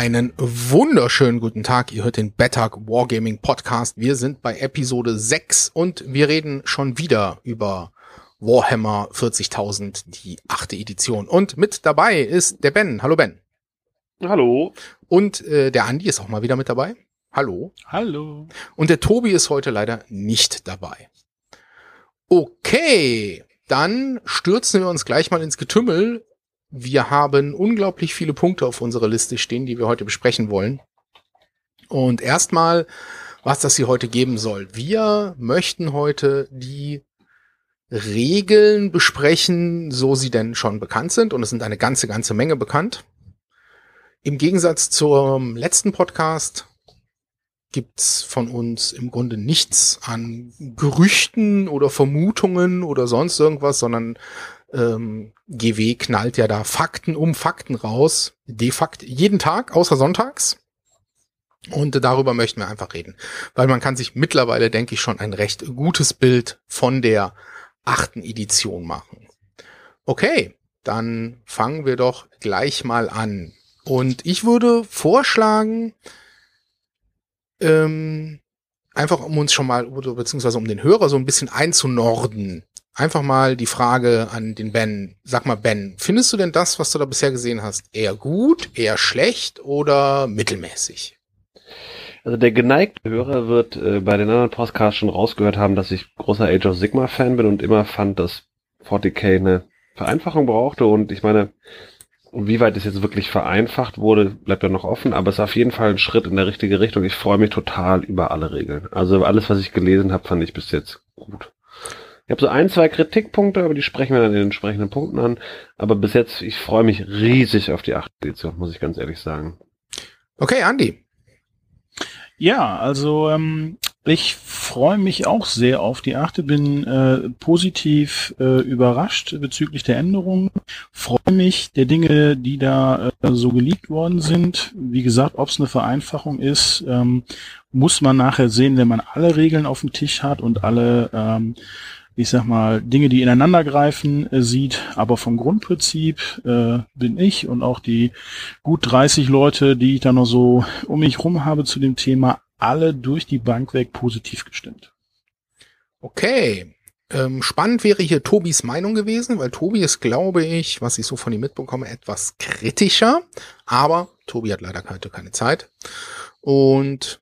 Einen wunderschönen guten Tag. Ihr hört den Bettag Wargaming Podcast. Wir sind bei Episode 6 und wir reden schon wieder über Warhammer 40.000, die achte Edition. Und mit dabei ist der Ben. Hallo Ben. Hallo. Und äh, der Andi ist auch mal wieder mit dabei. Hallo. Hallo. Und der Tobi ist heute leider nicht dabei. Okay, dann stürzen wir uns gleich mal ins Getümmel wir haben unglaublich viele Punkte auf unserer Liste stehen, die wir heute besprechen wollen. Und erstmal, was das hier heute geben soll. Wir möchten heute die Regeln besprechen, so sie denn schon bekannt sind. Und es sind eine ganze, ganze Menge bekannt. Im Gegensatz zum letzten Podcast gibt's von uns im Grunde nichts an Gerüchten oder Vermutungen oder sonst irgendwas, sondern ähm, GW knallt ja da Fakten um Fakten raus, de facto jeden Tag, außer sonntags. Und darüber möchten wir einfach reden, weil man kann sich mittlerweile, denke ich, schon ein recht gutes Bild von der achten Edition machen. Okay, dann fangen wir doch gleich mal an. Und ich würde vorschlagen, ähm, einfach um uns schon mal, beziehungsweise um den Hörer so ein bisschen einzunorden, einfach mal die Frage an den Ben. Sag mal, Ben, findest du denn das, was du da bisher gesehen hast, eher gut, eher schlecht oder mittelmäßig? Also der geneigte Hörer wird äh, bei den anderen Podcasts schon rausgehört haben, dass ich großer Age of Sigma Fan bin und immer fand, dass 40k eine Vereinfachung brauchte und ich meine, wie weit es jetzt wirklich vereinfacht wurde, bleibt ja noch offen, aber es ist auf jeden Fall ein Schritt in der richtige Richtung. Ich freue mich total über alle Regeln. Also alles, was ich gelesen habe, fand ich bis jetzt gut. Ich habe so ein, zwei Kritikpunkte, aber die sprechen wir dann in den entsprechenden Punkten an. Aber bis jetzt, ich freue mich riesig auf die 8. Edition, muss ich ganz ehrlich sagen. Okay, Andy. Ja, also ähm, ich freue mich auch sehr auf die achte, bin äh, positiv äh, überrascht bezüglich der Änderungen, freue mich der Dinge, die da äh, so geleakt worden sind. Wie gesagt, ob es eine Vereinfachung ist, ähm, muss man nachher sehen, wenn man alle Regeln auf dem Tisch hat und alle ähm, ich sag mal, Dinge, die ineinander greifen, äh, sieht. Aber vom Grundprinzip äh, bin ich und auch die gut 30 Leute, die ich da noch so um mich rum habe zu dem Thema, alle durch die Bank weg positiv gestimmt. Okay. Ähm, spannend wäre hier Tobis Meinung gewesen, weil Tobi ist, glaube ich, was ich so von ihm mitbekomme, etwas kritischer. Aber Tobi hat leider heute keine Zeit. Und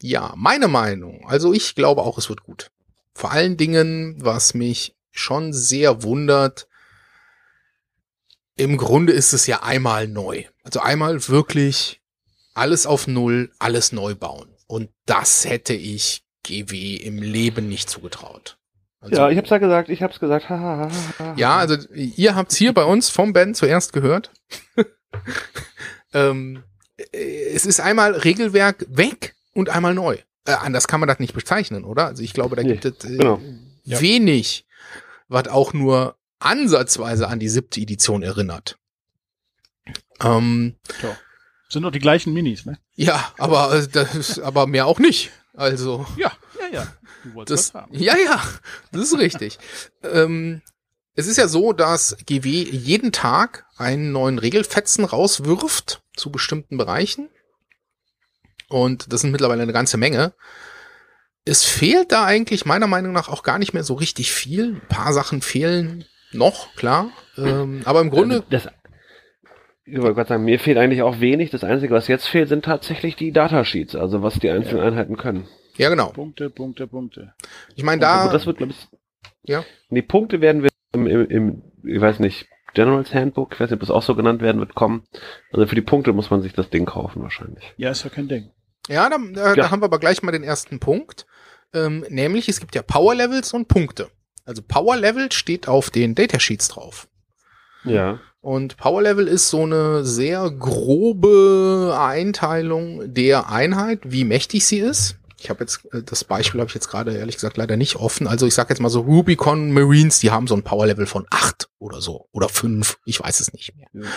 ja, meine Meinung. Also ich glaube auch, es wird gut. Vor allen Dingen, was mich schon sehr wundert, im Grunde ist es ja einmal neu. Also einmal wirklich alles auf Null, alles neu bauen. Und das hätte ich GW im Leben nicht zugetraut. Also, ja, ich hab's ja gesagt, ich hab's gesagt. ja, also ihr habt's hier bei uns vom Ben zuerst gehört. ähm, es ist einmal Regelwerk weg und einmal neu. Äh, anders kann man das nicht bezeichnen, oder? Also ich glaube, da nee, gibt es äh, genau. wenig, was auch nur ansatzweise an die siebte Edition erinnert. Ähm, ja. Sind doch die gleichen Minis, ne? Ja, aber äh, das ist, aber mehr auch nicht. Also. Ja, ja, ja. Du wolltest das, haben. Ja, ja, das ist richtig. ähm, es ist ja so, dass GW jeden Tag einen neuen Regelfetzen rauswirft zu bestimmten Bereichen. Und das sind mittlerweile eine ganze Menge. Es fehlt da eigentlich meiner Meinung nach auch gar nicht mehr so richtig viel. Ein paar Sachen fehlen noch, klar. Ähm, aber im Grunde. Das, ich wollte gerade sagen, mir fehlt eigentlich auch wenig. Das Einzige, was jetzt fehlt, sind tatsächlich die Datasheets, also was die einzelnen Einheiten können. Ja, genau. Punkte, Punkte, Punkte. Ich meine, da. Also das wird, glaube ich. Ja. Die Punkte werden wir im, im, im, ich weiß nicht, Generals Handbook, ich weiß nicht, ob das auch so genannt werden wird, kommen. Also für die Punkte muss man sich das Ding kaufen wahrscheinlich. Ja, ist ja kein Ding. Ja, da, da, ja. da haben wir aber gleich mal den ersten Punkt. Ähm, nämlich, es gibt ja Power Levels und Punkte. Also Power Level steht auf den Datasheets drauf. Ja. Und Power Level ist so eine sehr grobe Einteilung der Einheit, wie mächtig sie ist. Ich habe jetzt äh, das Beispiel habe ich jetzt gerade ehrlich gesagt leider nicht offen. Also ich sage jetzt mal so Rubicon Marines, die haben so ein Power Level von acht oder so oder fünf, ich weiß es nicht mehr. Ja.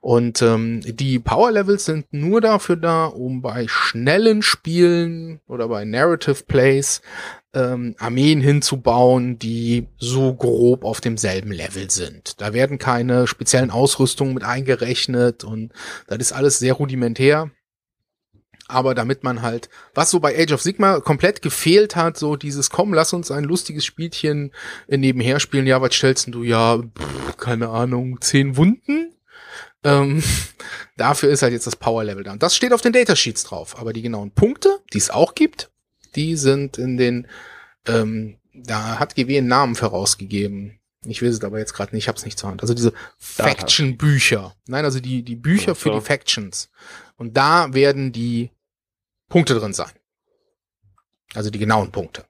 Und ähm, die Power Levels sind nur dafür da, um bei schnellen Spielen oder bei Narrative Plays ähm, Armeen hinzubauen, die so grob auf demselben Level sind. Da werden keine speziellen Ausrüstungen mit eingerechnet und das ist alles sehr rudimentär. Aber damit man halt, was so bei Age of Sigma komplett gefehlt hat, so dieses, komm, lass uns ein lustiges Spielchen nebenher spielen. Ja, was stellst du? Ja, pff, keine Ahnung, zehn Wunden? Ähm, dafür ist halt jetzt das Power Level da. Und das steht auf den Datasheets drauf. Aber die genauen Punkte, die es auch gibt, die sind in den, ähm, da hat GW einen Namen vorausgegeben. Ich weiß es aber jetzt gerade nicht, ich hab's nicht zur Hand. Also diese Faction-Bücher. Nein, also die, die Bücher für die Factions. Und da werden die Punkte drin sein. Also die genauen Punkte.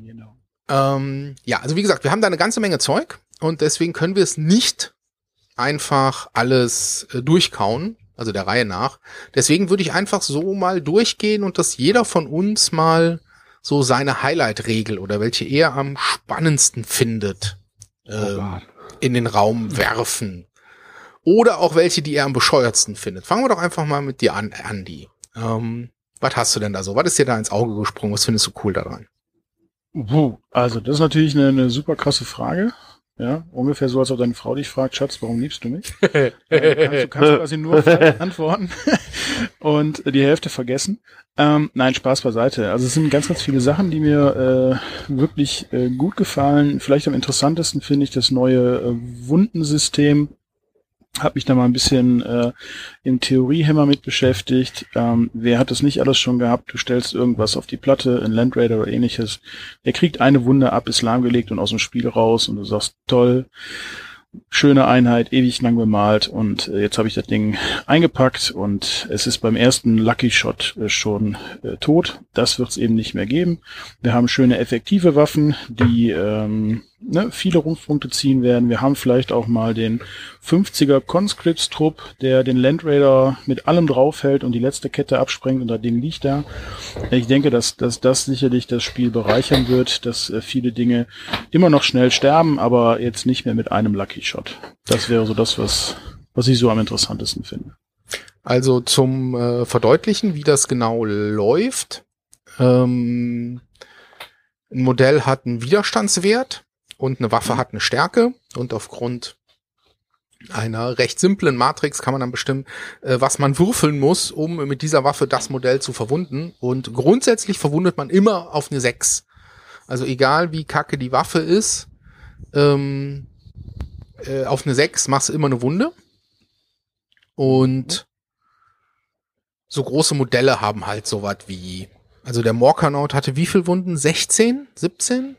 Genau. Ähm, ja, also wie gesagt, wir haben da eine ganze Menge Zeug und deswegen können wir es nicht einfach alles äh, durchkauen, also der Reihe nach. Deswegen würde ich einfach so mal durchgehen und dass jeder von uns mal so seine Highlight-Regel oder welche er am spannendsten findet Oh ähm, in den Raum werfen. Oder auch welche, die er am bescheuertsten findet. Fangen wir doch einfach mal mit dir an, Andy. Ähm, was hast du denn da so? Was ist dir da ins Auge gesprungen? Was findest du cool daran? Puh, also das ist natürlich eine, eine super krasse Frage. Ja, ungefähr so, als ob deine Frau dich fragt, Schatz, warum liebst du mich? Äh, kannst, du kannst quasi nur antworten und die Hälfte vergessen. Ähm, nein, Spaß beiseite. Also es sind ganz, ganz viele Sachen, die mir äh, wirklich äh, gut gefallen. Vielleicht am interessantesten finde ich das neue äh, Wundensystem. Hab mich da mal ein bisschen äh, im Theoriehämmer mit beschäftigt. Ähm, wer hat das nicht alles schon gehabt? Du stellst irgendwas auf die Platte, in Land Raider oder ähnliches. Der kriegt eine Wunde ab, ist lahmgelegt und aus dem Spiel raus und du sagst, toll, schöne Einheit, ewig lang bemalt und äh, jetzt habe ich das Ding eingepackt und es ist beim ersten Lucky Shot äh, schon äh, tot. Das wird es eben nicht mehr geben. Wir haben schöne effektive Waffen, die ähm, ne, viele Rumpfpunkte ziehen werden. Wir haben vielleicht auch mal den 50er Conscripts-Trupp, der den Land Raider mit allem draufhält und die letzte Kette absprengt und das Ding liegt da. Ich denke, dass, dass das sicherlich das Spiel bereichern wird, dass äh, viele Dinge immer noch schnell sterben, aber jetzt nicht mehr mit einem Lucky Shot. Das wäre so das, was, was ich so am interessantesten finde. Also zum äh, Verdeutlichen, wie das genau läuft. Ähm, ein Modell hat einen Widerstandswert und eine Waffe hat eine Stärke und aufgrund einer recht simplen Matrix kann man dann bestimmen, äh, was man würfeln muss, um mit dieser Waffe das Modell zu verwunden. Und grundsätzlich verwundet man immer auf eine 6. Also egal wie kacke die Waffe ist, ähm, äh, auf eine 6 machst du immer eine Wunde. Und so große Modelle haben halt sowas wie, also der Morkanaut hatte wie viel Wunden? 16? 17?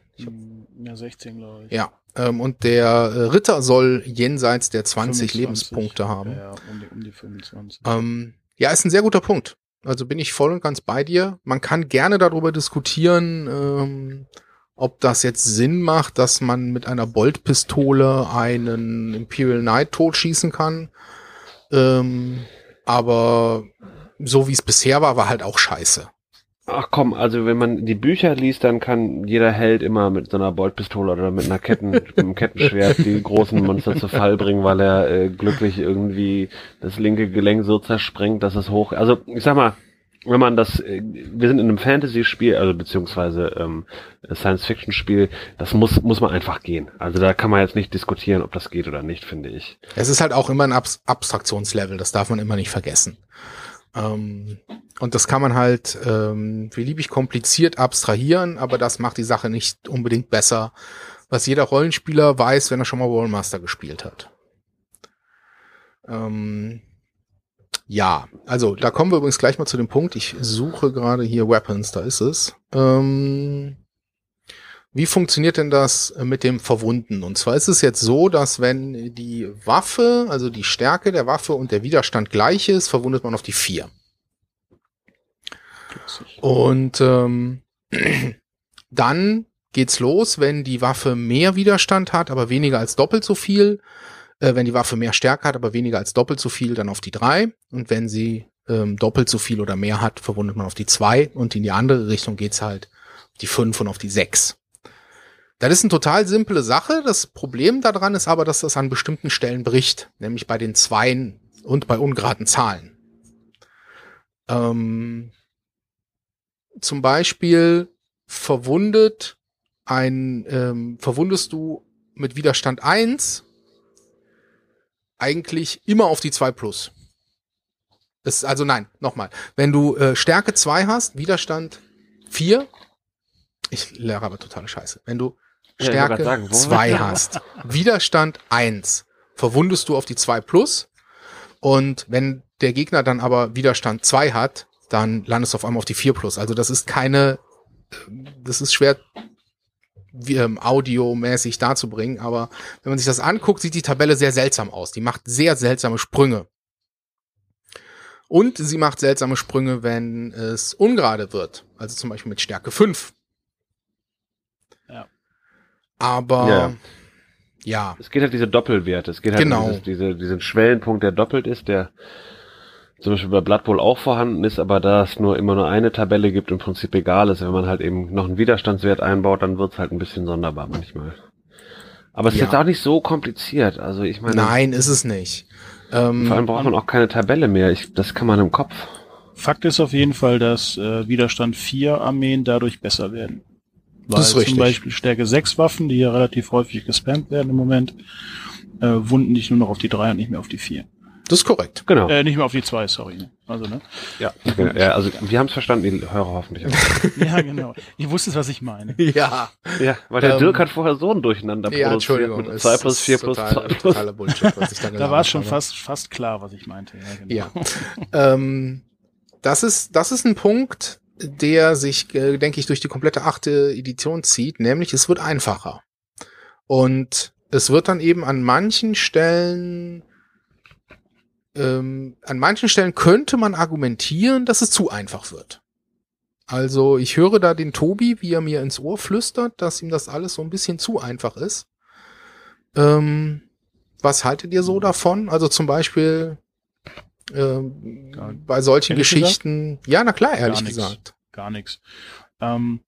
Ja, 16, glaube ich. Ja. Ähm, und der äh, Ritter soll jenseits der 20 25. Lebenspunkte haben. Ja, ja, um die, um die 25. Ähm, ja, ist ein sehr guter Punkt. Also bin ich voll und ganz bei dir. Man kann gerne darüber diskutieren, ähm, ob das jetzt Sinn macht, dass man mit einer Boltpistole einen Imperial Knight totschießen kann. Ähm, aber so wie es bisher war, war halt auch scheiße. Ach komm, also wenn man die Bücher liest, dann kann jeder Held immer mit so einer Boltpistole oder mit einer Ketten, mit einem Kettenschwert die großen Monster zu Fall bringen, weil er äh, glücklich irgendwie das linke Gelenk so zersprengt, dass es hoch. Also ich sag mal, wenn man das, äh, wir sind in einem Fantasy-Spiel, also beziehungsweise ähm, Science-Fiction-Spiel, das muss muss man einfach gehen. Also da kann man jetzt nicht diskutieren, ob das geht oder nicht, finde ich. Es ist halt auch immer ein Abs Abstraktionslevel, das darf man immer nicht vergessen. Ähm, und das kann man halt ähm, beliebig kompliziert abstrahieren, aber das macht die Sache nicht unbedingt besser, was jeder Rollenspieler weiß, wenn er schon mal Wallmaster gespielt hat. Ähm, ja, also da kommen wir übrigens gleich mal zu dem Punkt. Ich suche gerade hier Weapons, da ist es. Ähm, wie funktioniert denn das mit dem Verwunden? Und zwar ist es jetzt so, dass wenn die Waffe, also die Stärke der Waffe und der Widerstand gleich ist, verwundet man auf die vier. Und ähm, dann geht's los, wenn die Waffe mehr Widerstand hat, aber weniger als doppelt so viel. Äh, wenn die Waffe mehr Stärke hat, aber weniger als doppelt so viel, dann auf die drei. Und wenn sie ähm, doppelt so viel oder mehr hat, verwundet man auf die zwei. Und in die andere Richtung geht's halt die fünf und auf die sechs. Das ist eine total simple Sache. Das Problem daran ist aber, dass das an bestimmten Stellen bricht, nämlich bei den Zweien und bei ungeraden Zahlen. Ähm, zum Beispiel verwundet ein, ähm, verwundest du mit Widerstand 1 eigentlich immer auf die 2 plus. Das, also nein, nochmal. Wenn du äh, Stärke 2 hast, Widerstand 4, ich lehre aber totale Scheiße. Wenn du Stärke grad sagen, wo- 2 hast, Widerstand 1, verwundest du auf die 2 plus. Und wenn der Gegner dann aber Widerstand 2 hat, dann landest du auf einmal auf die 4 plus. Also das ist keine, das ist schwer wie, ähm, audiomäßig darzubringen, aber wenn man sich das anguckt, sieht die Tabelle sehr seltsam aus. Die macht sehr seltsame Sprünge. Und sie macht seltsame Sprünge, wenn es ungerade wird. Also zum Beispiel mit Stärke 5. Aber Ja. ja, Es geht halt diese Doppelwerte. Es geht halt Genau. um dieses, diese, diesen Schwellenpunkt, der doppelt ist, der zum Beispiel bei Blood Bowl auch vorhanden ist, aber da es nur immer nur eine Tabelle gibt, im Prinzip egal ist. Wenn man halt eben noch einen Widerstandswert einbaut, dann wird's halt ein bisschen sonderbar manchmal. Aber es ist Ja. jetzt auch nicht so kompliziert. Also ich meine, nein, ist es nicht. Ähm, vor allem braucht man auch keine Tabelle mehr. Ich, das kann man im Kopf. Fakt ist auf jeden Fall, dass äh, Widerstand 4 Armeen dadurch besser werden. Weil Das ist richtig. zum Beispiel Stärke 6 Waffen, die ja relativ häufig gespammt werden im Moment, äh, wunden dich nur noch auf die 3 und nicht mehr auf die 4. das ist korrekt. Genau. Äh, nicht mehr auf die 2, sorry. Ne? Also, ne? ja, genau. ja, also wir haben es verstanden, die Hörer hoffentlich auch. Ja, genau. Ich wusste, was ich meine. Ja, ja, weil der Ähm, Dirk hat vorher so ein Durcheinander ja, produziert Entschuldigung. mit es 2 plus ist 4 plus total, 2 plus. Totaler Bullshit, was ich da Da war es schon habe. fast, fast klar, was ich meinte. Ja, genau. Ja. ähm, das ist, das ist ein Punkt, der sich, äh, denke ich, durch die komplette achte Edition zieht, nämlich es wird einfacher. Und es wird dann eben an manchen Stellen, ähm, an manchen Stellen könnte man argumentieren, dass es zu einfach wird. Also ich höre da den Tobi, wie er mir ins Ohr flüstert, dass ihm das alles so ein bisschen zu einfach ist. Ähm, was haltet ihr so davon? Also zum Beispiel ähm, Gar- bei solchen Geschichten. Ja, na klar, ehrlich Gar nix. gesagt. Gar nichts. Ähm,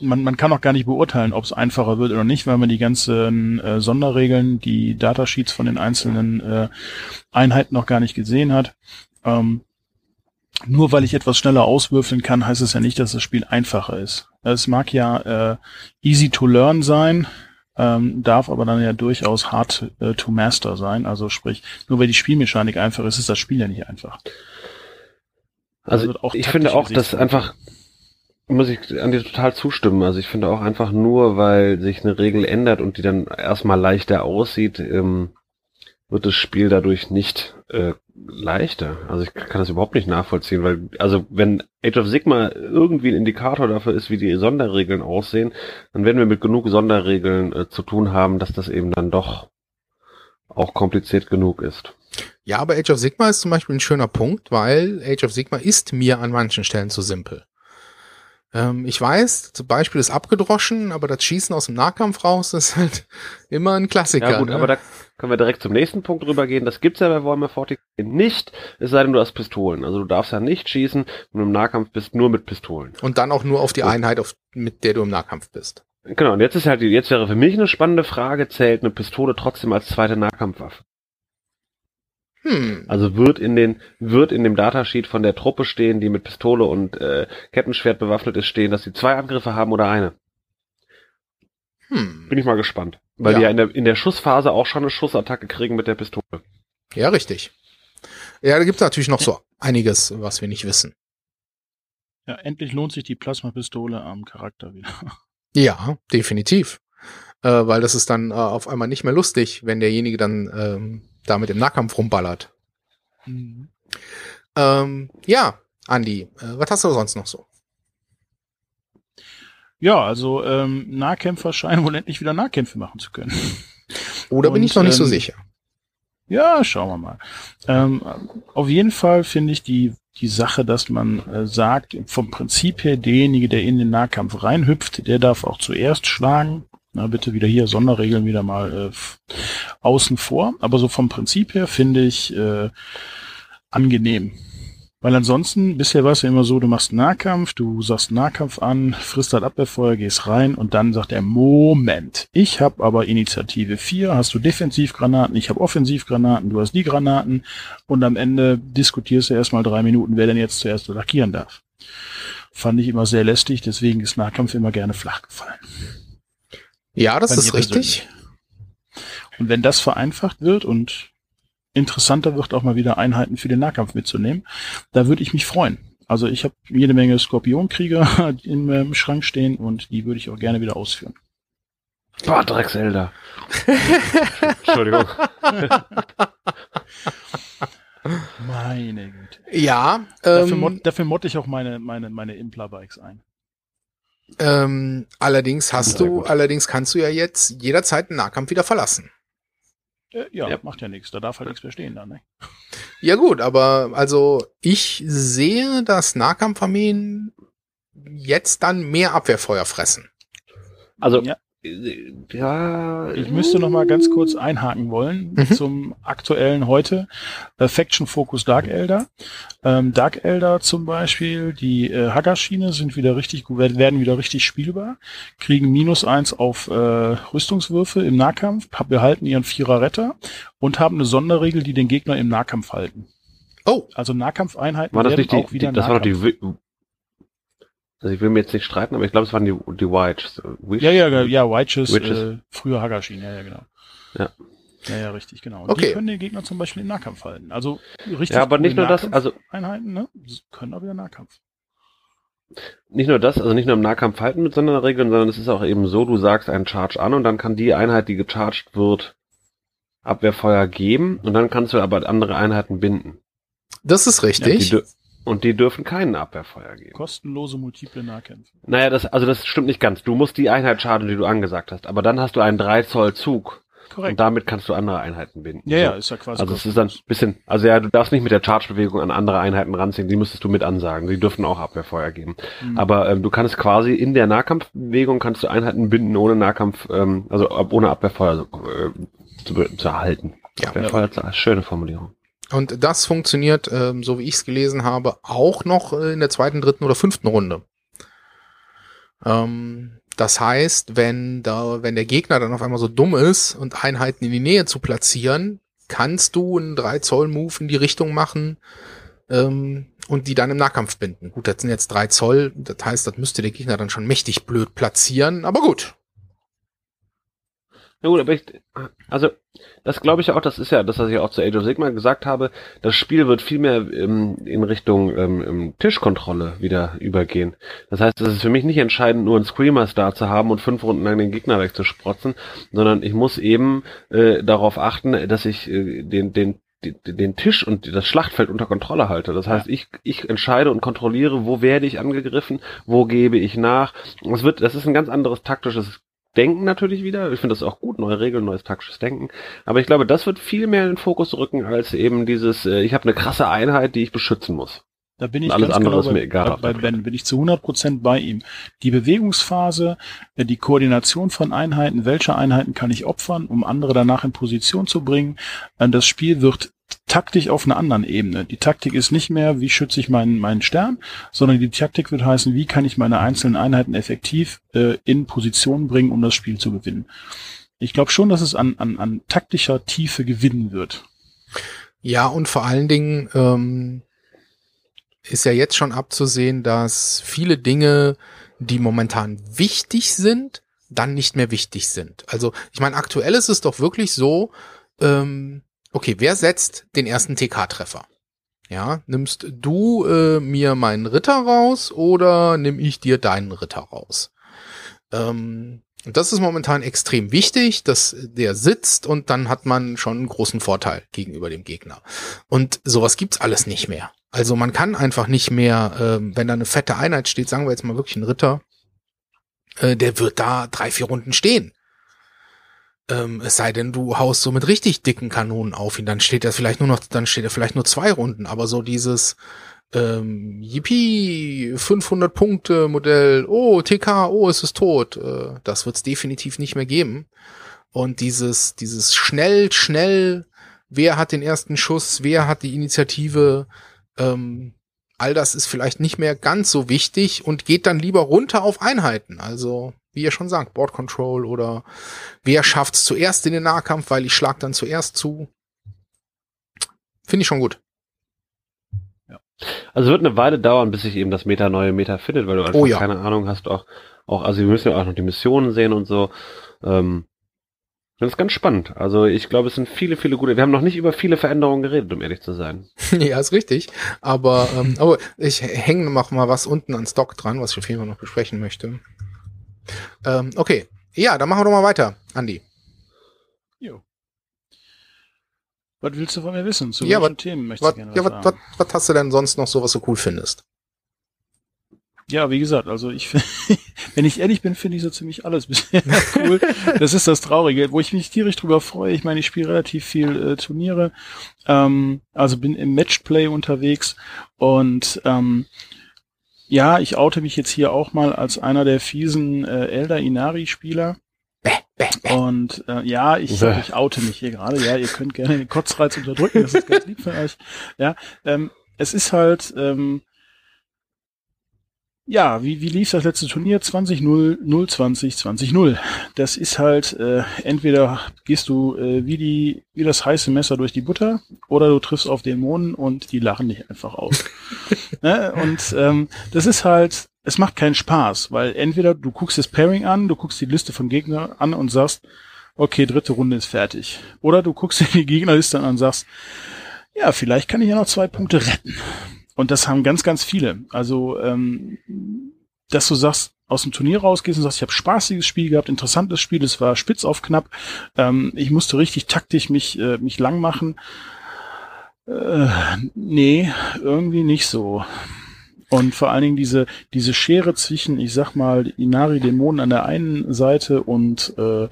man, man kann auch gar nicht beurteilen, ob es einfacher wird oder nicht, weil man die ganzen äh, Sonderregeln, die Datasheets von den einzelnen äh, Einheiten noch gar nicht gesehen hat. Ähm, nur weil ich etwas schneller auswürfeln kann, heißt es ja nicht, dass das Spiel einfacher ist. Es mag ja äh, easy to learn sein, ähm, darf aber dann ja durchaus hard äh, to master sein. Also sprich, nur weil die Spielmechanik einfach ist, ist das Spiel ja nicht einfach. Also auch ich finde auch, dass einfach, muss ich an dir total zustimmen. Also ich finde auch einfach nur, weil sich eine Regel ändert und die dann erstmal leichter aussieht, ähm, wird das Spiel dadurch nicht äh, leichter. Also ich kann das überhaupt nicht nachvollziehen, weil, also wenn Age of Sigma irgendwie ein Indikator dafür ist, wie die Sonderregeln aussehen, dann werden wir mit genug Sonderregeln äh, zu tun haben, dass das eben dann doch auch kompliziert genug ist. Ja, aber Age of Sigma ist zum Beispiel ein schöner Punkt, weil Age of Sigma ist mir an manchen Stellen zu simpel. Ähm, ich weiß, zum Beispiel ist abgedroschen, aber das Schießen aus dem Nahkampf raus ist halt immer ein Klassiker. Ja gut, ne? aber da können wir direkt zum nächsten Punkt rübergehen. Das gibt's ja bei Warhammer 40 nicht, es sei denn, du hast Pistolen. Also du darfst ja nicht schießen, wenn du im Nahkampf bist, nur mit Pistolen. Und dann auch nur auf die. Einheit, auf, mit der du im Nahkampf bist. Genau, und jetzt ist halt, die- jetzt wäre für mich eine spannende Frage, zählt eine Pistole trotzdem als zweite Nahkampfwaffe? Hm. Also wird in den, wird in dem Datasheet von der Truppe stehen, die mit Pistole und äh, Kettenschwert bewaffnet ist, stehen, dass sie zwei Angriffe haben oder eine? Hm. Bin ich mal gespannt. Weil Ja. die ja in der, in der Schussphase auch schon eine Schussattacke kriegen mit der Pistole. Ja, richtig. Ja, da gibt es natürlich noch so einiges, was wir nicht wissen. Ja, endlich lohnt sich die Plasmapistole am Charakter wieder. Ja, definitiv. Äh, weil das ist dann äh, auf einmal nicht mehr lustig, wenn derjenige dann ähm, damit im Nahkampf rumballert. Ähm, ja, Andi, äh, was hast du sonst noch so? Ja, also ähm, Nahkämpfer scheinen wohl endlich wieder Nahkämpfe machen zu können. Oder bin Und, ich noch nicht so ähm, sicher? Ja, schauen wir mal. Ähm, auf jeden Fall finde ich die, die Sache, dass man äh, sagt, vom Prinzip her, derjenige, der in den Nahkampf reinhüpft, der darf auch zuerst schlagen. Na, bitte wieder hier Sonderregeln wieder mal äh, außen vor. Aber so vom Prinzip her finde ich äh, angenehm. Weil ansonsten, bisher war es ja immer so, du machst Nahkampf, du sagst Nahkampf an, frisst halt Abwehrfeuer, gehst rein und dann sagt er, Moment, ich habe aber Initiative 4, hast du Defensivgranaten, ich habe Offensivgranaten, du hast die Granaten und am Ende diskutierst du erstmal drei Minuten, wer denn jetzt zuerst attackieren darf. fand ich immer sehr lästig, deswegen ist Nahkampf immer gerne flach gefallen. Ja, das ist richtig. Und wenn das vereinfacht wird und interessanter wird, auch mal wieder Einheiten für den Nahkampf mitzunehmen, da würde ich mich freuen. Also ich habe jede Menge Skorpionkrieger im, im Schrank stehen und die würde ich auch gerne wieder ausführen. Boah, Dreckselder. Entschuldigung. Meine Güte. Ja, Dafür, ähm, mod, dafür modde ich auch meine, meine, meine Impler-Bikes ein. ähm, allerdings hast Sehr du, gut. allerdings kannst du ja jetzt jederzeit den Nahkampf wieder verlassen. Äh, ja, Ja. macht ja nichts. Da darf halt nichts mehr stehen dann, ne? Ja gut, aber also ich sehe, dass Nahkampfarmeen jetzt dann mehr Abwehrfeuer fressen. Also, Ja. Ja. Ich müsste noch mal ganz kurz einhaken wollen Mhm. zum aktuellen heute. Äh, Faction Focus Dark Elder. Ähm, Dark Elder zum Beispiel, die äh, Haggerschiene sind wieder richtig werden- wieder richtig spielbar, kriegen minus eins auf äh, Rüstungswürfe im Nahkampf, behalten ihren Vierer Retter und haben eine Sonderregel, die den Gegner im Nahkampf halten. Oh, Also Nahkampfeinheiten War das werden nicht die, auch wieder die das war doch die, Nahkampf. Also ich will mir jetzt nicht streiten, aber ich glaube, es waren die, die Whites. Wish? Ja, ja, ja, Witches, Witches. Äh, früher Haggerschienen, ja, ja, genau. Ja. Ja, ja, richtig, genau. Okay. Die können den Gegner zum Beispiel im Nahkampf halten. Also richtig. Ja, aber nicht nur das, also Einheiten, ne? Können auch wieder Nahkampf. nicht nur das, also nicht nur im Nahkampf halten mit Sonderregeln, sondern es ist auch eben so, du sagst einen Charge an und dann kann die Einheit, die gecharged wird, Abwehrfeuer geben und dann kannst du aber andere Einheiten binden. das ist richtig. dür- und die dürfen keinen Abwehrfeuer geben. Kostenlose multiple Nahkämpfe. Naja, das, also das stimmt nicht ganz. Du musst die Einheit chargen, die du angesagt hast, aber dann hast du einen 3 Zoll Zug und Korrekt. damit kannst du andere Einheiten binden. Ja, ja, So. ist ja quasi. Also es ist dann ein bisschen, also ja, du darfst nicht mit der Charge-Bewegung an andere Einheiten ranziehen, die müsstest du mit ansagen. Die dürfen auch Abwehrfeuer geben. Mhm. Aber ähm, du kannst quasi in der Nahkampfbewegung kannst du Einheiten binden ohne Nahkampf, ähm, also ohne Abwehrfeuer äh, zu, zu erhalten. Ja. Abwehrfeuer, ja. schöne Formulierung. Und das funktioniert, ähm, so wie ich es gelesen habe, auch noch äh, in der zweiten, dritten oder fünften Runde. Ähm, das heißt, wenn da, wenn der Gegner dann auf einmal so dumm ist und Einheiten in die Nähe zu platzieren, kannst du einen 3 Zoll Move in die Richtung machen ähm, und die dann im Nahkampf binden. Gut, das sind jetzt 3 Zoll, das heißt, das müsste der Gegner dann schon mächtig blöd platzieren, aber gut. Na gut, aber ich, also das glaube ich auch, das ist ja das, was ich auch zu Age of Sigma gesagt habe, das Spiel wird viel mehr ähm, in Richtung ähm, ähm, Tischkontrolle wieder übergehen. Das heißt, es ist für mich nicht entscheidend, nur einen Screamer-Star zu haben und fünf Runden lang den Gegner wegzusprotzen, sondern ich muss eben äh, darauf achten, dass ich äh, den, den den Tisch und das Schlachtfeld unter Kontrolle halte. Das heißt, ich, ich entscheide und kontrolliere, wo werde ich angegriffen, wo gebe ich nach. Es wird, das ist ein ganz anderes taktisches Denken natürlich wieder. Ich finde das auch gut, neue Regeln, neues taktisches Denken. Aber ich glaube, das wird viel mehr in den Fokus rücken als eben dieses, äh, ich habe eine krasse Einheit, die ich beschützen muss. Da bin ich alles ganz andere genau ist bei, mir egal bei Ben, bin ich zu 100 Prozent bei ihm. Die Bewegungsphase, äh, die Koordination von Einheiten, welche Einheiten kann ich opfern, um andere danach in Position zu bringen. Äh, Das Spiel wird taktisch auf einer anderen Ebene. Die Taktik ist nicht mehr, wie schütze ich meinen, meinen Stern, sondern die Taktik wird heißen, wie kann ich meine einzelnen Einheiten effektiv äh, in Position bringen, um das Spiel zu gewinnen. Ich glaube schon, dass es an, an, an taktischer Tiefe gewinnen wird. Ja, und vor allen Dingen ähm, ist ja jetzt schon abzusehen, dass viele Dinge, die momentan wichtig sind, dann nicht mehr wichtig sind. Also ich meine, aktuell ist es doch wirklich so, ähm, okay, wer setzt den ersten TK-Treffer? Ja, nimmst du äh, mir meinen Ritter raus oder nimm ich dir deinen Ritter raus? Ähm, und das ist momentan extrem wichtig, dass der sitzt und dann hat man schon einen großen Vorteil gegenüber dem Gegner. Und sowas gibt's alles nicht mehr. Also man kann einfach nicht mehr, ähm, wenn da eine fette Einheit steht, sagen wir jetzt mal wirklich ein Ritter, äh, der wird da drei, vier Runden stehen. Ähm, es sei denn, du haust so mit richtig dicken Kanonen auf ihn, dann steht er vielleicht nur noch, dann steht er vielleicht nur zwei Runden, aber so dieses ähm, Yippie, 500 Punkte Modell, oh, TK, oh, es ist tot, äh, das wird's definitiv nicht mehr geben. Und dieses, dieses schnell, schnell, wer hat den ersten Schuss, wer hat die Initiative, ähm, all das ist vielleicht nicht mehr ganz so wichtig und geht dann lieber runter auf Einheiten. Also, wie ihr schon sagt, Board Control oder wer schafft's zuerst in den Nahkampf, weil ich schlag dann zuerst zu. Finde ich schon gut. Also wird eine Weile dauern, bis sich eben das Meta neue Meta findet, weil du einfach Oh ja. keine Ahnung hast, auch, auch, also wir müssen ja auch noch die Missionen sehen und so. Ähm, das ist ganz spannend. Also ich glaube, es sind viele, viele gute. Wir haben noch nicht über viele Veränderungen geredet, um ehrlich zu sein. ja, ist richtig. Aber, ähm, aber ich hänge noch mal was unten an Stock dran, was ich auf jeden Fall noch besprechen möchte. Ähm, okay. Ja, dann machen wir doch mal weiter, Andi. Jo. Was willst du von mir wissen? Zu Ja, welchen Themen möchtest Was, du gerne ja, was was, was, sagen? was hast du denn sonst noch so, was du cool findest? Ja, wie gesagt, also ich, wenn ich ehrlich bin, finde ich so ziemlich alles bisher cool. Das ist das Traurige, wo ich mich tierisch drüber freue. Ich meine, ich spiele relativ viel äh, Turniere, ähm, also bin im Matchplay unterwegs und ähm, ja, ich oute mich jetzt hier auch mal als einer der fiesen äh, Elder Inari-Spieler. Und äh, ja, ich, Bäh. ich oute mich hier gerade. Ja, ihr könnt gerne den Kotzreiz unterdrücken, das ist ganz lieb von euch. Ja, ähm, es ist halt, ähm, ja, wie, wie lief das letzte Turnier? 20-0, 0-20, 20-0. Das ist halt, äh, entweder gehst du äh, wie die, wie das heiße Messer durch die Butter, oder du triffst auf Dämonen und die lachen dich einfach aus. ne? Und ähm, das ist halt, es macht keinen Spaß, weil entweder du guckst das Pairing an, du guckst die Liste von Gegnern an und sagst, okay, dritte Runde ist fertig. Oder du guckst dir die Gegnerliste an und sagst, ja, vielleicht kann ich ja noch zwei Punkte retten. Und das haben ganz, ganz viele. Also, ähm, dass du sagst, aus dem Turnier rausgehst und sagst, ich habe spaßiges Spiel gehabt, interessantes Spiel, es war spitz auf knapp. Ähm, ich musste richtig taktisch mich, äh, mich lang machen. Äh, nee, irgendwie nicht so. Und vor allen Dingen diese, diese Schere zwischen, ich sag mal, Inari-Dämonen an der einen Seite und, äh,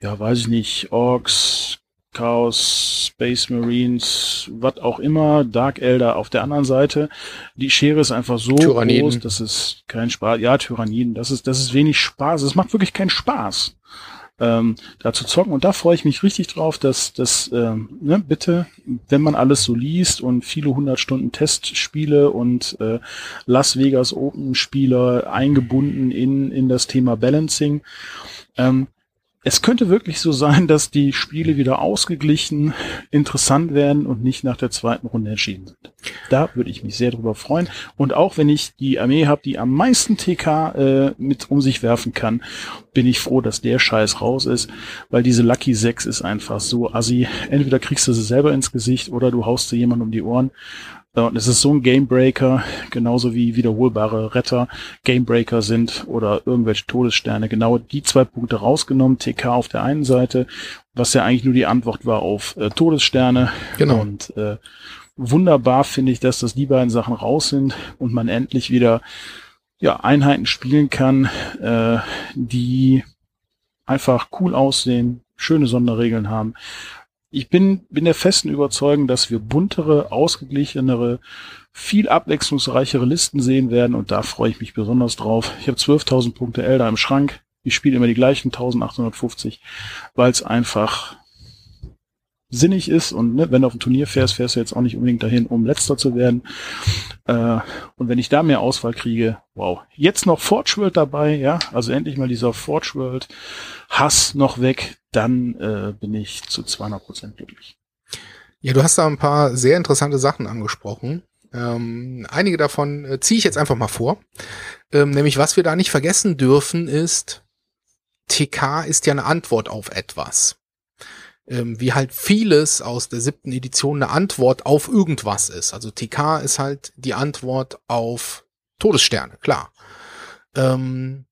ja, weiß ich nicht, Orks, Chaos, Space Marines, was auch immer, Dark Elder auf der anderen Seite. Die Schere ist einfach so Tyranniden. groß, dass es kein Spaß, ja, Tyranniden, das ist, das ist wenig Spaß. Es macht wirklich keinen Spaß, ähm, da zu zocken. Und da freue ich mich richtig drauf, dass, dass ähm, ne, bitte, wenn man alles so liest und viele hundert Stunden Testspiele und äh, Las Vegas Open Spieler eingebunden in, in das Thema Balancing, ähm, es könnte wirklich so sein, dass die Spiele wieder ausgeglichen, interessant werden und nicht nach der zweiten Runde entschieden sind. Da würde ich mich sehr drüber freuen. Und auch wenn ich die Armee habe, die am meisten TK äh, mit um sich werfen kann, bin ich froh, dass der Scheiß raus ist, weil diese Lucky 6 ist einfach so assi. Entweder kriegst du sie selber ins Gesicht oder du haust sie jemand um die Ohren. Und es ist so ein Gamebreaker, genauso wie wiederholbare Retter Gamebreaker sind oder irgendwelche Todessterne. Genau die zwei Punkte rausgenommen, TK auf der einen Seite, was ja eigentlich nur die Antwort war auf äh, Todessterne. Genau. Und äh, wunderbar finde ich, dass das die beiden Sachen raus sind und man endlich wieder ja, Einheiten spielen kann, äh, die einfach cool aussehen, schöne Sonderregeln haben. Ich bin, bin der festen Überzeugung, dass wir buntere, ausgeglichenere, viel abwechslungsreichere Listen sehen werden und da freue ich mich besonders drauf. Ich habe 12.000 Punkte Elder im Schrank. Ich spiele immer die gleichen 1850, weil es einfach sinnig ist und ne, wenn du auf ein Turnier fährst, fährst du jetzt auch nicht unbedingt dahin, um letzter zu werden. Äh, und wenn ich da mehr Auswahl kriege, wow. Jetzt noch Forge World dabei, ja, also endlich mal dieser Forge World Hass noch weg, dann äh, bin ich zu 200 Prozent glücklich. Ja, du hast da ein paar sehr interessante Sachen angesprochen. Ähm, einige davon äh, ziehe ich jetzt einfach mal vor. Ähm, nämlich, was wir da nicht vergessen dürfen, ist, TK ist ja eine Antwort auf etwas. Ähm, wie halt vieles aus der siebten Edition eine Antwort auf irgendwas ist. Also TK ist halt die Antwort auf Todessterne, klar. Ähm,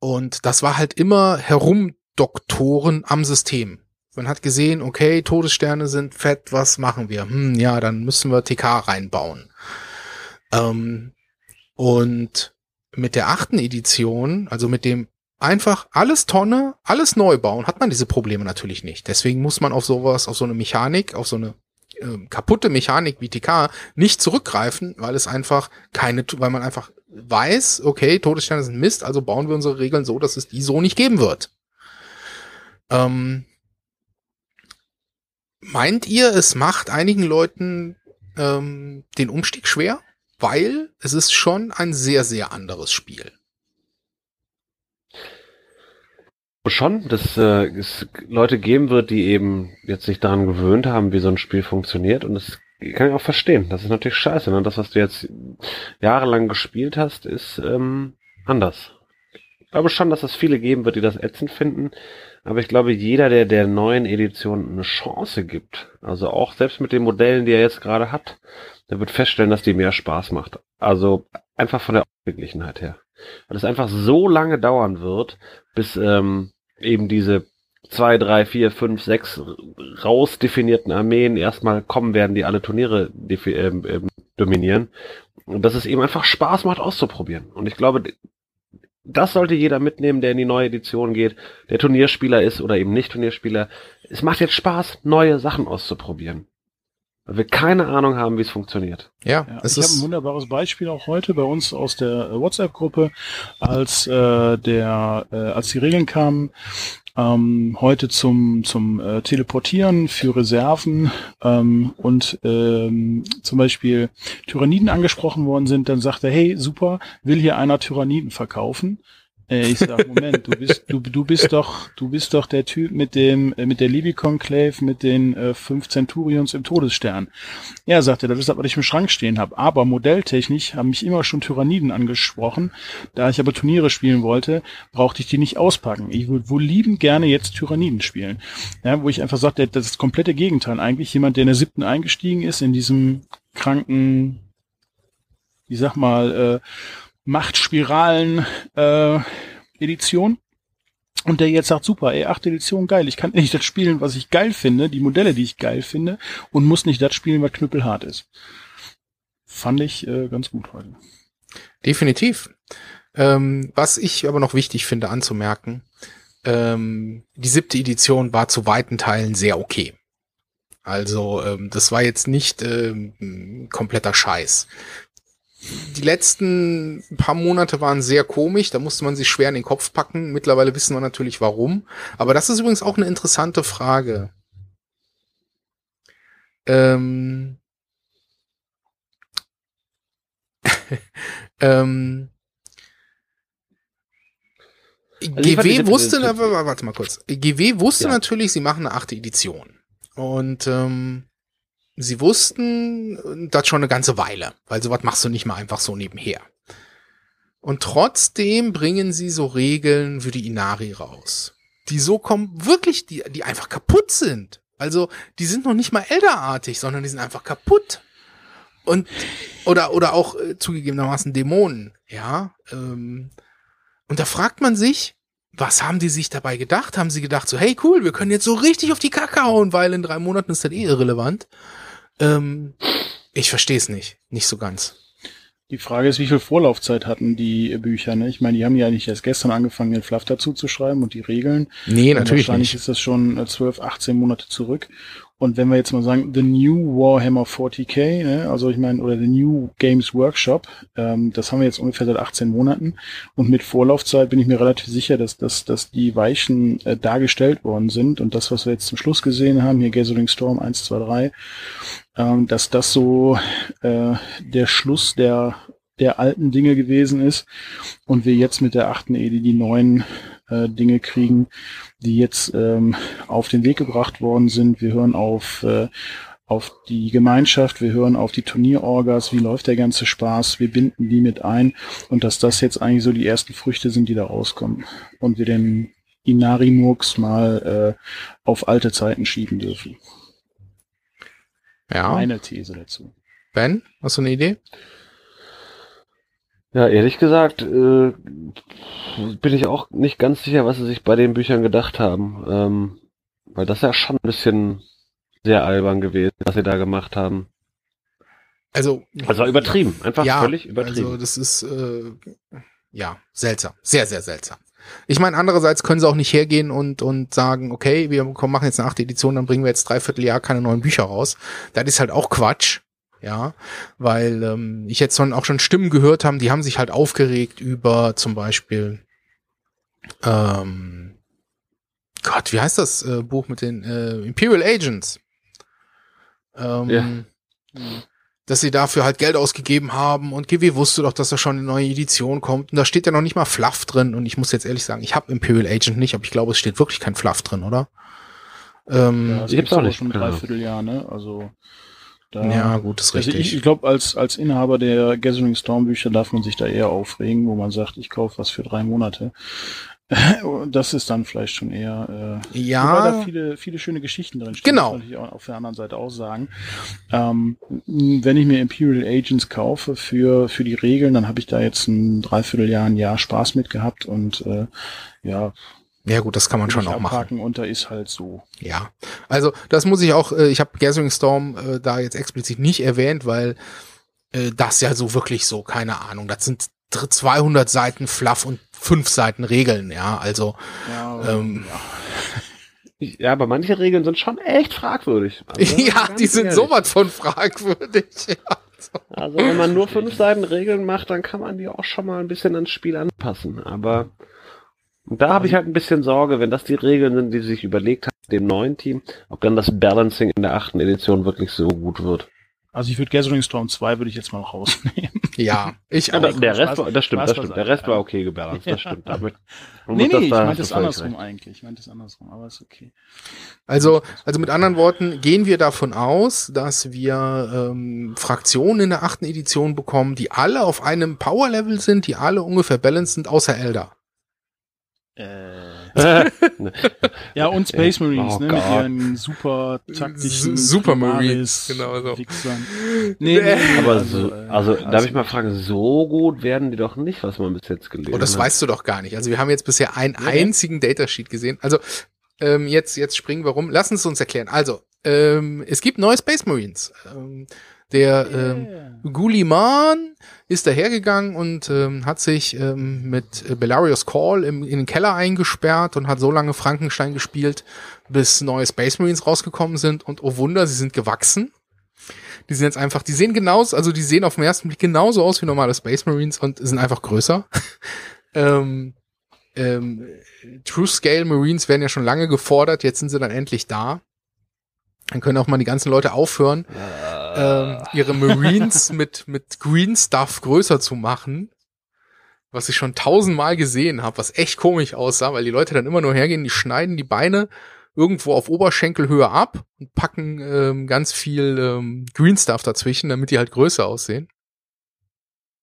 und das war halt immer herumdoktoren am System. Man hat gesehen, okay, Todessterne sind fett, was machen wir? Hm, ja, dann müssen wir TK reinbauen. Ähm, und mit der achten Edition, also mit dem einfach alles Tonne, alles neu bauen, hat man diese Probleme natürlich nicht. Deswegen muss man auf sowas, auf so eine Mechanik, auf so eine äh, kaputte Mechanik wie TK nicht zurückgreifen, weil es einfach keine, weil man einfach weiß, okay, Todessterne sind Mist, also bauen wir unsere Regeln so, dass es die so nicht geben wird. Ähm, meint ihr, es macht einigen Leuten ähm, den Umstieg schwer? Weil es ist schon ein sehr, sehr anderes Spiel. Schon, dass äh, es Leute geben wird, die eben jetzt sich daran gewöhnt haben, wie so ein Spiel funktioniert. Und es kann ich auch verstehen. Das ist natürlich scheiße. Ne? Das, was du jetzt jahrelang gespielt hast, ist ähm, anders. Ich glaube schon, dass es viele geben wird, die das ätzend finden. Aber ich glaube, jeder, der der neuen Edition eine Chance gibt, also auch selbst mit den Modellen, die er jetzt gerade hat, der wird feststellen, dass die mehr Spaß macht. Also einfach von der Ausgeglichenheit her. Weil es einfach so lange dauern wird, bis ähm, eben diese zwei, drei, vier, fünf, sechs rausdefinierten Armeen erstmal kommen werden, die alle Turniere ähm, ähm, dominieren. Und dass es eben einfach Spaß macht auszuprobieren. Und ich glaube, das sollte jeder mitnehmen, der in die neue Edition geht, der Turnierspieler ist oder eben nicht Turnierspieler. Es macht jetzt Spaß, neue Sachen auszuprobieren. Weil wir keine Ahnung haben, wie es funktioniert. Ja, ja es ich habe ein wunderbares Beispiel auch heute bei uns aus der WhatsApp-Gruppe, als äh, der, äh, als die Regeln kamen, ähm, heute zum, zum äh, Teleportieren für Reserven ähm, und ähm, zum Beispiel Tyranniden angesprochen worden sind, dann sagt er, hey, super, will hier einer Tyranniden verkaufen? Äh, ich sag, Moment, du bist, du, du bist doch, du bist doch der Typ mit dem, äh, mit der Libiconclave, mit den äh, fünf Centurions im Todesstern. Ja, sagte, das ist was ich im Schrank stehen habe. Aber modelltechnisch haben mich immer schon Tyranniden angesprochen. Da ich aber Turniere spielen wollte, brauchte ich die nicht auspacken. Ich würde wohl lieben gerne jetzt Tyranniden spielen. Ja, wo ich einfach sagte, das ist das komplette Gegenteil eigentlich. Jemand, der in der siebten eingestiegen ist, in diesem kranken, ich sag mal, äh, Machtspiralen äh, Edition. Und der jetzt sagt, super, ey, 8 Edition geil, ich kann nicht das spielen, was ich geil finde, die Modelle, die ich geil finde, und muss nicht das spielen, was knüppelhart ist. Fand ich äh, ganz gut heute. Definitiv. Ähm, was ich aber noch wichtig finde anzumerken, ähm, die siebte Edition war zu weiten Teilen sehr okay. Also ähm, das war jetzt nicht ähm, kompletter Scheiß die letzten paar Monate waren sehr komisch, da musste man sich schwer in den Kopf packen. Mittlerweile wissen wir natürlich warum. Aber das ist übrigens auch eine interessante Frage. Ähm, ähm, also GW wusste, warte mal kurz. GW wusste ja. natürlich, sie machen eine achte Edition. Und ähm, sie wussten das schon eine ganze Weile, weil sowas machst du nicht mal einfach so nebenher. Und trotzdem bringen sie so Regeln für die Inari raus, die so kommen, wirklich, die, die einfach kaputt sind. Also, die sind noch nicht mal elderartig, sondern die sind einfach kaputt. Und, oder, oder auch äh, zugegebenermaßen Dämonen, ja. Ähm, und da fragt man sich, was haben die sich dabei gedacht? Haben sie gedacht so, hey cool, wir können jetzt so richtig auf die Kacke hauen, weil in drei Monaten ist das eh irrelevant. Ähm, ich verstehe es nicht. Nicht so ganz. Die Frage ist, wie viel Vorlaufzeit hatten die Bücher? Ne? Ich meine, die haben ja nicht erst gestern angefangen, den Fluff dazu zu schreiben und die Regeln. Nee, natürlich wahrscheinlich nicht. ist das schon 12, 18 Monate zurück. Und wenn wir jetzt mal sagen, The New Warhammer 40k, ne, also ich meine, oder The New Games Workshop, ähm, das haben wir jetzt ungefähr seit 18 Monaten. Und mit Vorlaufzeit bin ich mir relativ sicher, dass, dass, dass die Weichen äh, dargestellt worden sind. Und das, was wir jetzt zum Schluss gesehen haben, hier Gathering Storm 1, 2, 3, ähm, dass das so äh, der Schluss der der alten Dinge gewesen ist und wir jetzt mit der achten Edi die neuen äh, Dinge kriegen, die jetzt ähm, auf den Weg gebracht worden sind. Wir hören auf, äh, auf die Gemeinschaft, wir hören auf die Turnierorgas, wie läuft der ganze Spaß, wir binden die mit ein und dass das jetzt eigentlich so die ersten Früchte sind, die da rauskommen und wir den Inari-Murks mal äh, auf alte Zeiten schieben dürfen. Ja. Meine These dazu. Ben, hast du eine Idee? Ja, ehrlich gesagt, äh, bin ich auch nicht ganz sicher, was sie sich bei den Büchern gedacht haben. Ähm, weil das ist ja schon ein bisschen sehr albern gewesen, was sie da gemacht haben. Also, also übertrieben, einfach ja, völlig übertrieben. Also das ist äh, ja seltsam, sehr sehr seltsam. Ich meine, andererseits können sie auch nicht hergehen und und sagen, okay, wir machen jetzt eine achte Edition, dann bringen wir jetzt dreiviertel Jahr keine neuen Bücher raus. Das ist halt auch Quatsch ja, weil ähm, ich jetzt schon auch schon Stimmen gehört haben, die haben sich halt aufgeregt über zum Beispiel ähm, Gott, wie heißt das äh, Buch mit den äh, Imperial Agents? Ähm, ja. Dass sie dafür halt Geld ausgegeben haben und GW wusste doch, dass da schon eine neue Edition kommt und da steht ja noch nicht mal Fluff drin und ich muss jetzt ehrlich sagen, ich habe Imperial Agent nicht, aber ich glaube, es steht wirklich kein Fluff drin, oder? Ähm, ja, ich hab's auch nicht. schon ein Dreivierteljahr, ne? Also Da, ja, gut, ist also richtig. ich, ich glaube, als, als Inhaber der Gathering Storm Bücher darf man sich da eher aufregen, wo man sagt, ich kaufe was für drei Monate. das ist dann vielleicht schon eher, äh, ja. wobei da viele, viele schöne Geschichten drin stehen. Genau. Das ich auch auf der anderen Seite auch sagen. Ähm, wenn ich mir Imperial Agents kaufe für, für die Regeln, dann habe ich da jetzt ein Dreivierteljahr, ein Jahr Spaß mit gehabt und äh, ja, Ja gut, das kann man schon auch machen. und da ist halt so. Ja, also das muss ich auch, äh, ich habe Gathering Storm äh, da jetzt explizit nicht erwähnt, weil äh, das ja so wirklich so, keine Ahnung, das sind dr- 200 Seiten Fluff und fünf Seiten Regeln, ja, also Ja, Ähm, Ja, aber manche Regeln sind schon echt fragwürdig. Also, ja, die sind ehrlich. sowas von fragwürdig. Ja. Also wenn man nur fünf Seiten Regeln macht, dann kann man die auch schon mal ein bisschen ans Spiel anpassen. Aber und da habe ich halt ein bisschen Sorge, wenn das die Regeln sind, die sie sich überlegt haben, dem neuen Team, ob dann das Balancing in der achten Edition wirklich so gut wird. Also ich würde Gathering Storm 2 würde ich jetzt mal rausnehmen. ja, ich Ja, auch. der, der Rest war, das stimmt, das stimmt. Der. Rest war okay gebalanced, das stimmt. Damit, nee, nee, ich meinte es andersrum recht. eigentlich. Ich meinte es andersrum, aber ist okay. Also, also mit anderen Worten, gehen wir davon aus, dass wir ähm, Fraktionen in der achten Edition bekommen, die alle auf einem Power-Level sind, die alle ungefähr balanced sind, außer Elder. Äh, ja, und Space Marines, Oh ne, mit Gott. ihren super taktischen S- Super Marines, genau so. Wichsern. Nee, nee, nee, Aber also, so, äh, also darf also- ich mal fragen, so gut werden die doch nicht, was man bis jetzt gelesen Oh, das hat. weißt du doch gar nicht. Also wir haben jetzt bisher einen Ja, ja. einzigen Datasheet gesehen. Also ähm, jetzt, jetzt springen wir rum. Lass uns uns erklären. Also, ähm, es gibt neue Space Marines. Ähm, der ähm, Yeah. Guliman ist dahergegangen und ähm, hat sich ähm, mit Belarius Call im, in den Keller eingesperrt und hat so lange Frankenstein gespielt, bis neue Space Marines rausgekommen sind. Und oh Wunder, sie sind gewachsen. Die sind jetzt einfach, die sehen genauso, also die sehen auf den ersten Blick genauso aus wie normale Space Marines und sind einfach größer. ähm, ähm, True Scale Marines werden ja schon lange gefordert, jetzt sind sie dann endlich da. Dann können auch mal die ganzen Leute aufhören, ähm, ihre Marines mit, mit Green Stuff größer zu machen. Was ich schon tausendmal gesehen habe, was echt komisch aussah, weil die Leute dann immer nur hergehen, die schneiden die Beine irgendwo auf Oberschenkelhöhe ab und packen ähm, ganz viel ähm, Green Stuff dazwischen, damit die halt größer aussehen.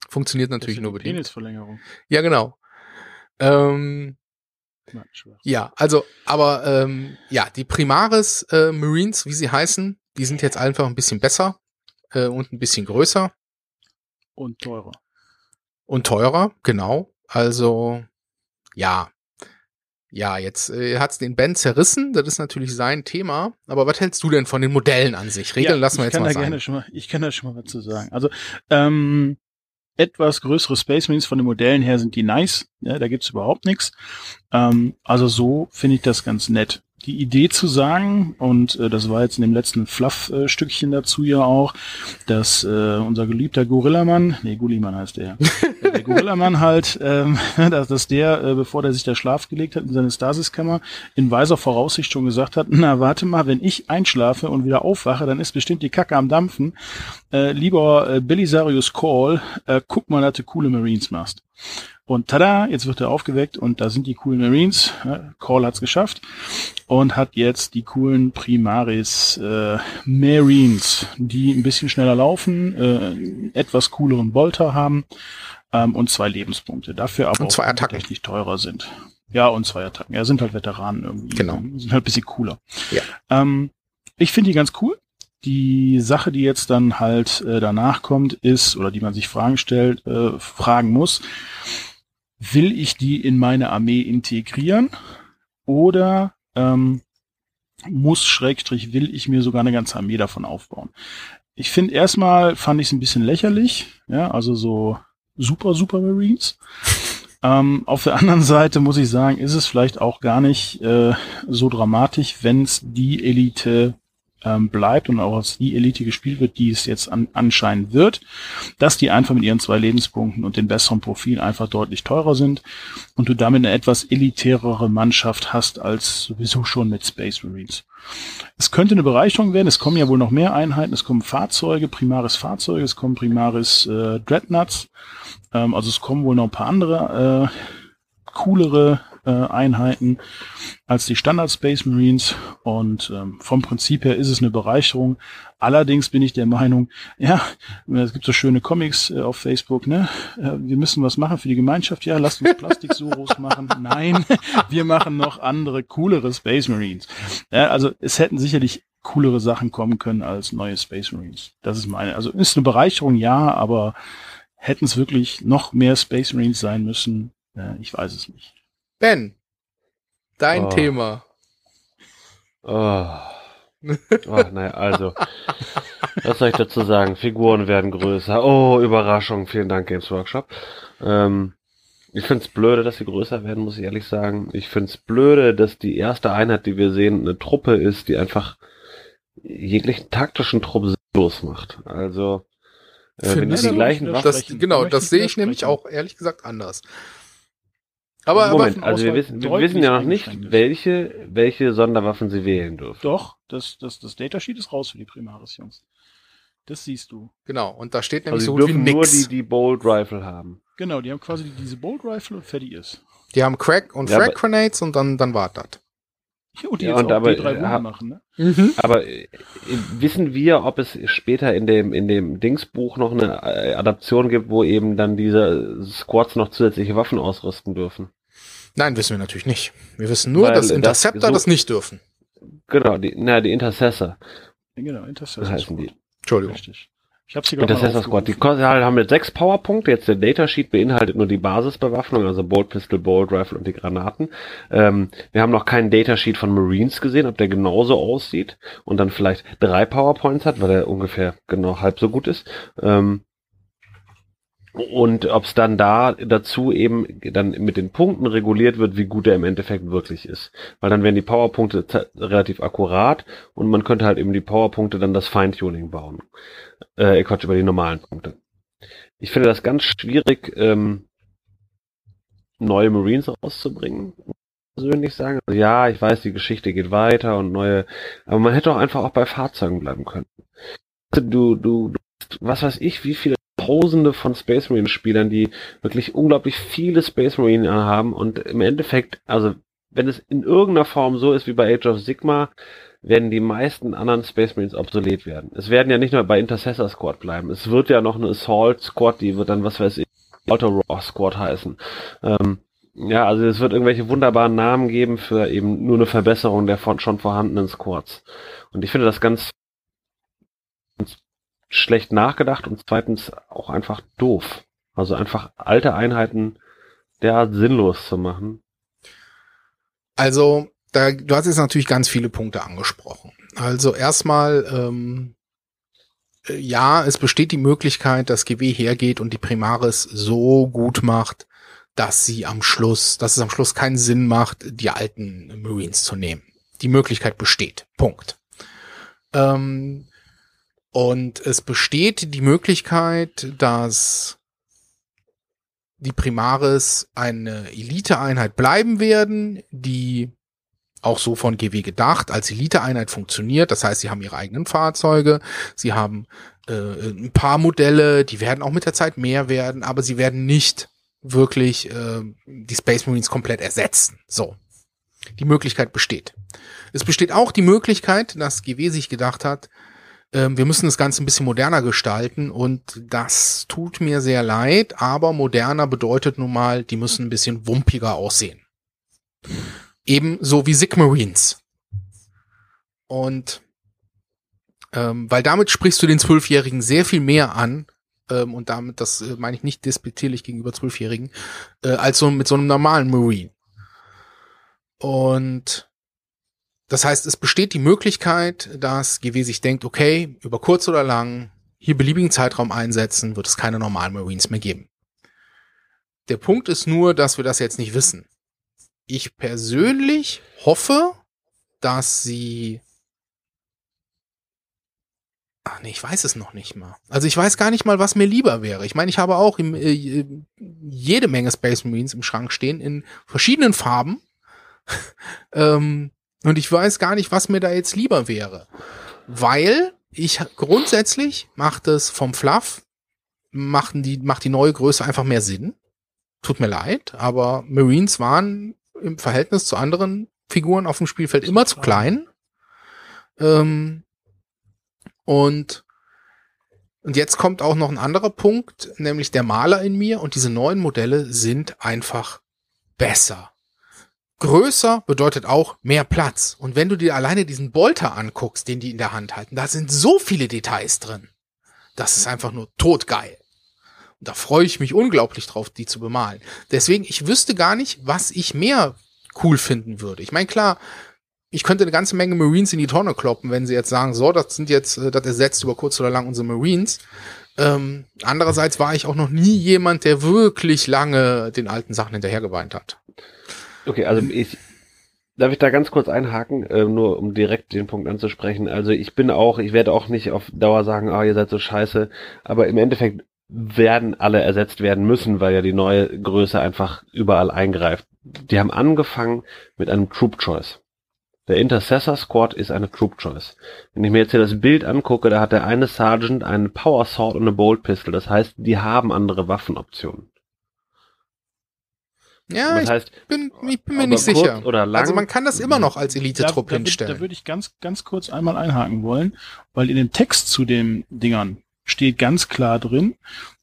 Funktioniert natürlich nur bedingt. Penisverlängerung. Ja, genau. Ähm. Ja, also, aber ähm, ja, die Primaris äh, Marines, wie sie heißen, die sind jetzt einfach ein bisschen besser äh, und ein bisschen größer Und teurer. und teurer, genau. Also, ja. Ja, jetzt äh, hat's den Ben zerrissen, das ist natürlich sein Thema. Aber was hältst du denn von den Modellen an sich? Regeln lassen wir ich jetzt kann mal da sein. gerne schon mal, ich kann da schon mal was zu sagen. Also, ähm, etwas größere Space Marines von den Modellen her sind die nice. Ja, da gibt's überhaupt nichts. Ähm, also so finde ich das ganz nett. Die Idee zu sagen, und äh, das war jetzt in dem letzten Fluff-Stückchen dazu ja auch, dass äh, unser geliebter Gorillamann, nee, Gulliman heißt der, ja, der Gorillamann halt, ähm, dass, dass der, äh, bevor der sich da Schlaf gelegt hat in seine Stasiskammer, in weiser Voraussicht schon gesagt hat, na warte mal, wenn ich einschlafe und wieder aufwache, dann ist bestimmt die Kacke am Dampfen. Äh, lieber äh, Belisarius Call, äh, guck mal, dass du coole Marines machst. Und tada, jetzt wird er aufgeweckt und da sind die coolen Marines. Ja, Call hat's geschafft und hat jetzt die coolen Primaris äh, Marines, die ein bisschen schneller laufen, äh, etwas cooleren Bolter haben ähm, und zwei Lebenspunkte. Dafür aber Und zwei auch Attacken. richtig teurer sind. Ja, und zwei Attacken. Ja, sind halt Veteranen irgendwie. Genau. Sind halt ein bisschen cooler. Ja. Ähm, ich finde die ganz cool. Die Sache, die jetzt dann halt äh, danach kommt, ist, oder die man sich Fragen stellt, äh, fragen muss, will ich die in meine Armee integrieren oder ähm, muss, Schrägstrich, will ich mir sogar eine ganze Armee davon aufbauen? Ich finde erstmal fand ich es ein bisschen lächerlich, ja, also so super, super Marines. Ähm, auf der anderen Seite muss ich sagen, ist es vielleicht auch gar nicht äh, so dramatisch, wenn es die Elite ähm, bleibt und auch als die Elite gespielt wird, die es jetzt an, anscheinend wird, dass die einfach mit ihren zwei Lebenspunkten und den besseren Profil einfach deutlich teurer sind und du damit eine etwas elitärere Mannschaft hast als sowieso schon mit Space Marines. Es könnte eine Bereicherung werden, es kommen ja wohl noch mehr Einheiten, es kommen Fahrzeuge, Primaris Fahrzeuge, es kommen Primaris äh, Dreadnoughts, ähm, also es kommen wohl noch ein paar andere äh, coolere Einheiten. als die Standard Space Marines und ähm, vom Prinzip her ist es eine Bereicherung. Allerdings bin ich der Meinung, ja, es gibt so schöne Comics äh, auf Facebook, ne? Äh, wir müssen was machen für die Gemeinschaft. Ja, lasst uns Plastik-Soros machen. Nein, wir machen noch andere, coolere Space Marines. Ja, also es hätten sicherlich coolere Sachen kommen können als neue Space Marines. Das ist meine, also ist eine Bereicherung, ja, aber hätten es wirklich noch mehr Space Marines sein müssen? Äh, ich weiß es nicht. Ben, dein Oh. Thema. Oh. Oh, naja, also. Was soll ich dazu sagen? Figuren werden größer. Oh, Überraschung. Vielen Dank, Games Workshop. Ähm, ich find's blöde, dass sie größer werden, muss ich ehrlich sagen. Ich find's blöde, dass die erste Einheit, die wir sehen, eine Truppe ist, die einfach jeglichen taktischen Trupp sinnlos macht. Also, äh, wenn die die gleichen Waffen... Genau, das sehe ich nämlich auch ehrlich gesagt anders. Aber, Moment, aber- also wir wissen, wir wissen ja noch nicht, welche, welche Sonderwaffen sie wählen dürfen. Doch, das, das, das Datasheet ist raus für die Primaris, Jungs. Das siehst du. genau, und da steht nämlich Also so gut wie dürfen nur die, die Bolt Rifle haben. Genau, die haben quasi diese Bolt Rifle und fertig ist. Die haben Crack und Ja, Frag Grenades und dann, dann war das. Jo, die Ja, jetzt und auch aber, B3 äh, Wunder hab- machen, ne? Aber äh, wissen wir, ob es später in dem in dem Dingsbuch noch eine äh, Adaption gibt, wo eben dann diese Squads noch zusätzliche Waffen ausrüsten dürfen? Nein, wissen wir natürlich nicht. Wir wissen nur, Weil dass das Interceptor so- das nicht dürfen. Genau, die, na, die Intercessor Genau, Intercessor. heißen die. Entschuldigung. Richtig. Ich habe sie gerade Intercessor Squad. Die halt, haben jetzt sechs Powerpunkte. Jetzt der Datasheet beinhaltet nur die Basisbewaffnung, also Bolt Pistol, Bolt Rifle und die Granaten. Ähm, wir haben noch keinen Datasheet von Marines gesehen, ob der genauso aussieht und dann vielleicht drei Powerpoints hat, weil er ungefähr genau halb so gut ist. Ähm, und ob es dann da dazu eben dann mit den Punkten reguliert wird, wie gut er im Endeffekt wirklich ist. Weil dann wären die Powerpunkte relativ akkurat und man könnte halt eben die Powerpunkte dann das Feintuning bauen. Äh, Quatsch, über die normalen Punkte. Ich finde das ganz schwierig, ähm, neue Marines rauszubringen. Persönlich sagen. Also, ja, ich weiß, die Geschichte geht weiter und neue, aber man hätte auch einfach auch bei Fahrzeugen bleiben können. Du, du, du was weiß ich, wie viele Tausende von Space Marine Spielern, die wirklich unglaublich viele Space Marine haben und im Endeffekt, also wenn es in irgendeiner Form so ist wie bei Age of Sigma, werden die meisten anderen Space Marines obsolet werden. Es werden ja nicht nur bei Intercessor Squad bleiben. Es wird ja noch eine Assault Squad, die wird dann, was weiß ich, Auto Raw Squad heißen. Ähm, ja, also es wird irgendwelche wunderbaren Namen geben für eben nur eine Verbesserung der von, schon vorhandenen Squads. Und ich finde das ganz, ganz schlecht nachgedacht und zweitens auch einfach doof. Also einfach alte Einheiten derart sinnlos zu machen. Also, da, du hast jetzt natürlich ganz viele Punkte angesprochen. Also erstmal, ähm, äh, ja, es besteht die Möglichkeit, dass GW hergeht und die Primaris so gut macht, dass sie am Schluss, dass es am Schluss keinen Sinn macht, die alten Marines zu nehmen. Die Möglichkeit besteht. Punkt. Ähm, und es besteht die Möglichkeit, dass die Primaris eine Eliteeinheit bleiben werden, die auch so von GW gedacht als Eliteeinheit funktioniert. Das heißt, sie haben ihre eigenen Fahrzeuge, sie haben äh, ein paar Modelle, die werden auch mit der Zeit mehr werden, aber sie werden nicht wirklich äh, die Space Marines komplett ersetzen. So. Die Möglichkeit besteht. Es besteht auch die Möglichkeit, dass GW sich gedacht hat, wir müssen das Ganze ein bisschen moderner gestalten und das tut mir sehr leid, aber moderner bedeutet nun mal, die müssen ein bisschen wumpiger aussehen. Ebenso wie Sigmarines. Und ähm, weil damit sprichst du den Zwölfjährigen sehr viel mehr an, ähm, und damit, das äh, meine ich nicht despektierlich gegenüber Zwölfjährigen, äh, als so mit so einem normalen Marine. Und das heißt, es besteht die Möglichkeit, dass GW sich denkt, okay, über kurz oder lang, hier beliebigen Zeitraum einsetzen, wird es keine normalen Marines mehr geben. Der Punkt ist nur, dass wir das jetzt nicht wissen. Ich persönlich hoffe, dass sie Ach nee, ich weiß es noch nicht mal. Also ich weiß gar nicht mal, was mir lieber wäre. Ich meine, ich habe auch im, äh, jede Menge Space Marines im Schrank stehen in verschiedenen Farben. ähm, und ich weiß gar nicht, was mir da jetzt lieber wäre. Weil ich grundsätzlich macht es vom Fluff, machen die, macht die neue Größe einfach mehr Sinn. Tut mir leid, aber Marines waren im Verhältnis zu anderen Figuren auf dem Spielfeld immer zu klein. Ähm, und und jetzt kommt auch noch ein anderer Punkt, nämlich der Maler in mir und diese neuen Modelle sind einfach besser. Größer bedeutet auch mehr Platz. Und wenn du dir alleine diesen Bolter anguckst, den die in der Hand halten, da sind so viele Details drin. Das ist einfach nur totgeil. Und da freue ich mich unglaublich drauf, die zu bemalen. Deswegen, ich wüsste gar nicht, was ich mehr cool finden würde. Ich meine, klar, ich könnte eine ganze Menge Marines in die Tonne kloppen, wenn sie jetzt sagen, so, das sind jetzt, äh, das ersetzt über kurz oder lang unsere Marines. Ähm, andererseits war ich auch noch nie jemand, der wirklich lange den alten Sachen hinterhergeweint hat. Okay, also ich, darf ich da ganz kurz einhaken, äh, nur um direkt den Punkt anzusprechen. Also ich bin auch, ich werde auch nicht auf Dauer sagen, ah, ihr seid so scheiße, aber im Endeffekt werden alle ersetzt werden müssen, weil ja die neue Größe einfach überall eingreift. Die haben angefangen mit einem Troop Choice. Der Intercessor Squad ist eine Troop Choice. Wenn ich mir jetzt hier das Bild angucke, da hat der eine Sergeant einen Power Sword und eine Bolt Pistol. Das heißt, die haben andere Waffenoptionen. Ja, das heißt, ich bin, ich bin mir nicht sicher. Oder lang, also man kann das immer noch als Elite-Trupp hinstellen. Da würde ich ganz, ganz kurz einmal einhaken wollen, weil in dem Text zu den Dingern steht ganz klar drin,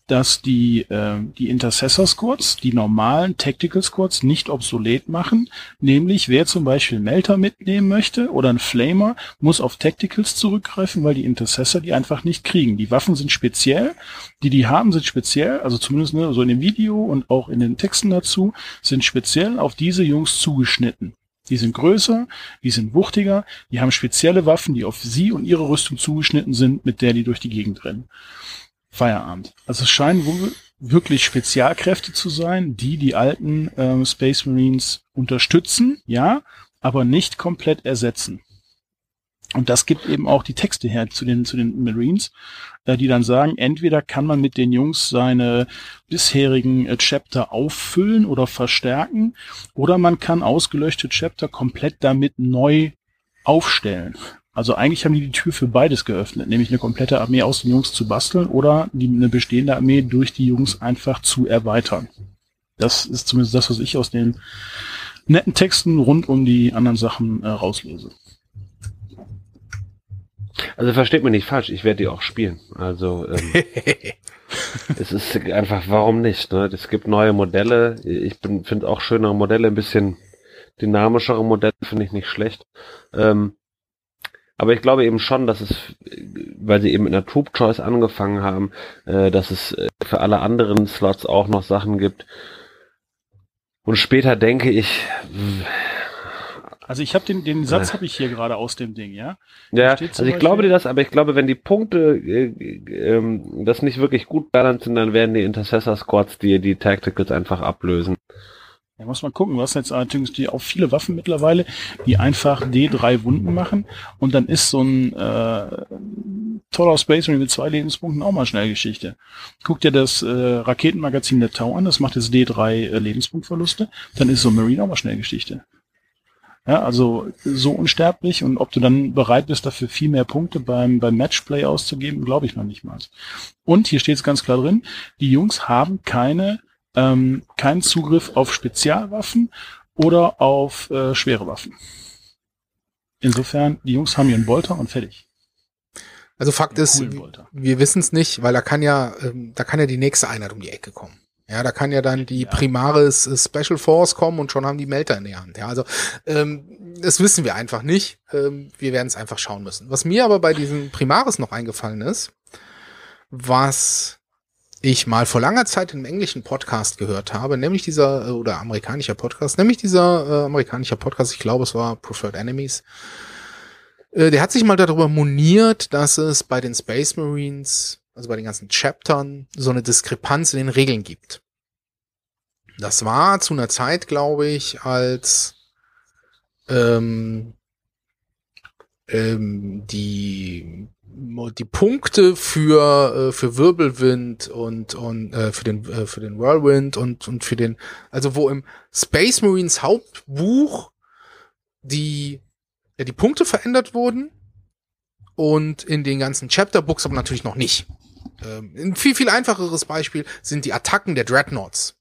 dass die, äh, die Intercessor Squads, die normalen Tactical Squads nicht obsolet machen. Nämlich, wer zum Beispiel Melter mitnehmen möchte oder ein Flamer, muss auf Tacticals zurückgreifen, weil die Intercessor die einfach nicht kriegen. Die Waffen sind speziell, die die haben, sind speziell, also zumindest ne, so in dem Video und auch in den Texten dazu, sind speziell auf diese Jungs zugeschnitten. Die sind größer, die sind wuchtiger, die haben spezielle Waffen, die auf sie und ihre Rüstung zugeschnitten sind, mit der die durch die Gegend rennen. Feierabend. Also es scheinen wohl wirklich Spezialkräfte zu sein, die die alten ähm, Space Marines unterstützen, ja, aber nicht komplett ersetzen. Und das gibt eben auch die Texte her zu den, zu den Marines, äh, die dann sagen, entweder kann man mit den Jungs seine bisherigen äh, Chapter auffüllen oder verstärken, oder man kann ausgelöschte Chapter komplett damit neu aufstellen. Also eigentlich haben die die Tür für beides geöffnet, nämlich eine komplette Armee aus den Jungs zu basteln oder die, eine bestehende Armee durch die Jungs einfach zu erweitern. Das ist zumindest das, was ich aus den netten Texten rund um die anderen Sachen äh, rauslese. Also versteht mich nicht falsch, ich werde die auch spielen. Also ähm, es ist einfach, warum nicht? Ne? Es gibt neue Modelle. Ich finde auch schönere Modelle, ein bisschen dynamischere Modelle finde ich nicht schlecht. Ähm, aber ich glaube eben schon, dass es, weil sie eben mit einer Troop Choice angefangen haben, äh, dass es äh, für alle anderen Slots auch noch Sachen gibt. Und später denke ich. Also ich habe den, den Satz habe ich hier gerade aus dem Ding, ja. Ja, also ich Beispiel, glaube dir das, aber ich glaube, wenn die Punkte äh, äh, das nicht wirklich gut balanced sind, dann werden die Intercessor Squads die die Tacticals einfach ablösen. Ja, muss man gucken. Hast jetzt allerdings die auch viele Waffen mittlerweile, die einfach D3 Wunden machen. Und dann ist so ein äh, toller Space Marine mit zwei Lebenspunkten auch mal schnell Geschichte. Guck dir das äh, Raketenmagazin der Tau an, das macht jetzt D3 äh, Lebenspunktverluste. Dann ist so ein Marine auch mal schnell Geschichte. Ja, also so unsterblich und ob du dann bereit bist, dafür viel mehr Punkte beim, beim Matchplay auszugeben, glaube ich noch nicht mal. Und hier steht es ganz klar drin, die Jungs haben keine ähm, keinen Zugriff auf Spezialwaffen oder auf äh, schwere Waffen. Insofern, die Jungs haben ihren Bolter und fertig. Also Fakt ist, wir wissen es nicht, weil da kann ja, ähm, da kann ja die nächste Einheit um die Ecke kommen. Ja, da kann ja dann die ja. Primaris äh, Special Force kommen und schon haben die Melter in der Hand. Ja, also ähm, das wissen wir einfach nicht. Ähm, wir werden es einfach schauen müssen. Was mir aber bei diesen Primaris noch eingefallen ist, was ich mal vor langer Zeit in englischen Podcast gehört habe, nämlich dieser, äh, oder amerikanischer Podcast, nämlich dieser äh, amerikanischer Podcast, ich glaube es war Preferred Enemies, äh, der hat sich mal darüber moniert, dass es bei den Space Marines, also bei den ganzen Chaptern, so eine Diskrepanz in den Regeln gibt. Das war zu einer Zeit, glaube ich, als ähm, ähm, die die Punkte für äh, für Wirbelwind und und äh, für den äh, für den Whirlwind und und für den also wo im Space Marines Hauptbuch die ja, die Punkte verändert wurden und in den ganzen Chapter Books aber natürlich noch nicht. Ähm, ein viel viel einfacheres Beispiel sind die Attacken der Dreadnoughts.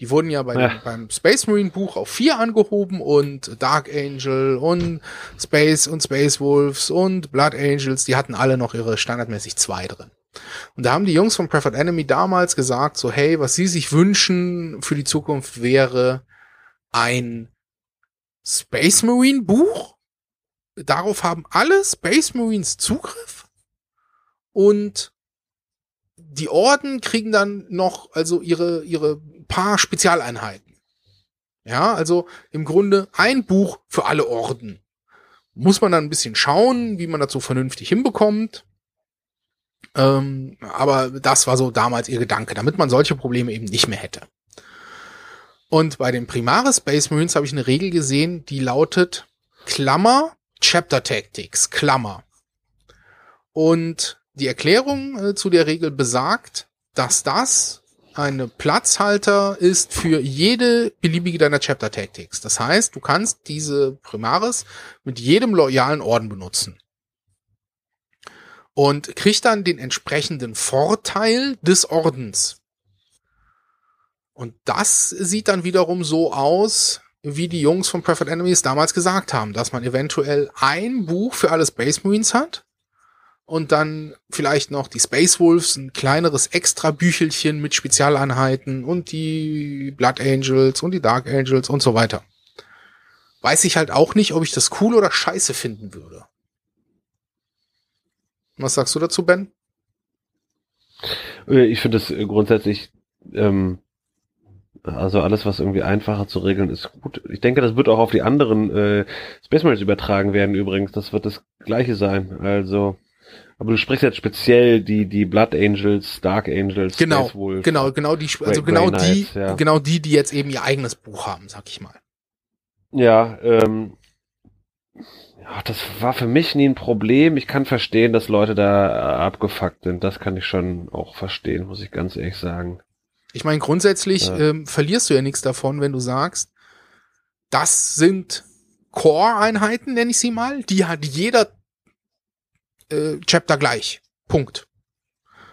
Die wurden ja, bei Ja. Dem, beim Space Marine Buch auf vier angehoben und Dark Angel und Space und Space Wolves und Blood Angels, die hatten alle noch ihre standardmäßig zwei drin. Und da haben die Jungs von Preferred Enemy damals gesagt, so hey, was sie sich wünschen für die Zukunft wäre ein Space Marine Buch. Darauf haben alle Space Marines Zugriff und die Orden kriegen dann noch also ihre ihre paar Spezialeinheiten. Ja, also im Grunde ein Buch für alle Orden. Muss man dann ein bisschen schauen, wie man das so vernünftig hinbekommt. Ähm, aber das war so damals ihr Gedanke, damit man solche Probleme eben nicht mehr hätte. Und bei den Primaris Space Marines habe ich eine Regel gesehen, die lautet Klammer Chapter Tactics, Klammer. Und die Erklärung äh, zu der Regel besagt, dass das eine Platzhalter ist für jede beliebige deiner Chapter Tactics. Das heißt, du kannst diese Primaris mit jedem loyalen Orden benutzen. Und kriegst dann den entsprechenden Vorteil des Ordens. Und das sieht dann wiederum so aus, wie die Jungs von Preferred Enemies damals gesagt haben, dass man eventuell ein Buch für alle Space Marines hat und dann vielleicht noch die Space Wolves, ein kleineres Extra-Büchelchen mit Spezialeinheiten und die Blood Angels und die Dark Angels und so weiter. Weiß ich halt auch nicht, ob ich das cool oder scheiße finden würde. Was sagst du dazu, Ben? Äh, Ich finde es grundsätzlich, ähm, also alles, was irgendwie einfacher zu regeln ist, gut. Ich denke, das wird auch auf die anderen äh, Space Marines übertragen werden übrigens. Das wird das gleiche sein. Also, aber du sprichst jetzt speziell die, die Blood Angels, Dark Angels, Genau, Wolf. Genau, genau die, also Grey- genau Grey die, Knights, ja. genau die, die jetzt eben ihr eigenes Buch haben, sag ich mal. Ja, ähm, ja, das war für mich nie ein Problem. Ich kann verstehen, dass Leute da äh, abgefuckt sind. Das kann ich schon auch verstehen, muss ich ganz ehrlich sagen. Ich meine, grundsätzlich Ja. ähm, verlierst du ja nichts davon, wenn du sagst, das sind Core-Einheiten, nenne ich sie mal, die hat jeder äh, Chapter gleich. Punkt.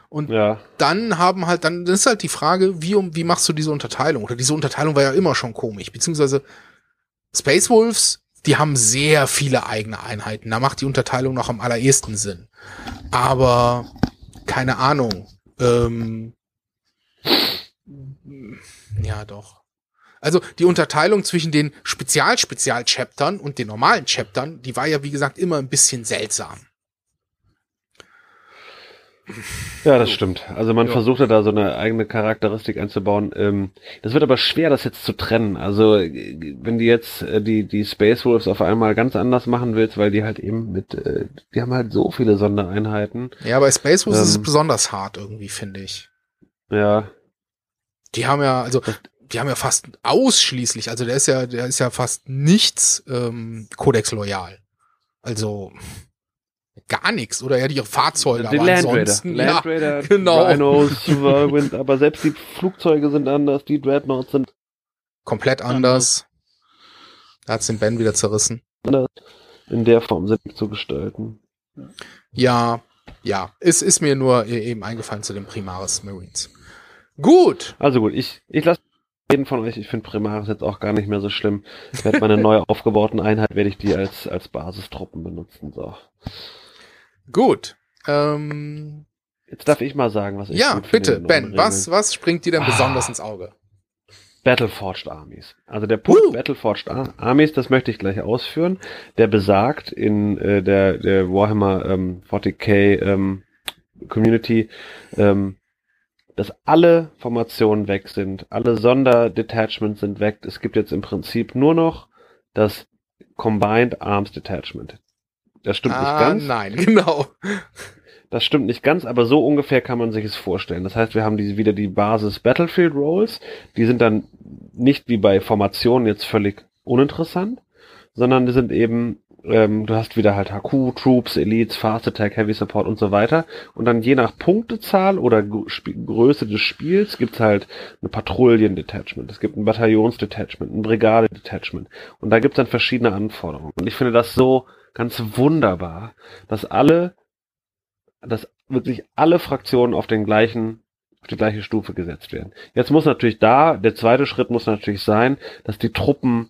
Und Ja, dann haben halt, dann ist halt die Frage, wie, um, wie machst du diese Unterteilung? Oder diese Unterteilung war ja immer schon komisch, beziehungsweise Space Wolves, die haben sehr viele eigene Einheiten. Da macht die Unterteilung noch am allerersten Sinn. Aber keine Ahnung. Ähm, ja, doch. Also die Unterteilung zwischen den Spezial-Spezial-Chaptern und den normalen Chaptern, die war ja wie gesagt immer ein bisschen seltsam. ja, das stimmt. Also man Ja. versuchte da so eine eigene Charakteristik einzubauen. Ähm, das wird aber schwer, das jetzt zu trennen. Also äh, wenn die jetzt äh, die die Space Wolves auf einmal ganz anders machen willst, weil die halt eben mit, äh, die haben halt so viele Sondereinheiten. Ja, bei Space Wolves ist es Ähm. besonders hart irgendwie, finde ich. Ja, Die haben ja, also, die haben ja fast ausschließlich, also der ist ja, der ist ja fast nichts ähm, Codex loyal. Also gar nichts. Oder ja, die Fahrzeuge, die aber Land Raider, ansonsten. Land ja, Raider, genau. Rhinos, Whirlwind, aber selbst die Flugzeuge sind anders, die Dreadnoughts sind komplett anders. Da hat's den Ben wieder zerrissen. anders. In der Form sind zu gestalten. Ja, ja. Es ist mir nur e- eben eingefallen zu den Primaris Marines. Gut. Also gut, ich, ich lasse jeden von euch, ich finde Primaris jetzt auch gar nicht mehr so schlimm. Ich werde meine neu aufgebauten Einheit, werde ich die als, als Basistruppen benutzen. So. Gut. Ähm, Jetzt darf ich mal sagen, was ich ja, bitte, Ben, was, was springt dir denn Ah. besonders ins Auge? Battleforged Armies. Also der Punkt Uh. Battleforged Ar Armies, das möchte ich gleich ausführen, der besagt in äh, der, der Warhammer ähm, 40k ähm, Community, ähm, dass alle Formationen weg sind, alle Sonderdetachments sind weg. Es gibt jetzt im Prinzip nur noch das Combined Arms Detachment. Das stimmt nicht ah, ganz. nein, genau. Das stimmt nicht ganz, aber so ungefähr kann man sich es vorstellen. Das heißt, wir haben diese, wieder die Basis Battlefield Rolls. Die sind dann nicht wie bei Formationen jetzt völlig uninteressant, sondern die sind eben, ähm, du hast wieder halt HQ, Troops, Elites, Fast Attack, Heavy Support und so weiter. Und dann je nach Punktezahl oder Größe des Spiels gibt's halt eine Patrouillen-Detachment, es gibt ein Bataillons-Detachment, ein Brigade-Detachment. Und da gibt's dann verschiedene Anforderungen. Und ich finde das so ganz wunderbar, dass alle dass wirklich alle Fraktionen auf den gleichen auf die gleiche Stufe gesetzt werden. Jetzt muss natürlich da, der zweite Schritt muss natürlich sein, dass die Truppen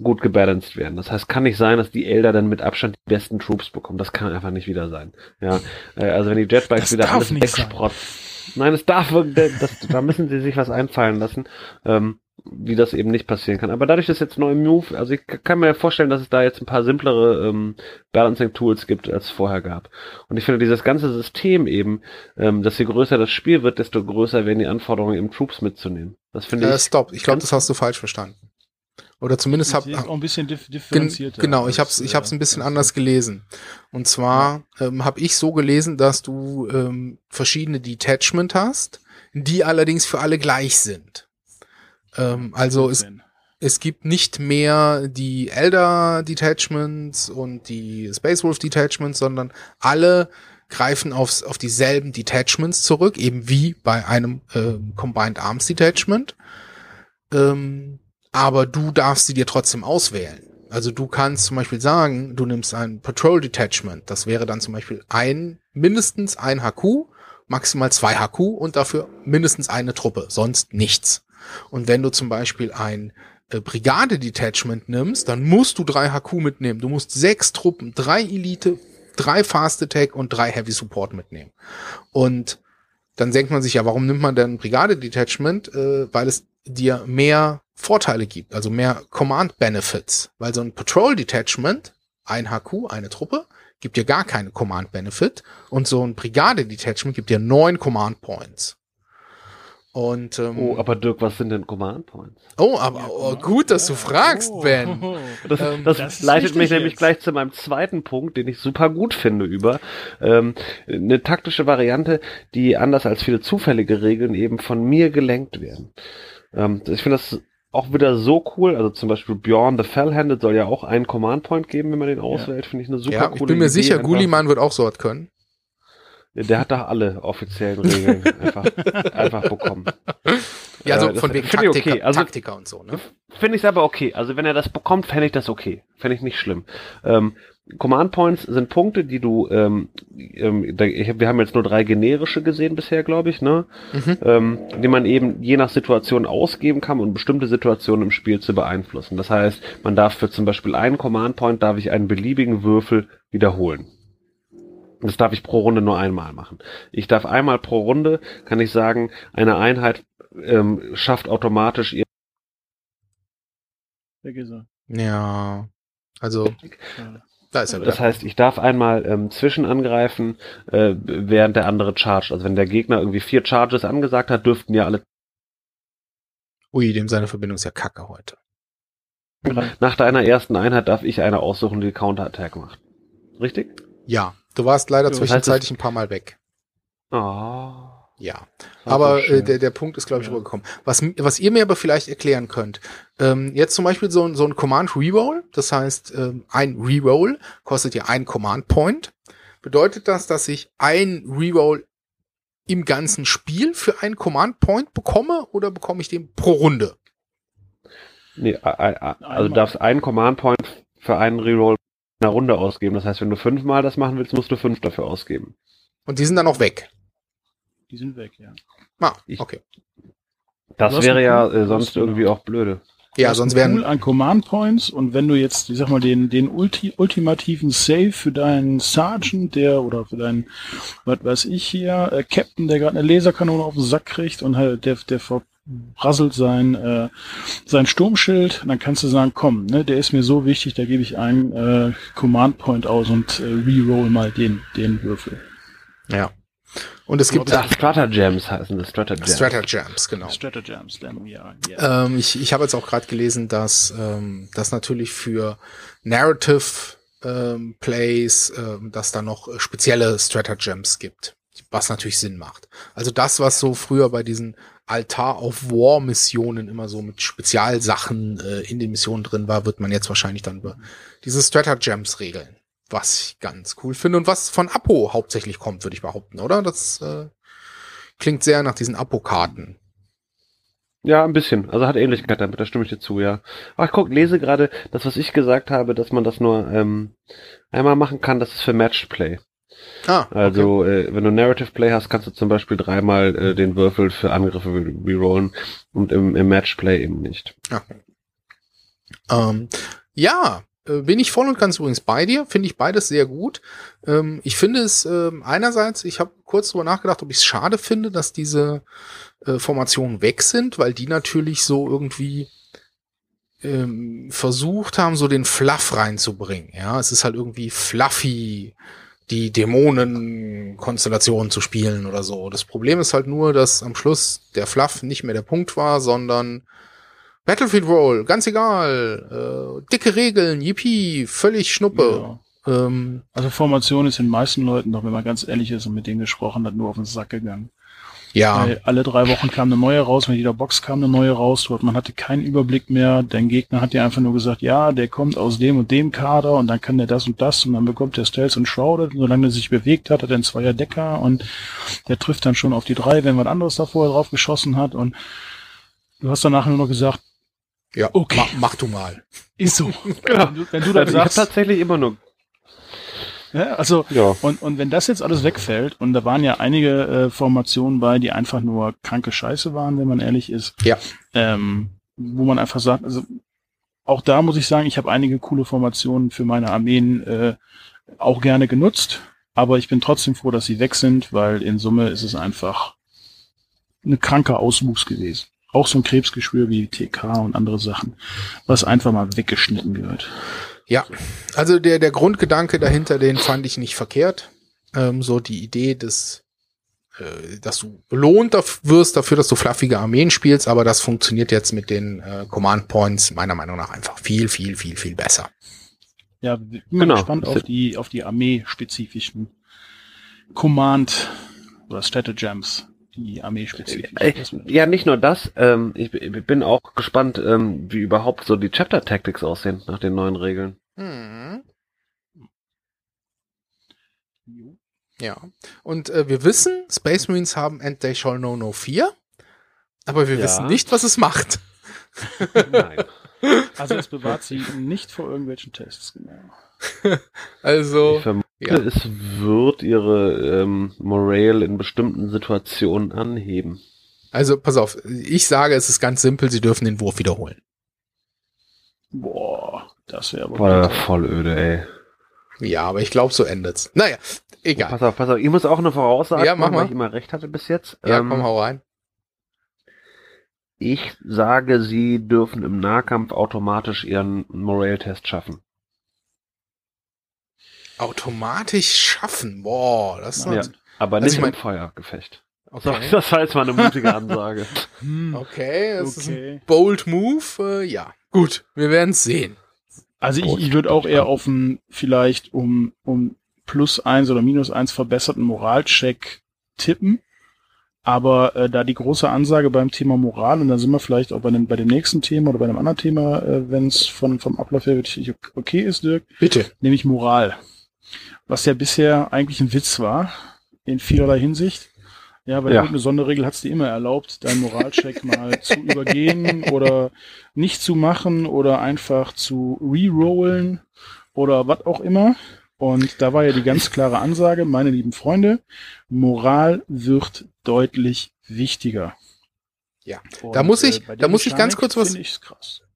gut gebalanced werden. Das heißt, kann nicht sein, dass die Elder dann mit Abstand die besten Troops bekommen. Das kann einfach nicht wieder sein. Ja, äh, also wenn die Jetbikes Das wieder alles wegsprotzen. Nein, es darf das, da müssen sie sich was einfallen lassen, ähm, wie das eben nicht passieren kann. Aber dadurch, dass jetzt neue Move, also ich kann mir vorstellen, dass es da jetzt ein paar simplere ähm, Balancing-Tools gibt, als es vorher gab. Und ich finde dieses ganze System eben, ähm, dass je größer das Spiel wird, desto größer werden die Anforderungen, eben Troops mitzunehmen. Das finde Äh, ich. stopp, ich glaube, das hast du falsch verstanden. Oder zumindest hab, Sie ist auch ein bisschen dif Gen differenzierter. genau, ich habe ich hab's ein äh, bisschen als- anders gelesen. Und zwar ähm, habe ich so gelesen, dass du ähm, verschiedene Detachment hast, die allerdings für alle gleich sind. Ähm, also es, es gibt nicht mehr die Elder Detachments und die Space Wolf Detachments, sondern alle greifen aufs, auf dieselben Detachments zurück, eben wie bei einem ähm, Combined Arms Detachment. Ähm, aber du darfst sie dir trotzdem auswählen. Also du kannst zum Beispiel sagen, du nimmst ein Patrol Detachment. Das wäre dann zum Beispiel ein, mindestens ein HQ, maximal zwei HQ und dafür mindestens eine Truppe, sonst nichts. Und wenn du zum Beispiel ein äh, Brigade Detachment nimmst, dann musst du drei HQ mitnehmen. Du musst sechs Truppen, drei Elite, drei Fast Attack und drei Heavy Support mitnehmen. Und dann denkt man sich ja, warum nimmt man denn ein Brigade Detachment? Äh, weil es dir mehr Vorteile gibt, also mehr Command Benefits. Weil so ein Patrol Detachment, ein HQ, eine Truppe, gibt dir gar keine Command Benefit und so ein Brigade Detachment gibt dir neun Command Points. Und ähm, Oh, aber Dirk, was sind denn Command Points? oh, aber oh, gut, dass du fragst, Oh. Ben. Das, Ähm, das, das ist leitet mich nämlich jetzt. gleich zu meinem zweiten Punkt, den ich super gut finde über ähm, eine taktische Variante, die anders als viele zufällige Regeln eben von mir gelenkt werden. Ähm, ich finde das auch wieder so cool. Also zum Beispiel Bjorn the Fell-Handed soll ja auch einen Command Point geben, wenn man den auswählt. Finde ich eine super Ja, coole ich bin mir Idee sicher, einfach. Gulliman wird auch so was können. Der hat doch alle offiziellen Regeln einfach, einfach bekommen. Ja, so Äh, von wegen Taktiker, okay. Also- Taktiker und so, ne? Finde ich aber okay. Also wenn er das bekommt, fände ich das okay. Fände ich nicht schlimm. Ähm, Command Points sind Punkte, die du, ähm, ähm, da, ich, wir haben jetzt nur drei generische gesehen bisher, glaube ich, ne? Mhm. Ähm, die man eben je nach Situation ausgeben kann, um bestimmte Situationen im Spiel zu beeinflussen. Das heißt, man darf für zum Beispiel einen Command Point, darf ich einen beliebigen Würfel wiederholen. Das darf ich pro Runde nur einmal machen. Ich darf einmal pro Runde, kann ich sagen, eine Einheit ähm, schafft automatisch ihr Weg ist er. Ja, also da ist er wieder. Das heißt, ich darf einmal ähm, zwischen angreifen, äh, während der andere chargt. Also wenn der Gegner irgendwie vier Charges angesagt hat, dürften ja alle Ui, dem seine Verbindung ist ja kacke heute. nach deiner ersten Einheit darf ich eine aussuchen, die Counterattack macht. Richtig? Ja, du warst leider Ja, zwischenzeitlich ein paar Mal weg. Oh. Ja, aber äh, der, der Punkt ist, glaube ich, Ja. rübergekommen. Was, was ihr mir aber vielleicht erklären könnt, ähm, jetzt zum Beispiel so, ein- so ein Command Reroll, das heißt, ähm, ein Reroll kostet ja ein Command Point. Bedeutet das, dass ich ein Reroll im ganzen Spiel für einen Command Point bekomme oder bekomme ich den pro Runde? Nee, also du darfst einen Command Point für einen Reroll einer Runde ausgeben. Das heißt, wenn du fünfmal das machen willst, musst du fünf dafür ausgeben. Und die sind dann auch weg. Die sind weg, ja. Ah, Ich- okay. Das wäre ja äh, sonst irgendwie auch blöde. Ja, sonst Pool wären, an Command Points und wenn du jetzt, ich sag mal, den, den Ulti, ultimativen Save für deinen Sergeant, der oder für deinen, was weiß ich hier, äh, Captain, der gerade eine Laserkanone auf den Sack kriegt und halt der, der verbrasselt sein, äh, sein Sturmschild, dann kannst du sagen, komm, ne, der ist mir so wichtig, da gebe ich einen äh, Command Point aus und äh, reroll mal den, den Würfel. ja. Und es gibt Ach, Stratagems heißen das, Stratagems. Stratagems, genau. Stratagems, dann, ja, ja. Ähm, ich ich habe jetzt auch gerade gelesen, dass ähm, das natürlich für Narrative ähm, Plays, ähm, dass da noch äh, spezielle Stratagems gibt, was natürlich Sinn macht. Also das, was so früher bei diesen Altar of War Missionen immer so mit Spezialsachen äh, in den Missionen drin war, wird man jetzt wahrscheinlich dann über diese Stratagems regeln. Was ich ganz cool finde und was von Apo hauptsächlich kommt, würde ich behaupten, oder? Das äh, klingt sehr nach diesen Apo-Karten. Ja, ein bisschen. Also hat Ähnlichkeit damit, da stimme ich dir zu, ja. Ich guck, lese gerade das, was ich gesagt habe, dass man das nur ähm, einmal machen kann, das ist für Matchplay. Ah, also, äh, wenn du Narrative Play hast, kannst du zum Beispiel dreimal äh, den Würfel für Angriffe rerollen und im, im Matchplay eben nicht. Okay. Ähm, ja, äh, bin ich voll und ganz übrigens bei dir. Finde ich beides sehr gut. Ähm, ich finde es äh, einerseits, ich habe kurz drüber nachgedacht, ob ich es schade finde, dass diese äh, Formationen weg sind, weil die natürlich so irgendwie ähm, versucht haben, so den Fluff reinzubringen. Ja, es ist halt irgendwie fluffy, die Dämonen-Konstellation zu spielen oder so. Das Problem ist halt nur, dass am Schluss der Fluff nicht mehr der Punkt war, sondern Battlefield Roll, ganz egal, äh, dicke Regeln, yippie, völlig Schnuppe. Ja. Ähm, also Formation ist den meisten Leuten, doch wenn man ganz ehrlich ist und mit denen gesprochen hat, nur auf den Sack gegangen. Ja. Weil alle drei Wochen kam eine neue raus, mit jeder Box kam eine neue raus, man hatte keinen Überblick mehr. Dein Gegner hat dir einfach nur gesagt, ja, der kommt aus dem und dem Kader und dann kann der das und das und dann bekommt der Stealth und Shrouded und solange er sich bewegt hat, hat er einen Zweier Decker und der trifft dann schon auf die drei, wenn was anderes davor drauf geschossen hat und du hast danach nur noch gesagt, ja, okay. mach, mach du mal. Ist so. ja. Wenn du, wenn du dann also sagst, ich tatsächlich immer nur ja, also ja. Und, und wenn das jetzt alles wegfällt, und da waren ja einige äh, Formationen bei, die einfach nur kranke Scheiße waren, wenn man ehrlich ist. Ja. Ähm, wo man einfach sagt, also auch da muss ich sagen, ich habe einige coole Formationen für meine Armeen äh, auch gerne genutzt, aber ich bin trotzdem froh, dass sie weg sind, weil in Summe ist es einfach eine kranke Auswuchs gewesen. Auch so ein Krebsgeschwür wie TK und andere Sachen, was einfach mal weggeschnitten wird. Ja, also der, der Grundgedanke dahinter, den fand ich nicht verkehrt. Ähm, so die Idee des, äh, dass du belohnt wirst dafür, dass du fluffige Armeen spielst, aber das funktioniert jetzt mit den äh, Command Points meiner Meinung nach einfach viel, viel, viel, viel besser. Ja, bin genau. gespannt auf die, auf die Armee-spezifischen Command oder Stratagems die Armee spezifisch. Äh, ja, nicht nur das. Ähm, ich, ich, bin auch gespannt, ähm, wie überhaupt so die Chapter Tactics aussehen nach den neuen Regeln. Hm. Ja. Und äh, wir wissen, Space Marines haben And They Shall Know No 4, aber wir ja. wissen nicht, was es macht. Nein. Also es bewahrt sie nicht vor irgendwelchen Tests, genau. also. Ich vermute, ja. es wird ihre ähm, Morale in bestimmten Situationen anheben. Also, pass auf, ich sage, es ist ganz simpel, sie dürfen den Wurf wiederholen. Boah, das wäre aber Boah, voll öde, ey. Ja, aber ich glaube, so endet's. Naja, egal. Oh, pass auf, pass auf, ich muss auch eine Voraussage ja, mach machen, weil ich immer recht hatte bis jetzt. Ja, ähm, komm, hau rein. Ich sage, sie dürfen im Nahkampf automatisch ihren Morale-Test schaffen automatisch schaffen. Boah, das ist ja, aber nicht also im Feuergefecht. Okay. Das war jetzt mal eine mutige Ansage. Okay, das okay. ist ein bold Move. Äh, ja, gut, wir werden es sehen. Also ich, ich würde auch eher auf einen vielleicht um, um plus eins oder minus eins verbesserten Moralcheck tippen. Aber äh, da die große Ansage beim Thema Moral, und da sind wir vielleicht auch bei dem, bei dem nächsten Thema oder bei einem anderen Thema, äh, wenn es von vom Ablauf her wirklich okay ist, Dirk. Bitte. Nämlich Moral was ja bisher eigentlich ein Witz war, in vielerlei Hinsicht. Ja, weil ja. irgendeine Sonderregel hat es dir immer erlaubt, deinen Moralcheck mal zu übergehen oder nicht zu machen oder einfach zu rerollen oder was auch immer. Und da war ja die ganz klare Ansage, meine lieben Freunde, Moral wird deutlich wichtiger. Ja, Und, da muss ich, äh, da muss ich ganz kurz was,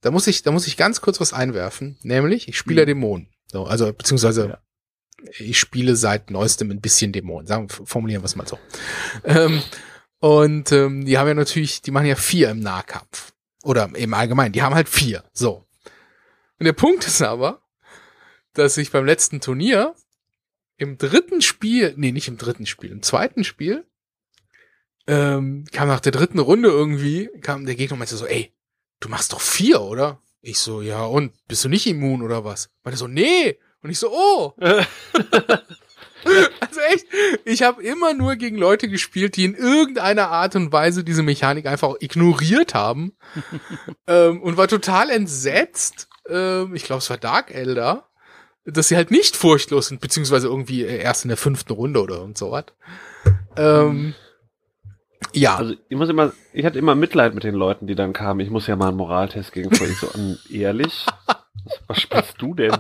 da muss ich, da muss ich ganz kurz was einwerfen, nämlich ich spiele hm. Dämonen. So, also beziehungsweise ja ich spiele seit neuestem ein bisschen Dämonen, sagen, formulieren wir es mal so. Ähm, und ähm, die haben ja natürlich, die machen ja vier im Nahkampf. Oder im Allgemeinen, die haben halt vier. So. Und der Punkt ist aber, dass ich beim letzten Turnier im dritten Spiel, nee, nicht im dritten Spiel, im zweiten Spiel, ähm, kam nach der dritten Runde irgendwie, kam der Gegner und meinte so, ey, du machst doch vier, oder? Ich so, ja, und bist du nicht immun oder was? Meinte so, nee, und ich so, oh. also echt, ich habe immer nur gegen Leute gespielt, die in irgendeiner Art und Weise diese Mechanik einfach ignoriert haben. ähm, und war total entsetzt. Ähm, ich glaube, es war Dark Elder, dass sie halt nicht furchtlos sind, beziehungsweise irgendwie erst in der fünften Runde oder irgend sowas. Ähm, ja. Also ich muss immer, ich hatte immer Mitleid mit den Leuten, die dann kamen. Ich muss ja mal einen Moraltest gegen vorhin so ehrlich. Was spielst du denn?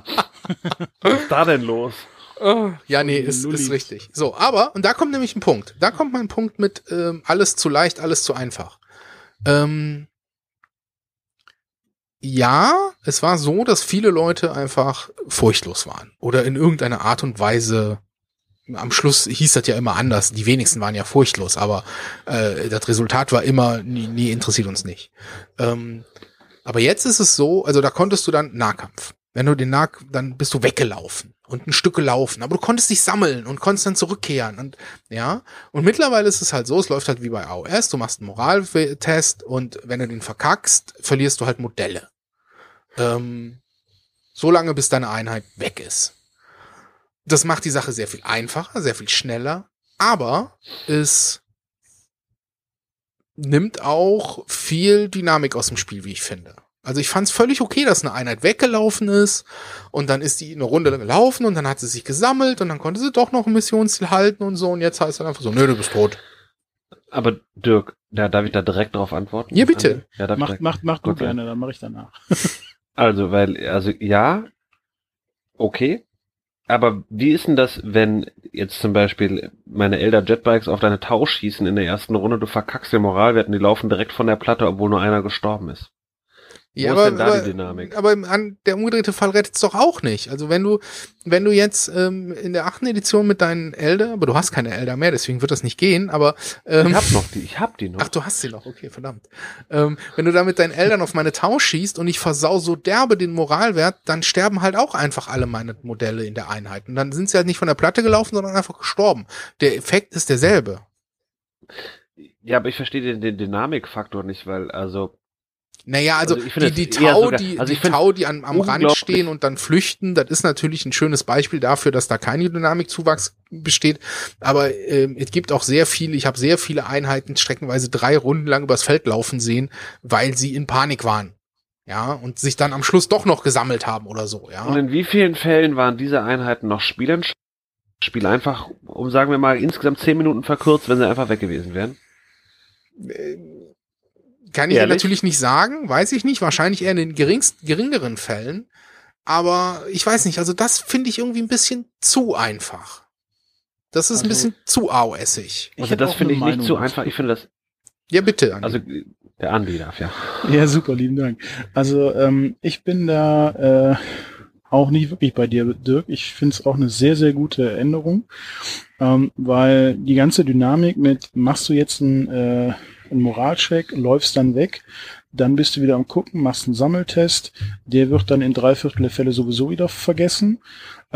Was ist da denn los? Oh, ja, nee, ist, ist richtig. So, aber, und da kommt nämlich ein Punkt. Da kommt mein Punkt mit ähm, alles zu leicht, alles zu einfach. Ähm, ja, es war so, dass viele Leute einfach furchtlos waren oder in irgendeiner Art und Weise am Schluss hieß das ja immer anders. Die wenigsten waren ja furchtlos, aber äh, das Resultat war immer, nie, nie interessiert uns nicht. Ähm, aber jetzt ist es so, also da konntest du dann Nahkampf. Wenn du den Nah, dann bist du weggelaufen und ein Stück gelaufen, aber du konntest dich sammeln und konntest dann zurückkehren und ja. Und mittlerweile ist es halt so, es läuft halt wie bei AOS, du machst einen Moraltest und wenn du den verkackst, verlierst du halt Modelle. Ähm, so lange, bis deine Einheit weg ist. Das macht die Sache sehr viel einfacher, sehr viel schneller, aber es nimmt auch viel Dynamik aus dem Spiel, wie ich finde. Also ich fand es völlig okay, dass eine Einheit weggelaufen ist und dann ist die eine Runde gelaufen und dann hat sie sich gesammelt und dann konnte sie doch noch ein Missionsziel halten und so und jetzt heißt es einfach so, nö, du bist tot. Aber Dirk, da darf ich da direkt drauf antworten? Ja, bitte. Ja, darf ich Mach, direkt- mach, mach du Gut, gerne, dann mache ich danach. Also, weil, also ja, okay. Aber wie ist denn das, wenn jetzt zum Beispiel meine Elder Jetbikes auf deine Tau schießen in der ersten Runde, du verkackst den Moralwert und die laufen direkt von der Platte, obwohl nur einer gestorben ist? Ja, Wo ist aber, denn da aber, die Dynamik? aber an der umgedrehte Fall rettet es doch auch nicht. Also wenn du, wenn du jetzt ähm, in der achten Edition mit deinen Elder, aber du hast keine Elder mehr, deswegen wird das nicht gehen, aber ähm, Ich hab noch die, ich hab die noch. Ach, du hast sie noch, okay, verdammt. Ähm, wenn du da mit deinen Eltern auf meine Tau schießt und ich versau so derbe den Moralwert, dann sterben halt auch einfach alle meine Modelle in der Einheit. Und dann sind sie halt nicht von der Platte gelaufen, sondern einfach gestorben. Der Effekt ist derselbe. Ja, aber ich verstehe den, den Dynamikfaktor nicht, weil, also, Naja, also, Also die, die Tau, sogar- die, also die Tau, die an, am Rand stehen und dann flüchten, das ist natürlich ein schönes Beispiel dafür, dass da keine Dynamikzuwachs besteht. Aber ähm, es gibt auch sehr viele, ich habe sehr viele Einheiten streckenweise drei Runden lang übers Feld laufen sehen, weil sie in Panik waren. Ja, und sich dann am Schluss doch noch gesammelt haben oder so, ja. und in wie vielen Fällen waren diese Einheiten noch Spielern? Spiel einfach, um sagen wir mal, insgesamt zehn Minuten verkürzt, wenn sie einfach weg gewesen wären. Kann ich natürlich nicht sagen, weiß ich nicht, wahrscheinlich eher in den geringst, geringeren Fällen. Aber ich weiß nicht, also das finde ich irgendwie ein bisschen zu einfach. Das ist ein Also- bisschen zu AOSig. Ich Also das finde ich nicht Meinung so dazu. einfach. Ich finde das, Ja, bitte. Andi. also der Andi darf ja. Ja, super, lieben Dank. Also ähm, ich bin da äh, auch nicht wirklich bei dir, Dirk. Ich finde es auch eine sehr, sehr gute Änderung, ähm, weil die ganze Dynamik mit, machst du jetzt einen, äh, einen Moralcheck, läufst dann weg, dann bist du wieder am Gucken, machst einen Sammeltest, der wird dann in drei Viertel der Fälle sowieso wieder vergessen.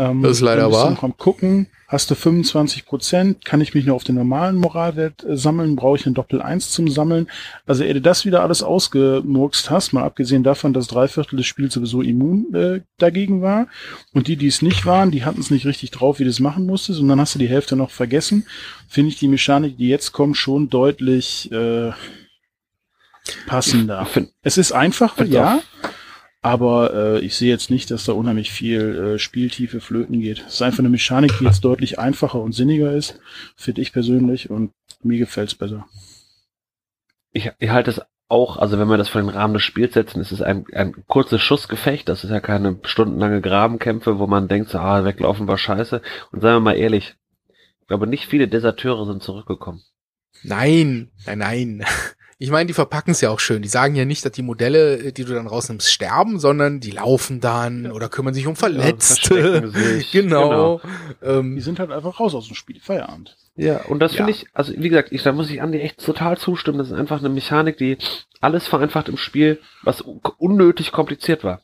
Ähm, Das ist leider wahr. Am Gucken, hast du 25 Prozent, kann ich mich nur auf den normalen Moralwert äh, sammeln, brauche ich einen Doppel 1 zum Sammeln. Also ehe du das wieder alles ausgemurkst hast, mal abgesehen davon, dass drei Viertel des Spiels sowieso immun äh, dagegen war. Und die, die es nicht waren, die hatten es nicht richtig drauf, wie du es machen musstest. Und dann hast du die Hälfte noch vergessen, finde ich die Mechanik, die jetzt kommt, schon deutlich äh, passender. Es ist einfacher, Find's ja, aber äh, ich sehe jetzt nicht, dass da unheimlich viel äh, Spieltiefe flöten geht. Es ist einfach eine Mechanik, die jetzt deutlich einfacher und sinniger ist, finde ich persönlich und mir gefällt's besser. ich, ich halte es auch, also wenn wir das vor den Rahmen des Spiels setzen, ist es ein, ein kurzes Schussgefecht. Das ist ja keine stundenlange Grabenkämpfe, wo man denkt, so, ah, weglaufen war scheiße. Und seien wir mal ehrlich, ich glaube, nicht viele Deserteure sind zurückgekommen. Nein, nein, nein. Ich meine, die verpacken es ja auch schön. Die sagen ja nicht, dass die Modelle, die du dann rausnimmst, sterben, sondern die laufen dann oder kümmern sich um Verletzte. sich. genau. Die Ähm, sind halt einfach raus aus dem Spiel, Feierabend. Ja, und das Ja. finde ich, also wie gesagt, ich, da muss ich Andi echt total zustimmen. Das ist einfach eine Mechanik, die alles vereinfacht im Spiel, was un- unnötig kompliziert war.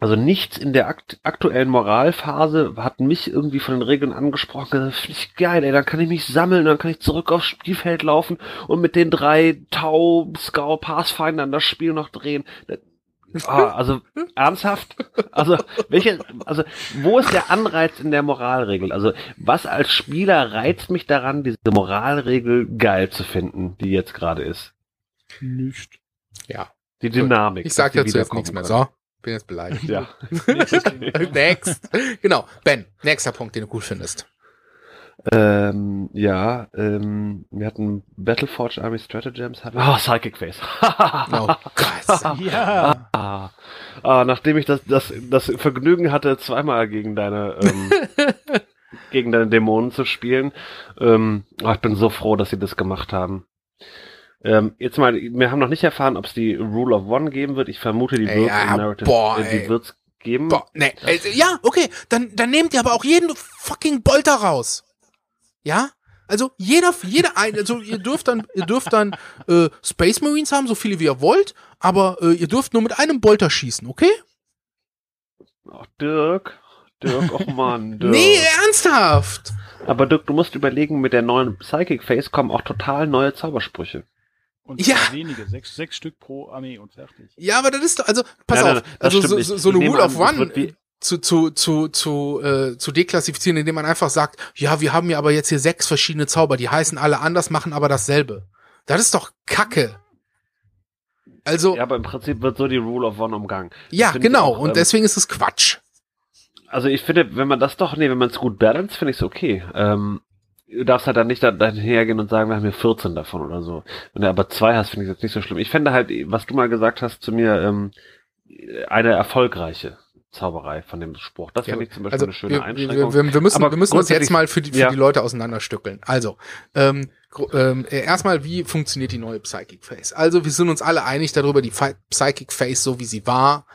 Also nichts in der akt aktuellen Moralphase hat mich irgendwie von den Regeln angesprochen. Finde ich geil, ey. Dann kann ich mich sammeln, dann kann ich zurück aufs Spielfeld laufen und mit den drei Tau, Scout, Pathfindern das Spiel noch drehen. Ah, also ernsthaft? Also welche, also wo ist der Anreiz in der Moralregel? Also was als Spieler reizt mich daran, diese Moralregel geil zu finden, die jetzt gerade ist? Nicht. ja, Die Dynamik. ich sag dazu jetzt nichts mehr. So, bin jetzt beleidigt. Ja. Next. Genau. Ben, nächster Punkt, den du cool findest. ähm, ja, ähm, wir hatten Battleforge Army Stratagems. hatten- Oh, Psychic Face. Oh Gott. Ja. Ah, ah, nachdem ich das, das, das Vergnügen hatte, zweimal gegen deine ähm, gegen deine Dämonen zu spielen. Ähm, oh, ich bin so froh, dass sie das gemacht haben. Ähm, jetzt mal, wir haben noch nicht erfahren, ob es die Rule of One geben wird. Ich vermute, die wird ja, im Narrative, boah, äh, die ey. wird's geben. Boah, nee, äh, ja, okay, dann, dann nehmt ihr aber auch jeden fucking Bolter raus. Ja? Also jeder, jeder ein, also ihr dürft dann, ihr dürft dann äh, Space Marines haben, so viele wie ihr wollt, aber äh, ihr dürft nur mit einem Bolter schießen, okay? Ach, Dirk, Dirk, oh Mann, Dirk. Nee, ernsthaft. Aber Dirk, du musst überlegen, mit der neuen Psychic Phase kommen auch total neue Zaubersprüche. Und Ja. wenige, sechs, sechs Stück pro Armee und fertig. Ja, aber das ist doch, also pass Nein, nein, auf, also so, so, so eine Rule of One zu zu zu zu äh, zu deklassifizieren, indem man einfach sagt, ja, wir haben ja aber jetzt hier sechs verschiedene Zauber, die heißen alle anders, machen aber dasselbe. Das ist doch Kacke. Also Ja, aber im Prinzip wird so die Rule of One umgangen. ja, genau. auch, und ähm, deswegen ist es Quatsch. Also ich finde, wenn man das doch, nee, wenn man es gut balance, finde ich es okay. Ähm, du darfst halt dann nicht da, dahin hergehen und sagen, wir haben hier 14 davon oder so. Wenn du aber zwei hast, finde ich jetzt nicht so schlimm. Ich fände halt, was du mal gesagt hast zu mir, ähm, eine erfolgreiche Zauberei von dem Spruch. Das finde ich zum Beispiel also eine schöne wir, Einschränkung. wir, wir, müssen, Aber wir müssen uns jetzt mal für die, für ja. die Leute auseinanderstückeln. Also, ähm, ähm, äh, erstmal, wie funktioniert die neue Psychic Phase? Also, wir sind uns alle einig darüber, die Psychic Phase, so wie sie war,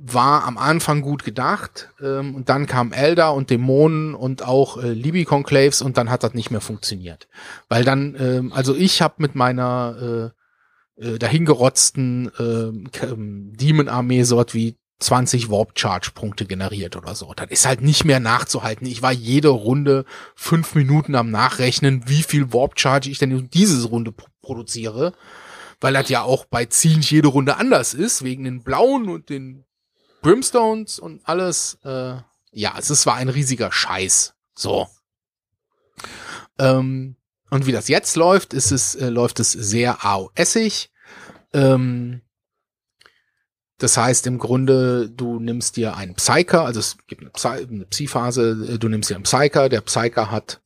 war am Anfang gut gedacht. Ähm, und dann kamen Elder und Dämonen und auch äh, Libby Conclaves und dann hat das nicht mehr funktioniert. Weil dann, ähm, also ich habe mit meiner äh, äh, dahingerotzten ähm, K- ähm, Demon-Armee so wie 20 Warp-Charge-Punkte generiert oder so. Das ist halt nicht mehr nachzuhalten. Ich war jede Runde fünf Minuten am Nachrechnen, wie viel Warp-Charge ich denn in diese Runde produziere. Weil das ja auch bei Zielen jede Runde anders ist, wegen den blauen und den Brimstones und alles. Äh, ja, es war ein riesiger Scheiß. So. Ähm, und wie das jetzt läuft, ist es, äh, läuft es sehr AOS-ig. Ähm, das heißt im Grunde, du nimmst dir einen Psyker, also es gibt eine, Psy eine Psi-Phase, äh, du nimmst dir einen Psyker, der Psyker hat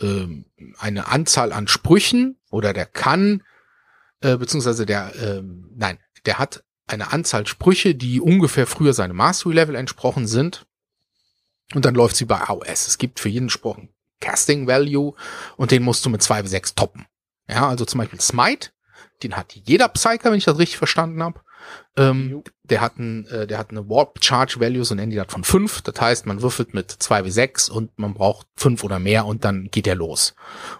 ähm, eine Anzahl an Sprüchen oder der kann, äh, beziehungsweise der, ähm, nein, der hat eine Anzahl Sprüche, die ungefähr früher seinem Mastery-Level entsprochen sind. Und dann läuft sie bei AOS. Es gibt für jeden Spruch einen Casting Value und den musst du mit 2 bis 6 toppen. Ja, also zum Beispiel Smite, den hat jeder Psyker, wenn ich das richtig verstanden habe. Ähm, der hat ein, äh, der hat eine Warp Charge Value, so nennen die das von 5. Das heißt, man würfelt mit 2 bis 6 und man braucht 5 oder mehr und dann geht er los.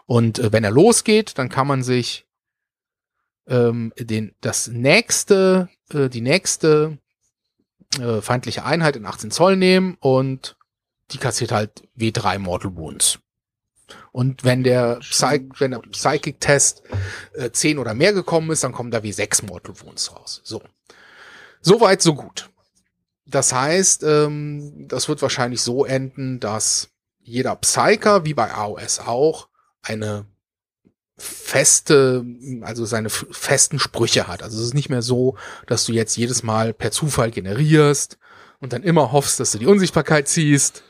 Und äh, wenn er losgeht, dann kann man sich ähm, den, das nächste, äh, die nächste äh, feindliche Einheit in 18 Zoll nehmen und die kassiert halt W3 Mortal Wounds. Und wenn der, Psych wenn der Psychic-Test äh, 10 oder mehr gekommen ist, dann kommen da W6 Mortal Wounds raus. So. Soweit, so gut. Das heißt, ähm, das wird wahrscheinlich so enden, dass jeder Psyker, wie bei AOS auch, eine feste, also seine festen Sprüche hat. Also es ist nicht mehr so, dass du jetzt jedes Mal per Zufall generierst und dann immer hoffst, dass du die Unsichtbarkeit ziehst.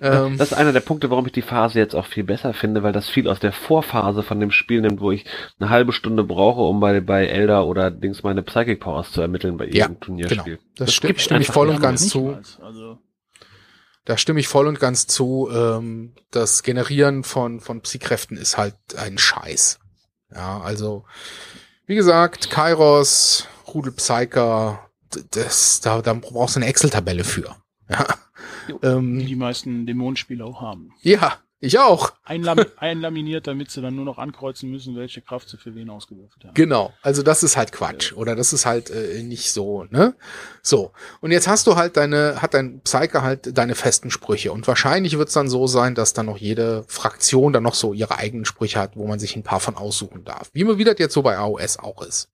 Ähm, das ist einer der Punkte, warum ich die Phase jetzt auch viel besser finde, weil das viel aus der Vorphase von dem Spiel nimmt, wo ich eine halbe Stunde brauche, um bei, bei Elder oder Dings meine Psychic Powers zu ermitteln bei Ja, irgendeinem Turnierspiel. genau. Das stimmt, gibt's stimme ich voll und ganz zu. Also, Da stimme ich voll und ganz zu. Ähm, das Generieren von, von Psykräften ist halt ein Scheiß. Ja, also, wie gesagt, Kairos, Rudel Psyker, das, da, da brauchst du eine Excel-Tabelle für. Ja. Jo. Ähm, die meisten Dämonenspiele auch haben. ja, ich auch. Einlam einlaminiert, damit sie dann nur noch ankreuzen müssen, welche Kraft sie für wen ausgewürfelt haben. Genau, also das ist halt Quatsch oder das ist halt äh, nicht so, ne? So, und jetzt hast du halt deine, hat dein Psyker halt deine festen Sprüche und wahrscheinlich wird es dann so sein, dass dann noch jede Fraktion dann noch so ihre eigenen Sprüche hat, wo man sich ein paar von aussuchen darf. Wie, wie das jetzt so bei AOS auch ist.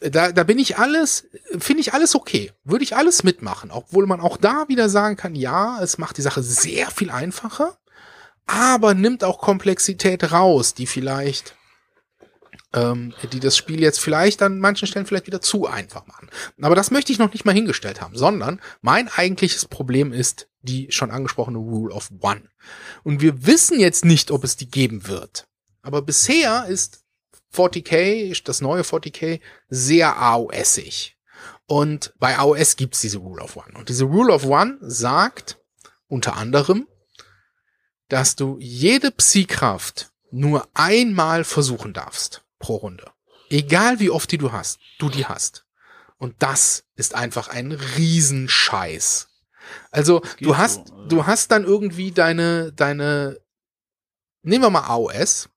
Da, da bin ich alles, finde ich alles okay. Würde ich alles mitmachen, obwohl man auch da wieder sagen kann, ja, es macht die Sache sehr viel einfacher, aber nimmt auch Komplexität raus, die vielleicht ähm, die das Spiel jetzt vielleicht an manchen Stellen vielleicht wieder zu einfach machen. Aber das möchte ich noch nicht mal hingestellt haben, sondern mein eigentliches Problem ist die schon angesprochene Rule of One. Und wir wissen jetzt nicht, ob es die geben wird. Aber bisher ist 40k, das neue 40k, sehr AOS-ig. Und bei AOS gibt's diese Rule of One. Und diese Rule of One sagt unter anderem, dass du jede Psi-Kraft nur einmal versuchen darfst pro Runde. Egal wie oft die du hast, du die hast. Und das ist einfach ein Riesenscheiß. Also geht du hast, so, du hast dann irgendwie deine, deine, nehmen wir mal AOS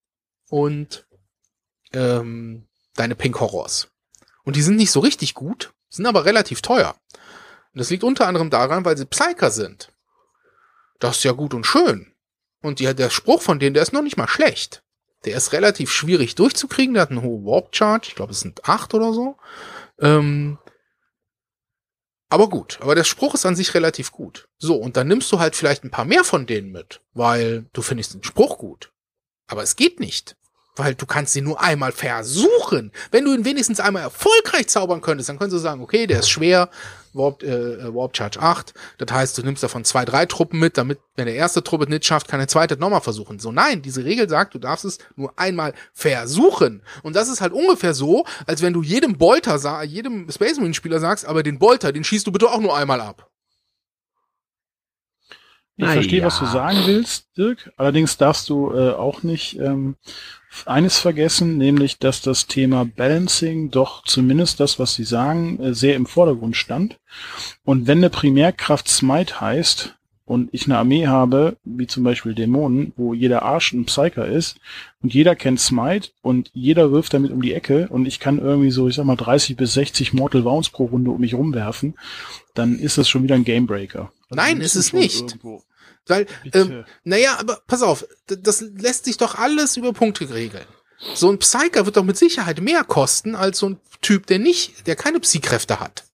und ähm, deine Pink Horrors. Und die sind nicht so richtig gut, sind aber relativ teuer. Und das liegt unter anderem daran, weil sie Psyker sind. Das ist ja gut und schön. Und die, der Spruch von denen, der ist noch nicht mal schlecht. Der ist relativ schwierig durchzukriegen, der hat einen hohen Warp Charge, ich glaube es sind acht oder so. Ähm, aber gut, aber der Spruch ist an sich relativ gut. So, und dann nimmst du halt vielleicht ein paar mehr von denen mit, weil du findest den Spruch gut. Aber es geht nicht. Weil du kannst ihn nur einmal versuchen. Wenn du ihn wenigstens einmal erfolgreich zaubern könntest, dann könntest du sagen, okay, der ist schwer, Warp, äh, Warp Charge 8. Das heißt, du nimmst davon zwei, drei Truppen mit, damit, wenn der erste Truppe nicht schafft, kann der zweite nochmal versuchen. So, nein, diese Regel sagt, du darfst es nur einmal versuchen. Und das ist halt ungefähr so, als wenn du jedem Bolter, jedem Space Marine Spieler sagst, aber den Bolter, den schießt du bitte auch nur einmal ab. Ich verstehe, ja. was du sagen willst, Dirk. Allerdings darfst du äh, auch nicht ähm, eines vergessen, nämlich, dass das Thema Balancing doch zumindest das, was Sie sagen, äh, sehr im Vordergrund stand. Und wenn eine Primärkraft Smite heißt und ich eine Armee habe, wie zum Beispiel Dämonen, wo jeder Arsch ein Psyker ist und jeder kennt Smite und jeder wirft damit um die Ecke und ich kann irgendwie so, ich sag mal, 30 bis 60 Mortal Wounds pro Runde um mich rumwerfen, dann ist das schon wieder ein Gamebreaker. Also Nein, ist es nicht. irgendwo- Weil, ähm, naja, aber pass auf, das lässt sich doch alles über Punkte regeln. So ein Psyker wird doch mit Sicherheit mehr kosten als so ein Typ, der nicht, der keine Psykräfte hat.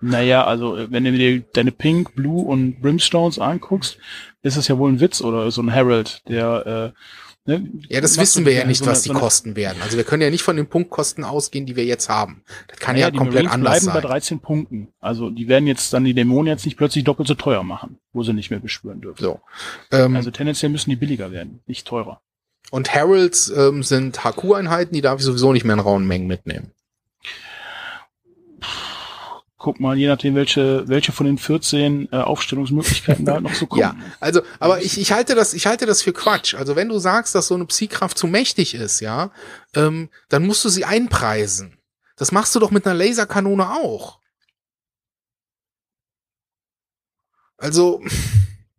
Naja, also äh, wenn du dir deine Pink, Blue und Brimstones anguckst, ist es ja wohl ein Witz oder so ein Herald, der äh, ne, Ja, das wissen wir ja nicht, so eine- was die so eine- kosten werden. Also wir können ja nicht von den Punktkosten ausgehen, die wir jetzt haben. Das kann Naja, ja komplett Marines anders bleiben bei sein. 13 Punkten. Also die werden jetzt dann die Dämonen jetzt nicht plötzlich doppelt so teuer machen, wo sie nicht mehr beschwören dürfen. So. Ähm, Also tendenziell müssen die billiger werden, nicht teurer. und Heralds ähm, sind HQ-Einheiten, die darf ich sowieso nicht mehr in rauen Mengen mitnehmen. Guck mal, je nachdem, welche, welche von den 14 äh, Aufstellungsmöglichkeiten da halt noch so kommen. Ja, also, aber ich, ich halte das, ich halte das für Quatsch. Also wenn du sagst, dass so eine Psykraft zu mächtig ist, ja, ähm, dann musst du sie einpreisen. Das machst du doch mit einer Laserkanone auch. Also,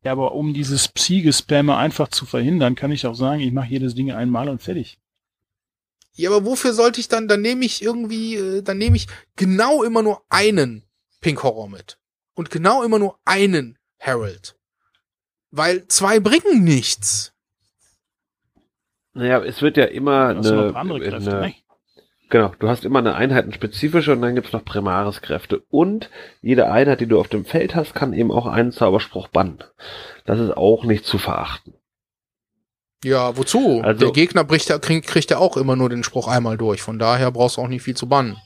Ja, aber um dieses Psi-Gespamme einfach zu verhindern, kann ich auch sagen, ich mache jedes Ding einmal und fertig. Ja, aber wofür sollte ich dann, dann nehme ich irgendwie, äh, dann nehme ich genau immer nur einen Pink Horror mit. Und genau immer nur einen Herald. Weil zwei bringen nichts. Naja, es wird ja immer Du hast ja noch eine, Kräfte, eine ne? Genau, du hast immer eine einheitenspezifische und dann gibt's noch Primaris-Kräfte. Und jede Einheit, die du auf dem Feld hast, kann eben auch einen Zauberspruch bannen. Das ist auch nicht zu verachten. Ja, wozu? Also- Der Gegner bricht, kriegt, kriegt ja auch immer nur den Spruch einmal durch. Von daher brauchst du auch nicht viel zu bannen.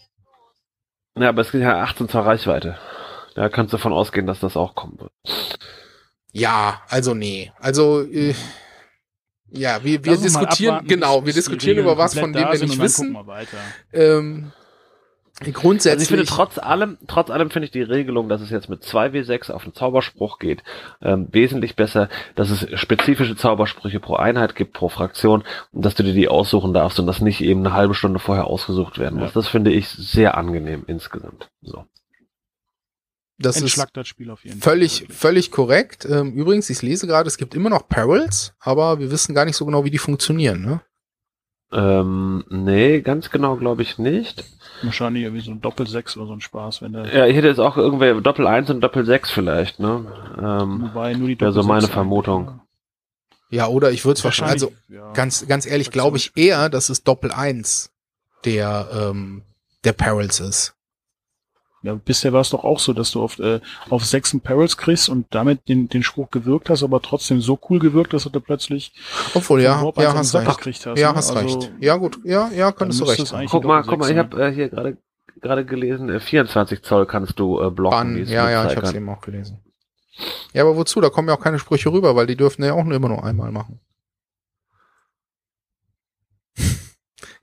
Ja, aber es gibt ja 18 zur Reichweite. Da kannst du davon ausgehen, dass das auch kommen wird. Ja, also nee. Also, äh, ja, wir, wir Lass diskutieren, genau, wir diskutieren über was, von dem wir nicht wissen. gucken Ähm, Also grundsätzlich, ich finde trotz allem, trotz allem finde ich die Regelung, dass es jetzt mit 2W6 auf einen Zauberspruch geht, ähm, wesentlich besser, dass es spezifische Zaubersprüche pro Einheit gibt, pro Fraktion und dass du dir die aussuchen darfst und das nicht eben eine halbe Stunde vorher ausgesucht werden muss. Ja. Das finde ich sehr angenehm insgesamt. So. das ist Entschlackt das Spiel auf jeden Fall. völlig, völlig korrekt. Ähm, übrigens, ich lese gerade, es gibt immer noch Perils, aber wir wissen gar nicht so genau, wie die funktionieren, ne? Ähm, nee, ganz genau glaube ich nicht. Wahrscheinlich irgendwie so ein Doppel-6 oder so ein Spaß, wenn der, Ja, ich hätte jetzt auch irgendwer Doppel 1 und Doppel 6 vielleicht, ne? Ähm, wobei nur die wäre so Doppel-6 meine Vermutung. ja. Ja, oder ich würde es wahrscheinlich, also ja. ganz, ganz ehrlich, glaube ich eher, dass es Doppel 1 der, ähm, der Perils ist. Ja, bisher war es doch auch so, dass du auf, äh, auf sechs Perils kriegst und damit den, den Spruch gewirkt hast, aber trotzdem so cool gewirkt, dass du da plötzlich Obwohl, ja, Warp ja, hast recht. gekriegt hast. Ja, ne? hast Also, recht. Ja, gut, ja, ja, könntest du recht es guck mal, guck mal, ich habe äh, hier gerade gerade gelesen, äh, 24 Zoll kannst du äh, blocken. Bann. Ja, ja, ich Mitzeigern. hab's eben auch gelesen. Ja, aber wozu? Da kommen ja auch keine Sprüche rüber, weil die dürfen ja auch nur immer nur einmal machen.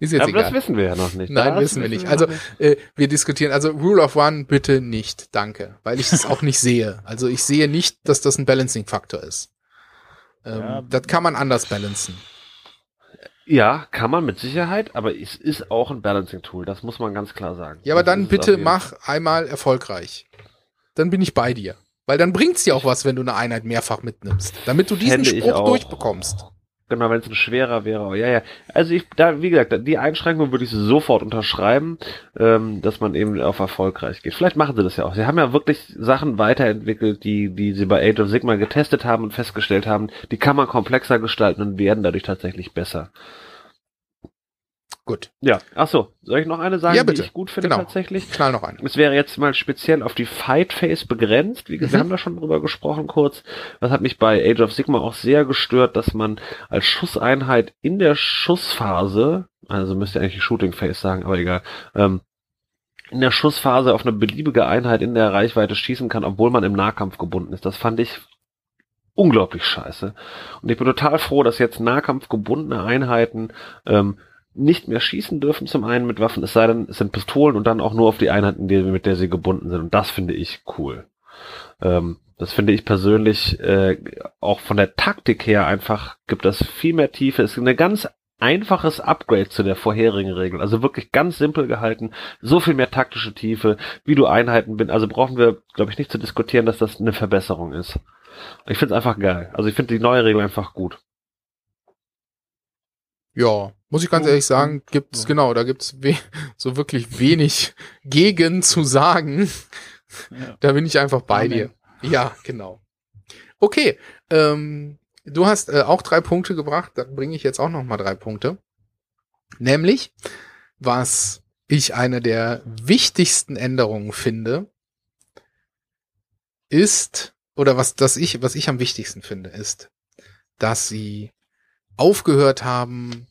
Ist jetzt Aber das egal. wissen wir ja noch nicht. Nein, Das wissen wir nicht. Also, Äh, wir diskutieren, also Rule of One bitte nicht, danke, weil ich es auch nicht sehe. Also ich sehe nicht, dass das ein Balancing-Faktor ist. Ähm, Ja. Das kann man anders balancen. Ja, kann man mit Sicherheit, aber es ist auch ein Balancing-Tool, das muss man ganz klar sagen. Ja, aber Das dann es bitte mach einmal erfolgreich. Dann bin ich bei dir. Weil dann bringt's dir auch was, wenn du eine Einheit mehrfach mitnimmst. Damit du diesen Fände Spruch auch. Durchbekommst. Genau, wenn es ein schwerer wäre. Ja, ja. Also ich, da, wie gesagt, die Einschränkung würde ich sofort unterschreiben, ähm, dass man eben auf erfolgreich geht. Vielleicht machen sie das ja auch. Sie haben ja wirklich Sachen weiterentwickelt, die, die sie bei Age of Sigma getestet haben und festgestellt haben, die kann man komplexer gestalten und werden dadurch tatsächlich besser. Gut. Ja, ach so. Soll ich noch eine sagen, Ja, bitte. die ich gut finde Genau. tatsächlich? Knall noch ein. Es wäre jetzt mal speziell auf die Fight Phase begrenzt. Wie gesagt, Mhm. wir haben da schon drüber gesprochen kurz. Das hat mich bei Age of Sigma auch sehr gestört, dass man als Schusseinheit in der Schussphase, also müsst ihr eigentlich die Shooting Phase sagen, aber egal, ähm, in der Schussphase auf eine beliebige Einheit in der Reichweite schießen kann, obwohl man im Nahkampf gebunden ist. Das fand ich unglaublich scheiße. Und ich bin total froh, dass jetzt nahkampfgebundene Einheiten ähm, nicht mehr schießen dürfen, zum einen mit Waffen, es sei denn, es sind Pistolen und dann auch nur auf die Einheiten, die, mit der sie gebunden sind. Und das finde ich cool. Ähm, das finde ich persönlich äh, auch von der Taktik her einfach gibt das viel mehr Tiefe. Es ist ein ganz einfaches Upgrade zu der vorherigen Regel. Also wirklich ganz simpel gehalten, so viel mehr taktische Tiefe, wie du Einheiten bin. Also brauchen wir, glaube ich, nicht zu diskutieren, dass das eine Verbesserung ist. Ich finde es einfach geil. Also ich finde die neue Regel einfach gut. Ja, muss ich ganz Ja, ehrlich sagen, gibt's ja. genau, da gibt's so wirklich wenig gegen zu sagen. Ja. Da bin ich einfach bei Amen. dir. Ja, genau. Okay, ähm, du hast äh, auch drei Punkte gebracht, dann bringe ich jetzt auch noch mal drei Punkte. Nämlich, was ich eine der wichtigsten Änderungen finde, ist, oder was das ich, was ich am wichtigsten finde, ist, dass sie aufgehört haben,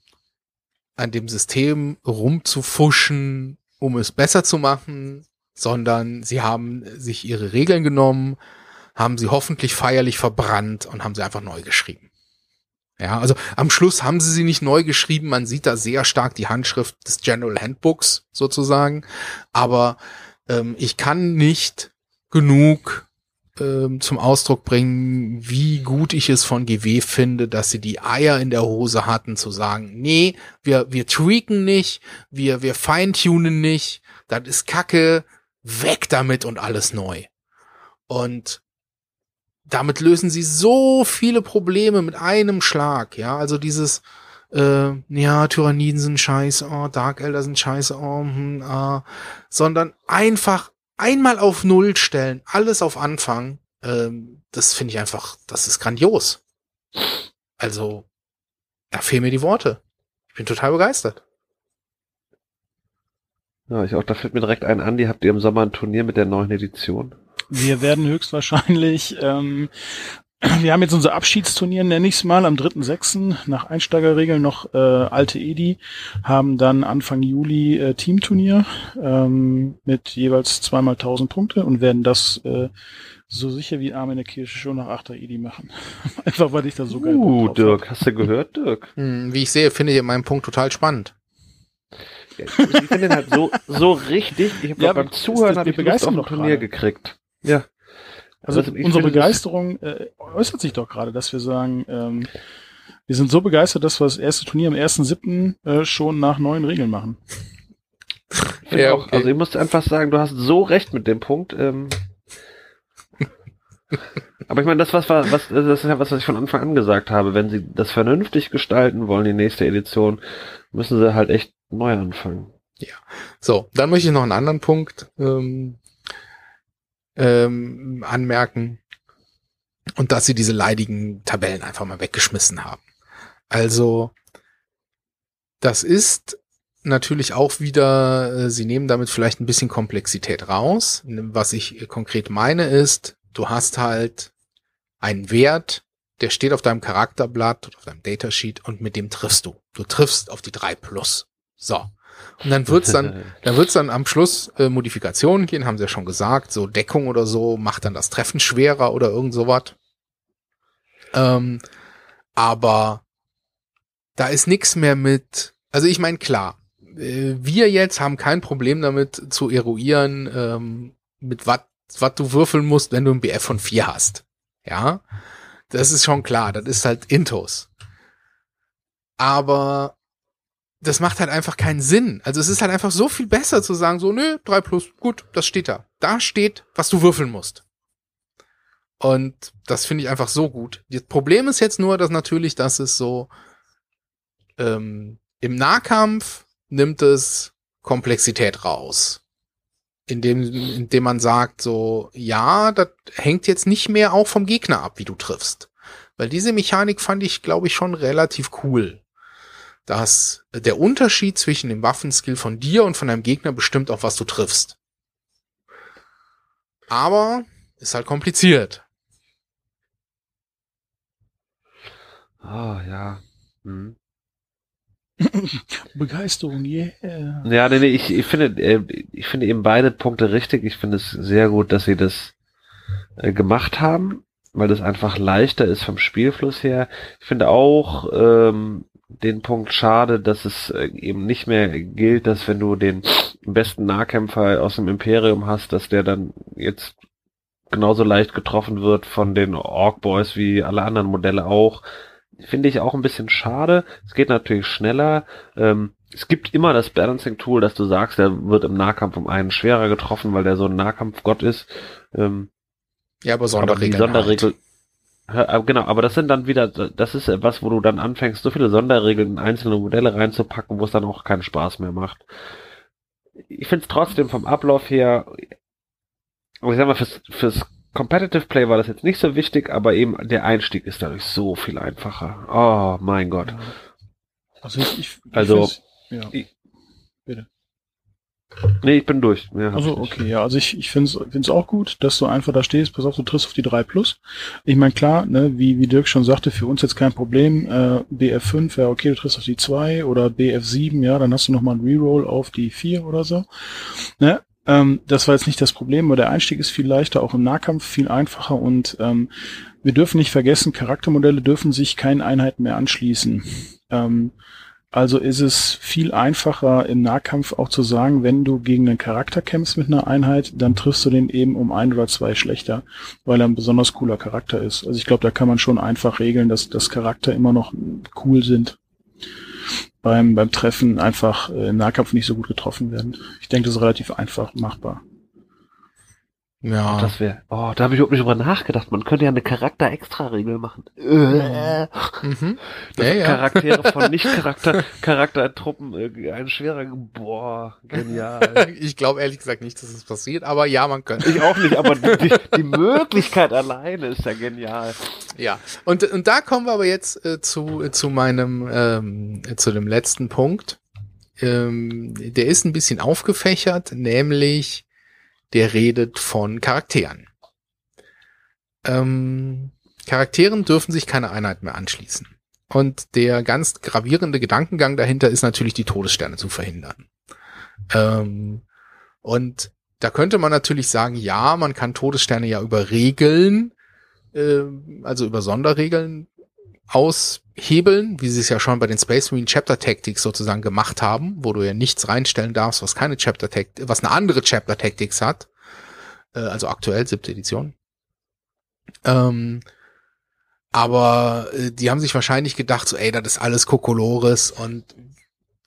an dem System rumzufuschen, um es besser zu machen, sondern sie haben sich ihre Regeln genommen, haben sie hoffentlich feierlich verbrannt und haben sie einfach neu geschrieben. Ja, also am Schluss haben sie sie nicht neu geschrieben, man sieht da sehr stark die Handschrift des General Handbooks sozusagen, aber ähm, ich kann nicht genug ähm, zum Ausdruck bringen, wie gut ich es von GW finde, dass sie die Eier in der Hose hatten, zu sagen, nee, wir, wir tweaken nicht, wir, wir feintunen nicht, das ist Kacke, weg damit und alles neu. Und damit lösen sie so viele Probleme mit einem Schlag, ja, also dieses, äh, ja, Tyranniden sind scheiße, oh, Dark Elder sind scheiße, oh, hm, ah, sondern einfach einmal auf Null stellen, alles auf Anfang, ähm, das finde ich einfach, das ist grandios. Also, da fehlen mir die Worte. Ich bin total begeistert. Ja, ich auch, da fällt mir direkt ein an, die habt ihr im Sommer ein Turnier mit der neuen Edition. Wir werden höchstwahrscheinlich, ähm, wir haben jetzt unser Abschiedsturnier, nenne ich es mal, am 3.6. nach Einsteigerregeln noch äh, alte Edi, haben dann Anfang Juli äh, Teamturnier ähm, mit jeweils zweimal 1000 Punkte und werden das äh, so sicher wie Arme in der Kirche schon nach 8. Edi machen. Einfach weil ich da so geil Bock uh, drauf Dirk, hast du gehört, Dirk? Hm, wie ich sehe, finde ich meinen Punkt total spannend. Ja, ich finde den halt so, so richtig. Ich habe Ja, beim Zuhören habe ich Lust auf begeistern ein doch Turnier gerade. gekriegt. Ja. Also ich unsere Begeisterung äh, äußert sich doch gerade, dass wir sagen, ähm, wir sind so begeistert, dass wir das erste Turnier am 1.7. Äh, schon nach neuen Regeln machen. Ja, auch, okay. Also ich muss einfach sagen, du hast so recht mit dem Punkt. Ähm, aber ich meine, das was, war- was das ist ja was, was ich von Anfang an gesagt habe. Wenn sie das vernünftig gestalten wollen, die nächste Edition, müssen sie halt echt neu anfangen. So, dann möchte ich noch einen anderen Punkt ähm, ähm, anmerken. Und dass sie diese leidigen Tabellen einfach mal weggeschmissen haben. Also, das ist natürlich auch wieder, äh, sie nehmen damit vielleicht ein bisschen Komplexität raus. Was ich konkret meine ist, du hast halt einen Wert, der steht auf deinem Charakterblatt auf deinem Datasheet und mit dem triffst du. Du triffst auf die 3 plus. So. Und dann wird's dann, dann wird's dann am Schluss äh, Modifikationen gehen, haben sie ja schon gesagt, so Deckung oder so macht dann das Treffen schwerer oder irgend sowas. Ähm, aber da ist nix mehr mit, also ich meine, klar, äh, wir jetzt haben kein Problem damit zu eruieren, ähm, mit was was du würfeln musst, wenn du ein BF von 4 hast. Ja, Das ist schon klar, das ist halt Intos. Aber das macht halt einfach keinen Sinn. Also es ist halt einfach so viel besser zu sagen, so, nö, 3 plus, gut, das steht da. Da steht, was du würfeln musst. Und das finde ich einfach so gut. Das Problem ist jetzt nur, dass natürlich, dass es so ähm, im Nahkampf nimmt es Komplexität raus. Indem, indem man sagt, so, ja, das hängt jetzt nicht mehr auch vom Gegner ab, wie du triffst. Weil diese Mechanik fand ich, glaube ich, schon relativ cool dass der Unterschied zwischen dem Waffenskill von dir und von deinem Gegner bestimmt auch, was du triffst. Aber ist halt kompliziert. Ah, oh, ja. Hm. Begeisterung, yeah. Ja, nee, nee, ich, ich finde, äh, ich finde eben beide Punkte richtig. Ich finde es sehr gut, dass sie das äh, gemacht haben, weil das einfach leichter ist vom Spielfluss her. Ich finde auch, ähm, den Punkt schade, dass es äh, eben nicht mehr gilt, dass wenn du den besten Nahkämpfer aus dem Imperium hast, dass der dann jetzt genauso leicht getroffen wird von den Orc Boys wie alle anderen Modelle auch. Finde ich auch ein bisschen schade. Es geht natürlich schneller. Ähm, es gibt immer das Balancing Tool, dass du sagst, der wird im Nahkampf um einen schwerer getroffen, weil der so ein Nahkampfgott ist. Ähm, ja, aber Sonderregeln. Aber die Sonderregel, halt. Genau, aber das sind dann wieder, das ist etwas, wo du dann anfängst, so viele Sonderregeln in einzelne Modelle reinzupacken, wo es dann auch keinen Spaß mehr macht. Ich finde es trotzdem vom Ablauf her, ich sag mal, fürs, fürs Competitive Play war das jetzt nicht so wichtig, aber eben der Einstieg ist dadurch so viel einfacher. Oh mein Gott. Also ich, ich, also ja. ich, bitte. Nee, ich bin durch. Ja, also okay, ja, also ich, ich finde es auch gut, dass du einfach da stehst, pass auf, du triffst auf die 3 plus. Ich meine, klar, ne, wie, wie Dirk schon sagte, für uns jetzt kein Problem. Äh, BF5 wäre okay, du triffst auf die 2 oder BF7, ja, dann hast du nochmal einen Reroll auf die 4 oder so. Ne? Ähm, das war jetzt nicht das Problem, aber der Einstieg ist viel leichter, auch im Nahkampf viel einfacher und ähm, wir dürfen nicht vergessen, Charaktermodelle dürfen sich keinen Einheiten mehr anschließen. Ähm, also ist es viel einfacher im Nahkampf auch zu sagen, wenn du gegen einen Charakter kämpfst mit einer Einheit, dann triffst du den eben um ein oder zwei schlechter, weil er ein besonders cooler Charakter ist. Also ich glaube, da kann man schon einfach regeln, dass das Charakter immer noch cool sind. Beim, beim Treffen einfach äh, im Nahkampf nicht so gut getroffen werden. Ich denke, das ist relativ einfach machbar. Ja. Oh, das wäre. Oh, da habe ich überhaupt nicht drüber nachgedacht. Man könnte ja eine Charakter-Extra-Regel machen. Äh. Mhm. Ja, ja. Charaktere von Nicht-Charakter, Charaktertruppen, äh, ein schwerer. Boah, genial. ich glaube ehrlich gesagt nicht, dass es das passiert, aber ja, man könnte. Ich auch nicht, aber die, die Möglichkeit alleine ist ja genial. Ja. Und, und da kommen wir aber jetzt äh, zu, äh, zu meinem, ähm, zu dem letzten Punkt. Ähm, der ist ein bisschen aufgefächert, nämlich der redet von Charakteren. Ähm, Charakteren dürfen sich keine Einheit mehr anschließen. Und der ganz gravierende Gedankengang dahinter ist natürlich, die Todessterne zu verhindern. Ähm, und da könnte man natürlich sagen, ja, man kann Todessterne ja über Regeln, äh, also über Sonderregeln aushebeln, wie sie es ja schon bei den Space Marine Chapter Tactics sozusagen gemacht haben, wo du ja nichts reinstellen darfst, was keine Chapter Tactics, was eine andere Chapter Tactics hat, äh, also aktuell siebte Edition. Ähm, aber äh, die haben sich wahrscheinlich gedacht, so, ey, das ist alles Kokolores und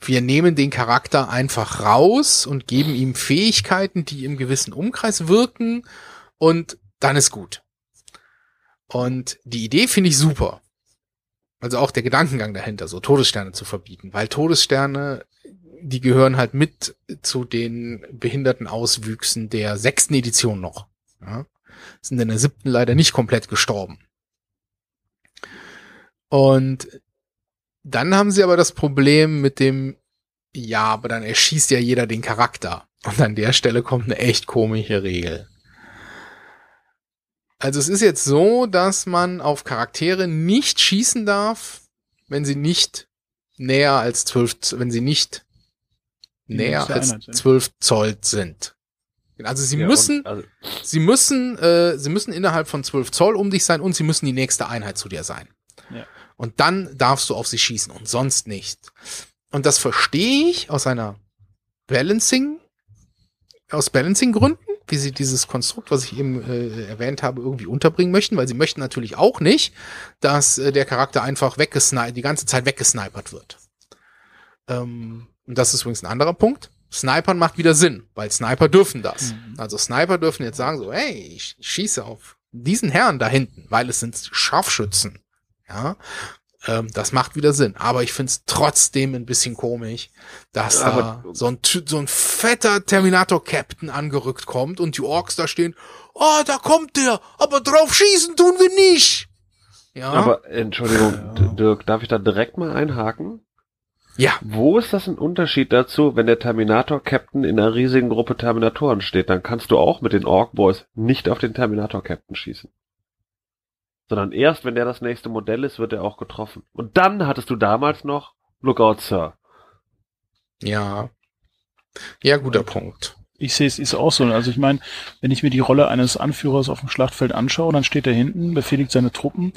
wir nehmen den Charakter einfach raus und geben ihm Fähigkeiten, die im gewissen Umkreis wirken und dann ist gut. Und die Idee finde ich super. Also auch der Gedankengang dahinter, so Todessterne zu verbieten, weil Todessterne, die gehören halt mit zu den behinderten Auswüchsen der sechsten Edition noch. Ja? Sind in der siebten leider nicht komplett gestorben. Und dann haben sie aber das Problem mit dem, ja, aber dann erschießt ja jeder den Charakter. Und an der Stelle kommt eine echt komische Regel. Also es ist jetzt so, dass man auf Charaktere nicht schießen darf, wenn sie nicht näher als zwölf, wenn sie nicht Die näher als zwölf Zoll sind. Also sie ja, müssen, also sie müssen, äh, sie müssen innerhalb von zwölf Zoll um dich sein und sie müssen die nächste Einheit zu dir sein. Ja. Und dann darfst du auf sie schießen und sonst nicht. Und das verstehe ich aus einer Balancing, aus Balancing Gründen, wie sie dieses Konstrukt, was ich eben äh, erwähnt habe, irgendwie unterbringen möchten, weil sie möchten natürlich auch nicht, dass äh, der Charakter einfach weggesnipert, die ganze Zeit weggesnipert wird. Ähm, und das ist übrigens ein anderer Punkt. Snipern macht wieder Sinn, weil Sniper dürfen das. Mhm. Also Sniper dürfen jetzt sagen so, hey, ich schieße auf diesen Herrn da hinten, weil es sind Scharfschützen. Ja, ähm, das macht wieder Sinn. Aber ich find's trotzdem ein bisschen komisch, dass da so ein, so ein fetter Terminator-Captain angerückt kommt und die Orks da stehen, oh, da kommt der, aber drauf schießen tun wir nicht. Ja, Aber Entschuldigung, Ja. Dirk, darf ich da direkt mal einhaken? ja, Wo ist das ein Unterschied dazu, wenn der Terminator-Captain in einer riesigen Gruppe Terminatoren steht? Dann kannst du auch mit den Ork-Boys nicht auf den Terminator-Captain schießen. Sondern erst, wenn der das nächste Modell ist, wird er auch getroffen. Und dann hattest du damals noch Lookout Sir. ja. Ja, guter Punkt. Ich sehe es ist auch so. Also ich meine, wenn ich mir die Rolle eines Anführers auf dem Schlachtfeld anschaue, dann steht er hinten, befehligt seine Truppen.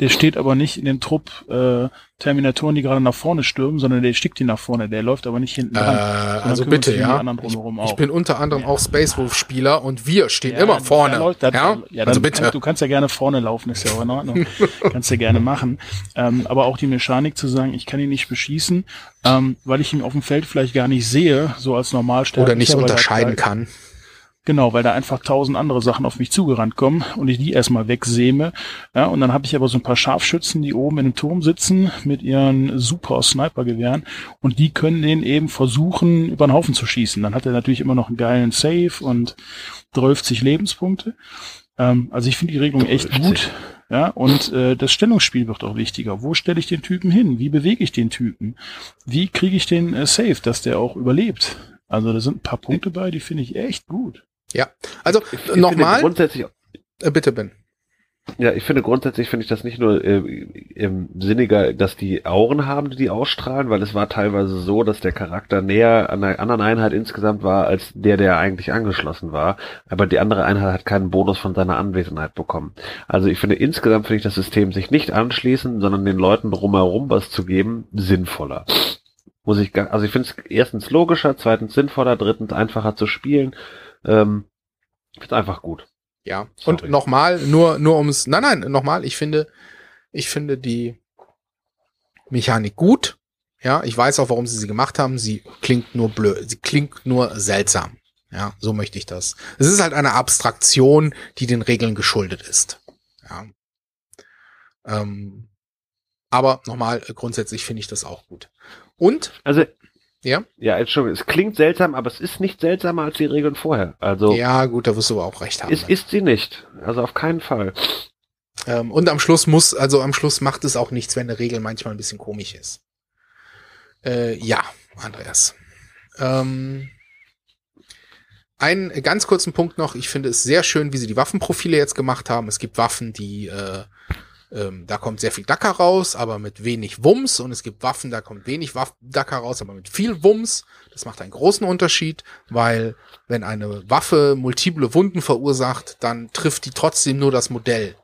Der steht aber nicht in dem Trupp äh, Terminatoren, die gerade nach vorne stürmen, sondern der stickt die nach vorne. Der läuft aber nicht hinten Äh, dran. also bitte, ja. Ich, ich bin unter anderem Ja. auch Space Wolf Spieler und wir stehen Ja, immer vorne. läuft- dann- ja, ja, also bitte. Kannst, du kannst ja gerne vorne laufen, ist ja auch in Ordnung. kannst ja gerne machen. Ähm, aber auch die Mechanik zu sagen, ich kann ihn nicht beschießen, ähm, weil ich ihn auf dem Feld vielleicht gar nicht sehe, so als Normalsterblicher. Oder nicht unterscheiden kann. Genau, weil da einfach tausend andere Sachen auf mich zugerannt kommen und ich die erstmal wegsäme. Ja, und dann habe ich aber so ein paar Scharfschützen, die oben in dem Turm sitzen mit ihren super Snipergewehren und die können den eben versuchen, über den Haufen zu schießen. Dann hat er natürlich immer noch einen geilen Save und 12 Lebenspunkte. Ähm, also ich finde die Regelung echt 12. gut. Ja, und äh, das Stellungsspiel wird auch wichtiger. Wo stelle ich den Typen hin? Wie bewege ich den Typen? Wie kriege ich den äh, safe, dass der auch überlebt? Also da sind ein paar Punkte bei, die finde ich echt gut. Also Ich, ich nochmal, Grundsätzlich, äh, bitte Ben. Ja, ich finde grundsätzlich finde ich das nicht nur äh, ähm, sinniger, dass die Auren haben, die die ausstrahlen, weil es war teilweise so, dass der Charakter näher an einer anderen Einheit insgesamt war, als der, der eigentlich angeschlossen war. Aber die andere Einheit hat keinen Bonus von seiner Anwesenheit bekommen. Also ich finde insgesamt finde ich das System sich nicht anschließen, sondern den Leuten drumherum was zu geben, sinnvoller. Muss ich, also ich finde es erstens logischer, zweitens sinnvoller, drittens einfacher zu spielen. Ähm, finde einfach gut. Ja. Sorry. Und nochmal, nur, nur ums, nein, nein, nochmal, ich finde, ich finde die Mechanik gut. Ja, ich weiß auch, warum sie sie gemacht haben. Sie klingt nur blöd, sie klingt nur seltsam. Ja, so möchte ich das. Es ist halt eine Abstraktion, die den Regeln geschuldet ist. Ja. Ähm, aber nochmal, grundsätzlich finde ich das auch gut. Und, Also ja, Ja, Entschuldigung, es klingt seltsam, aber es ist nicht seltsamer als die Regeln vorher. Also ja, gut, da wirst du aber auch recht haben. es ist sie nicht. Also auf keinen Fall. Ähm, und am Schluss muss, also am Schluss macht es auch nichts, wenn eine Regel manchmal ein bisschen komisch ist. Äh, ja, Andreas. Ähm, einen ganz kurzen Punkt noch. Ich finde es sehr schön, wie sie die Waffenprofile jetzt gemacht haben. Es gibt Waffen, die, äh, ähm, da kommt sehr viel Dacker raus, aber mit wenig Wumms. Und es gibt Waffen, da kommt wenig Waff Dacker raus, aber mit viel Wumms. Das macht einen großen Unterschied, weil wenn eine Waffe multiple Wunden verursacht, dann trifft die trotzdem nur das Modell.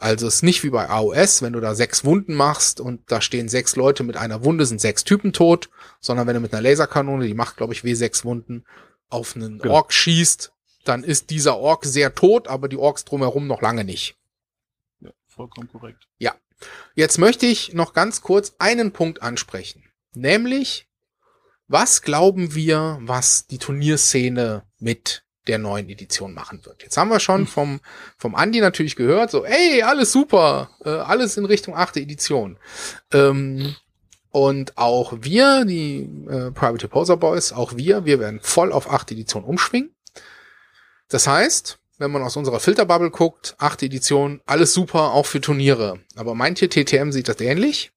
Also es ist nicht wie bei AOS, wenn du da sechs Wunden machst und da stehen sechs Leute mit einer Wunde, sind sechs Typen tot, sondern wenn du mit einer Laserkanone, die macht, glaube ich, W6 Wunden, auf einen Genau. Ork schießt, dann ist dieser Ork sehr tot, aber die Orks drumherum noch lange nicht. Ja, vollkommen korrekt. Jetzt möchte ich noch ganz kurz einen Punkt ansprechen. Nämlich, was glauben wir, was die Turnierszene mit der neuen Edition machen wird? Jetzt haben wir schon vom, vom Andi natürlich gehört, so, ey, alles super, äh, alles in Richtung achte Edition. Ähm, und auch wir, die äh, Private Poser Boys, auch wir, wir werden voll auf achte Edition umschwingen. Das heißt, wenn man aus unserer Filterbubble guckt, achte Edition, alles super, auch für Turniere. Aber meint ihr, TTM sieht das ähnlich?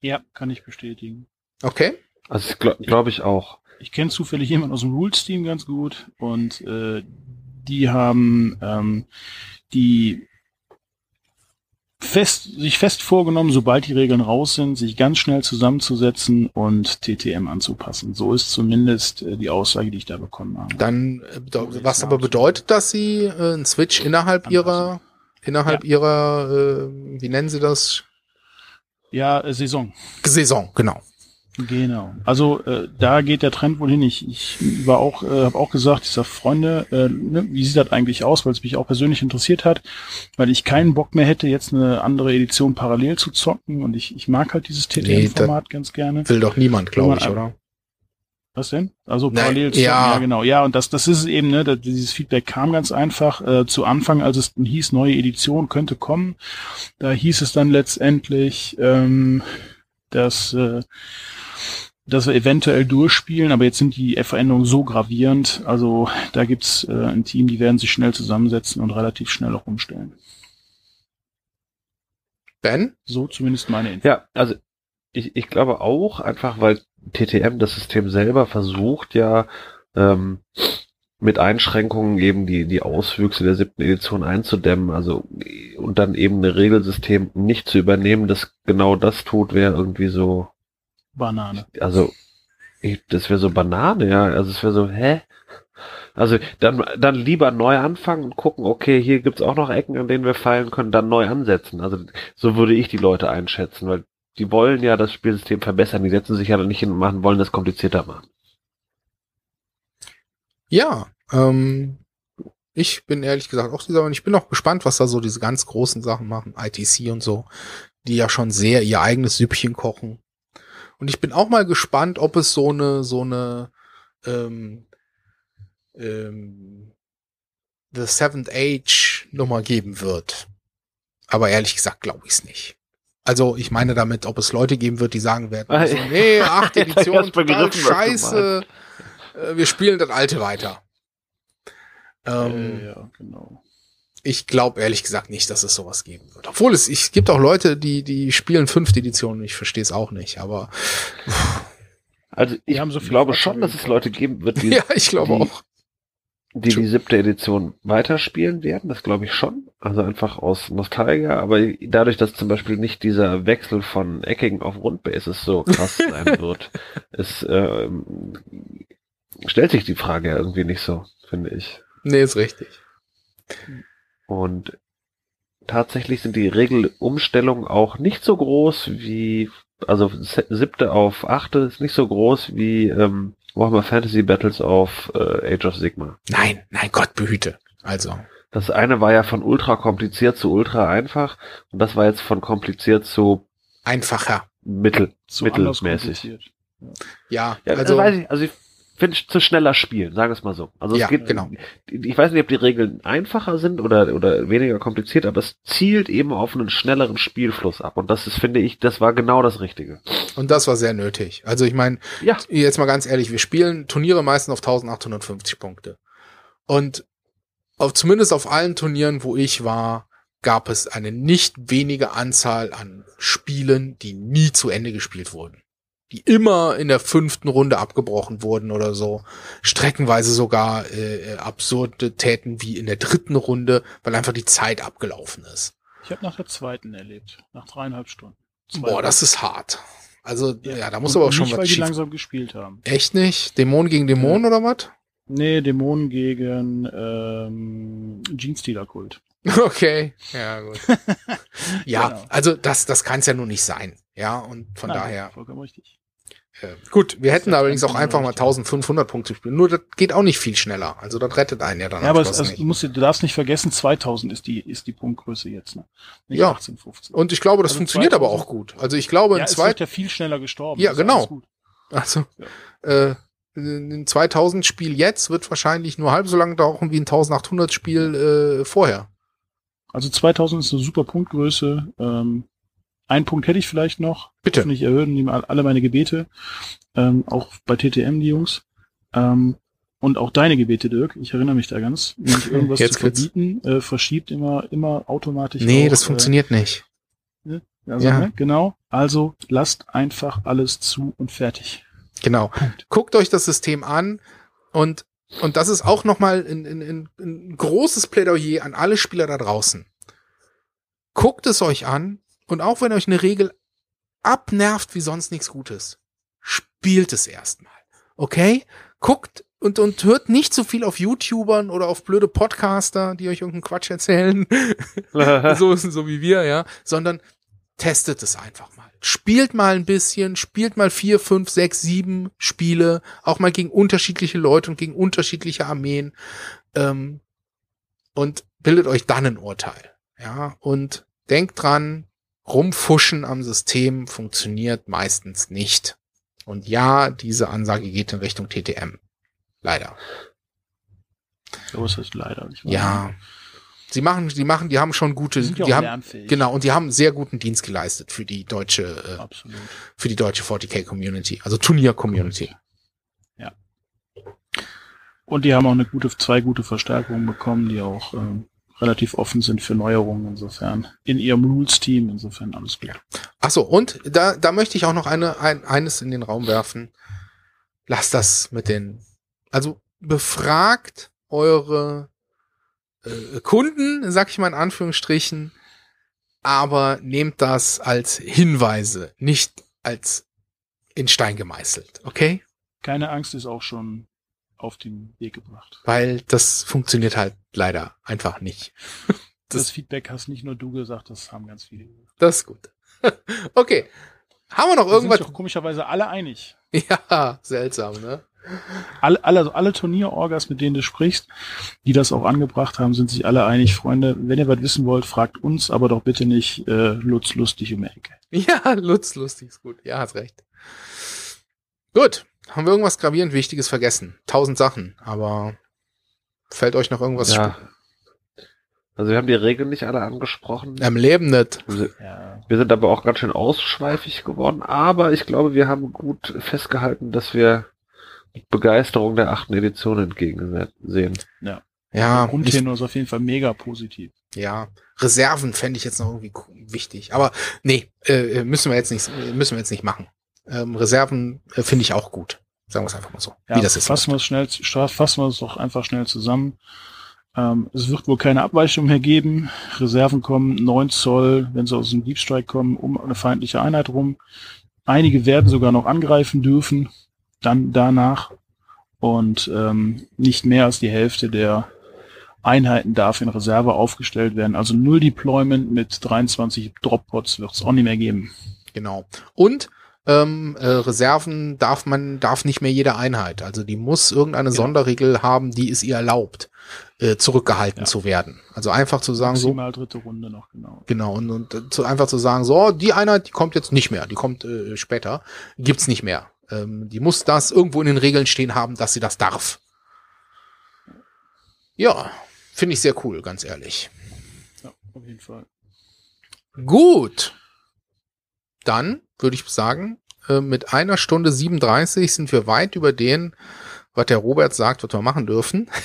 Ja, kann ich bestätigen. Okay. Also glaube glaub ich auch. Ich kenne zufällig jemanden aus dem Rules-Team ganz gut und äh, die haben ähm, die fest, sich fest vorgenommen, sobald die Regeln raus sind, sich ganz schnell zusammenzusetzen und TTM anzupassen. So ist zumindest äh, die Aussage, die ich da bekommen habe. Dann, äh, was aber bedeutet, dass sie äh, einen Switch innerhalb ihrer, innerhalb ihrer, äh, wie nennen sie das? Ja, Saison. Saison, genau. Genau. Also äh, da geht der Trend wohl hin. Ich, ich war auch, äh, habe auch gesagt, dieser Freunde, äh, ne, wie sieht das eigentlich aus, weil es mich auch persönlich interessiert hat, weil ich keinen Bock mehr hätte, jetzt eine andere Edition parallel zu zocken und ich, ich mag halt dieses TTM-Format ganz gerne. Will doch niemand, glaube ich, oder? Was denn? Also Nein, parallel zu ja. ja genau. Ja, und das, das ist es eben, ne, da, dieses Feedback kam ganz einfach äh, zu Anfang, als es dann hieß, neue Edition könnte kommen. Da hieß es dann letztendlich, ähm, dass, äh, dass wir eventuell durchspielen, aber jetzt sind die Veränderungen so gravierend. Also da gibt's äh, ein Team, die werden sich schnell zusammensetzen und relativ schnell auch umstellen. Ben? So zumindest meine Info. Ja, also ich, ich glaube auch, einfach weil TTM, das System selber, versucht ja ähm, mit Einschränkungen eben die, die Auswüchse der siebten Edition einzudämmen, also und dann eben ein Regelsystem nicht zu übernehmen, das genau das tut, wäre irgendwie so, Banane. also ich, das wäre so Banane, ja, also es wäre so, hä? Also dann, dann lieber neu anfangen und gucken, okay, hier gibt's auch noch Ecken, an denen wir fallen können, dann neu ansetzen. Also so würde ich die Leute einschätzen, weil die wollen ja das Spielsystem verbessern, die setzen sich ja dann nicht hin und machen, wollen das komplizierter machen. Ja, ähm, ich bin ehrlich gesagt auch dieser, und ich bin auch gespannt, was da so diese ganz großen Sachen machen, ITC und so, die ja schon sehr ihr eigenes Süppchen kochen. Und ich bin auch mal gespannt, ob es so eine, so eine, ähm, ähm, The Seventh Age Nummer geben wird. Aber ehrlich gesagt glaube ich es nicht. Also ich meine damit, ob es Leute geben wird, die sagen werden, so, ja. nee, ich Edition, total scheiße, äh, wir spielen das alte weiter. Ähm, äh, ja, genau. Ich glaube ehrlich gesagt nicht, dass es sowas geben wird. Obwohl es, es gibt auch Leute, die, die spielen fünfte Edition und ich verstehe es auch nicht, aber Also ich haben so viel glaube schon, dass es. Leute geben wird, die, ja, ich glaube die- auch. die die siebte Edition weiterspielen werden. Das glaube ich schon. Also einfach aus Nostalgia. Aber dadurch, dass zum Beispiel nicht dieser Wechsel von eckigen auf Rundbases so krass sein wird, es ähm, stellt sich die Frage ja irgendwie nicht so, finde ich. Nee, ist richtig. Und tatsächlich sind die Regelumstellungen auch nicht so groß wie, also siebte auf achte ist nicht so groß wie ähm, Warhammer Fantasy Battles auf äh, Age of Sigma. Nein, nein, Gott behüte. Also, Das eine war ja von ultra kompliziert zu ultra einfach und das war jetzt von kompliziert zu einfacher. mittel, Zu anders mittelmäßig. Ja, Ja, also, also weiß ich, also ich finde zu schneller spielen, sagen wir es mal so. Also Ja, es geht, genau. Ich weiß nicht, ob die Regeln einfacher sind oder oder weniger kompliziert, aber es zielt eben auf einen schnelleren Spielfluss ab und das ist, finde ich, das war genau das Richtige. und das war sehr nötig. Also ich meine, Ja, jetzt mal ganz ehrlich, wir spielen Turniere meistens auf 1850 Punkte. Und auf, zumindest auf allen Turnieren, wo ich war, gab es eine nicht wenige Anzahl an Spielen, die nie zu Ende gespielt wurden. Die immer in der fünften Runde abgebrochen wurden oder so. Streckenweise sogar äh, Absurditäten wie in der dritten Runde, weil einfach die Zeit abgelaufen ist. Ich habe nach der zweiten erlebt, nach dreieinhalb Stunden. Boah, das ist hart. Also, ja, da muss Und aber auch schon nicht, was weil die langsam gespielt haben. Echt nicht? Dämon gegen Dämon oder was? Nee, Dämonen gegen ähm, Jeans-Dealer-Kult. Okay, ja gut. ja, Genau. also das, das kann es ja nur nicht sein. Ja, und von Nein, daher. Vollkommen richtig. Gut, wir hätten ja allerdings auch einfach mal Problem. 1500 Punkte spielen. Nur das geht auch nicht viel schneller. Also das rettet einen ja dann Ja, aber es, also, du, musst, du darfst nicht vergessen, 2000 ist die, ist die Punktgröße jetzt, ne? Nicht Ja. 1850. Und ich glaube, das Also funktioniert aber 2000 auch gut. Also ich glaube, ja, in es zwei, wird ja viel schneller gestorben. Ja, genau. also, äh, ein 2000 Spiel jetzt wird wahrscheinlich nur halb so lange dauern wie ein 1800 Spiel äh, vorher. Also 2000 ist eine super Punktgröße. Ähm, ein Punkt hätte ich vielleicht noch. Bitte. Hoffentlich erhöhen die alle meine Gebete. Ähm, auch bei TTM, die Jungs. Ähm, und auch deine Gebete, Dirk. Ich erinnere mich da ganz. Nämlich irgendwas Jetzt zu verbieten, äh, verschiebt immer, immer automatisch. Nee, auch, das funktioniert nicht. Äh, also, Ja. ne, genau. Also lasst einfach alles zu und fertig. Genau. Guckt euch das System an und und das ist auch nochmal ein, ein, ein großes Plädoyer an alle Spieler da draußen. Guckt es euch an und auch wenn euch eine Regel abnervt wie sonst nichts Gutes, spielt es erstmal. Okay? Guckt und, und hört nicht so viel auf YouTubern oder auf blöde Podcaster, die euch irgendeinen Quatsch erzählen, so, so wie wir, ja, sondern testet es einfach mal. Spielt mal ein bisschen, spielt mal vier, fünf, sechs, sieben Spiele, auch mal gegen unterschiedliche Leute und gegen unterschiedliche Armeen ähm, und bildet euch dann ein Urteil. Ja, und denkt dran, rumfuschen am System funktioniert meistens nicht. Und ja, diese Ansage geht in Richtung TTM. Leider. So ist es leider. Ja. Sie machen, die machen, die haben schon gute, Die ja die haben, lernfähig. genau, und die haben sehr guten Dienst geleistet für die deutsche, äh, Absolut. für die deutsche 40k Community, also Turnier Community. Und die haben auch eine gute, zwei gute Verstärkungen bekommen, die auch ähm, relativ offen sind für Neuerungen insofern. In ihrem Rules-Team, insofern alles gut. Ach so, und da, da möchte ich auch noch eine, ein, eines in den Raum werfen. Lasst das mit den, also befragt eure äh, Kunden, sag ich mal in Anführungsstrichen, aber nehmt das als Hinweise, nicht als in Stein gemeißelt, okay? Keine Angst ist auch schon auf den Weg gebracht. Weil das funktioniert halt leider einfach nicht. Das, Das- Feedback hast nicht nur du gesagt, das haben ganz viele. gesagt. Das ist gut. okay. Haben wir noch Da sind irgendwas? sich auch komischerweise alle einig. Ja, seltsam, ne? Alle, alle, alle Turnierorgas, mit denen du sprichst, die das auch angebracht haben, sind sich alle einig. Freunde, wenn ihr was wissen wollt, fragt uns, aber doch bitte nicht äh, Lutz lustig um die Ecke. Ja, Lutz, lustig ist gut. Ja, hast recht. Gut. Haben wir irgendwas gravierend Wichtiges vergessen? Tausend Sachen, aber fällt euch noch irgendwas Ja. Also wir haben die Regeln nicht alle angesprochen. am Leben nicht? Wir Ja. wir sind aber auch ganz schön ausschweifig geworden, aber ich glaube, wir haben gut festgehalten, dass wir mit Begeisterung der achten Edition entgegensehen. Ja, Der ich, Grundtenor ist auf jeden Fall mega positiv. ja. Reserven fände ich jetzt noch irgendwie wichtig. Aber nee, äh, müssen wir jetzt nicht, müssen wir jetzt nicht machen. Ähm, Reserven äh, finde ich auch gut. Sagen wir es einfach mal so. Ja, wie das ist. fassen wir es schnell, fassen wir es doch einfach schnell zusammen. Ähm, es wird wohl keine Abweichung mehr geben. Reserven kommen 9 Zoll, wenn sie aus dem Deep Strike kommen, um eine feindliche Einheit rum. Einige werden sogar noch angreifen dürfen, dann danach. Und ähm, nicht mehr als die Hälfte der Einheiten darf in Reserve aufgestellt werden. Also null Deployment mit 23 Droppots wird es auch nicht mehr geben. Genau. Und ähm, äh, Reserven darf man, darf nicht mehr jede Einheit. Also die muss irgendeine Genau. Sonderregel haben, die es ihr erlaubt, äh, zurückgehalten Ja. zu werden. Also einfach zu sagen, so, Maximal dritte Runde noch, genau. genau, und, und äh, zu, einfach zu sagen, so, die Einheit, die kommt jetzt nicht mehr, die kommt äh, später, gibt's nicht mehr. Ähm, die muss das irgendwo in den Regeln stehen haben, dass sie das darf. Ja, finde ich sehr cool, ganz ehrlich. Ja, auf jeden Fall. Gut. Dann würde ich sagen, äh, mit einer Stunde 37 sind wir weit über den, was der Robert sagt, was wir machen dürfen.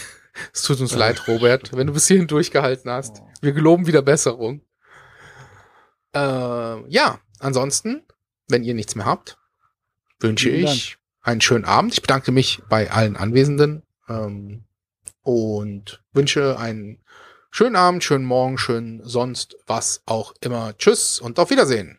Es tut uns leid, Robert, wenn du bis hierhin durchgehalten hast. Wir geloben wieder Besserung. Äh, ja, ansonsten, wenn ihr nichts mehr habt, wünsche Vielen ich einen schönen Abend. Ich bedanke mich bei allen Anwesenden ähm, und wünsche einen schönen Abend, schönen Morgen, schönen sonst was auch immer. Tschüss und auf Wiedersehen.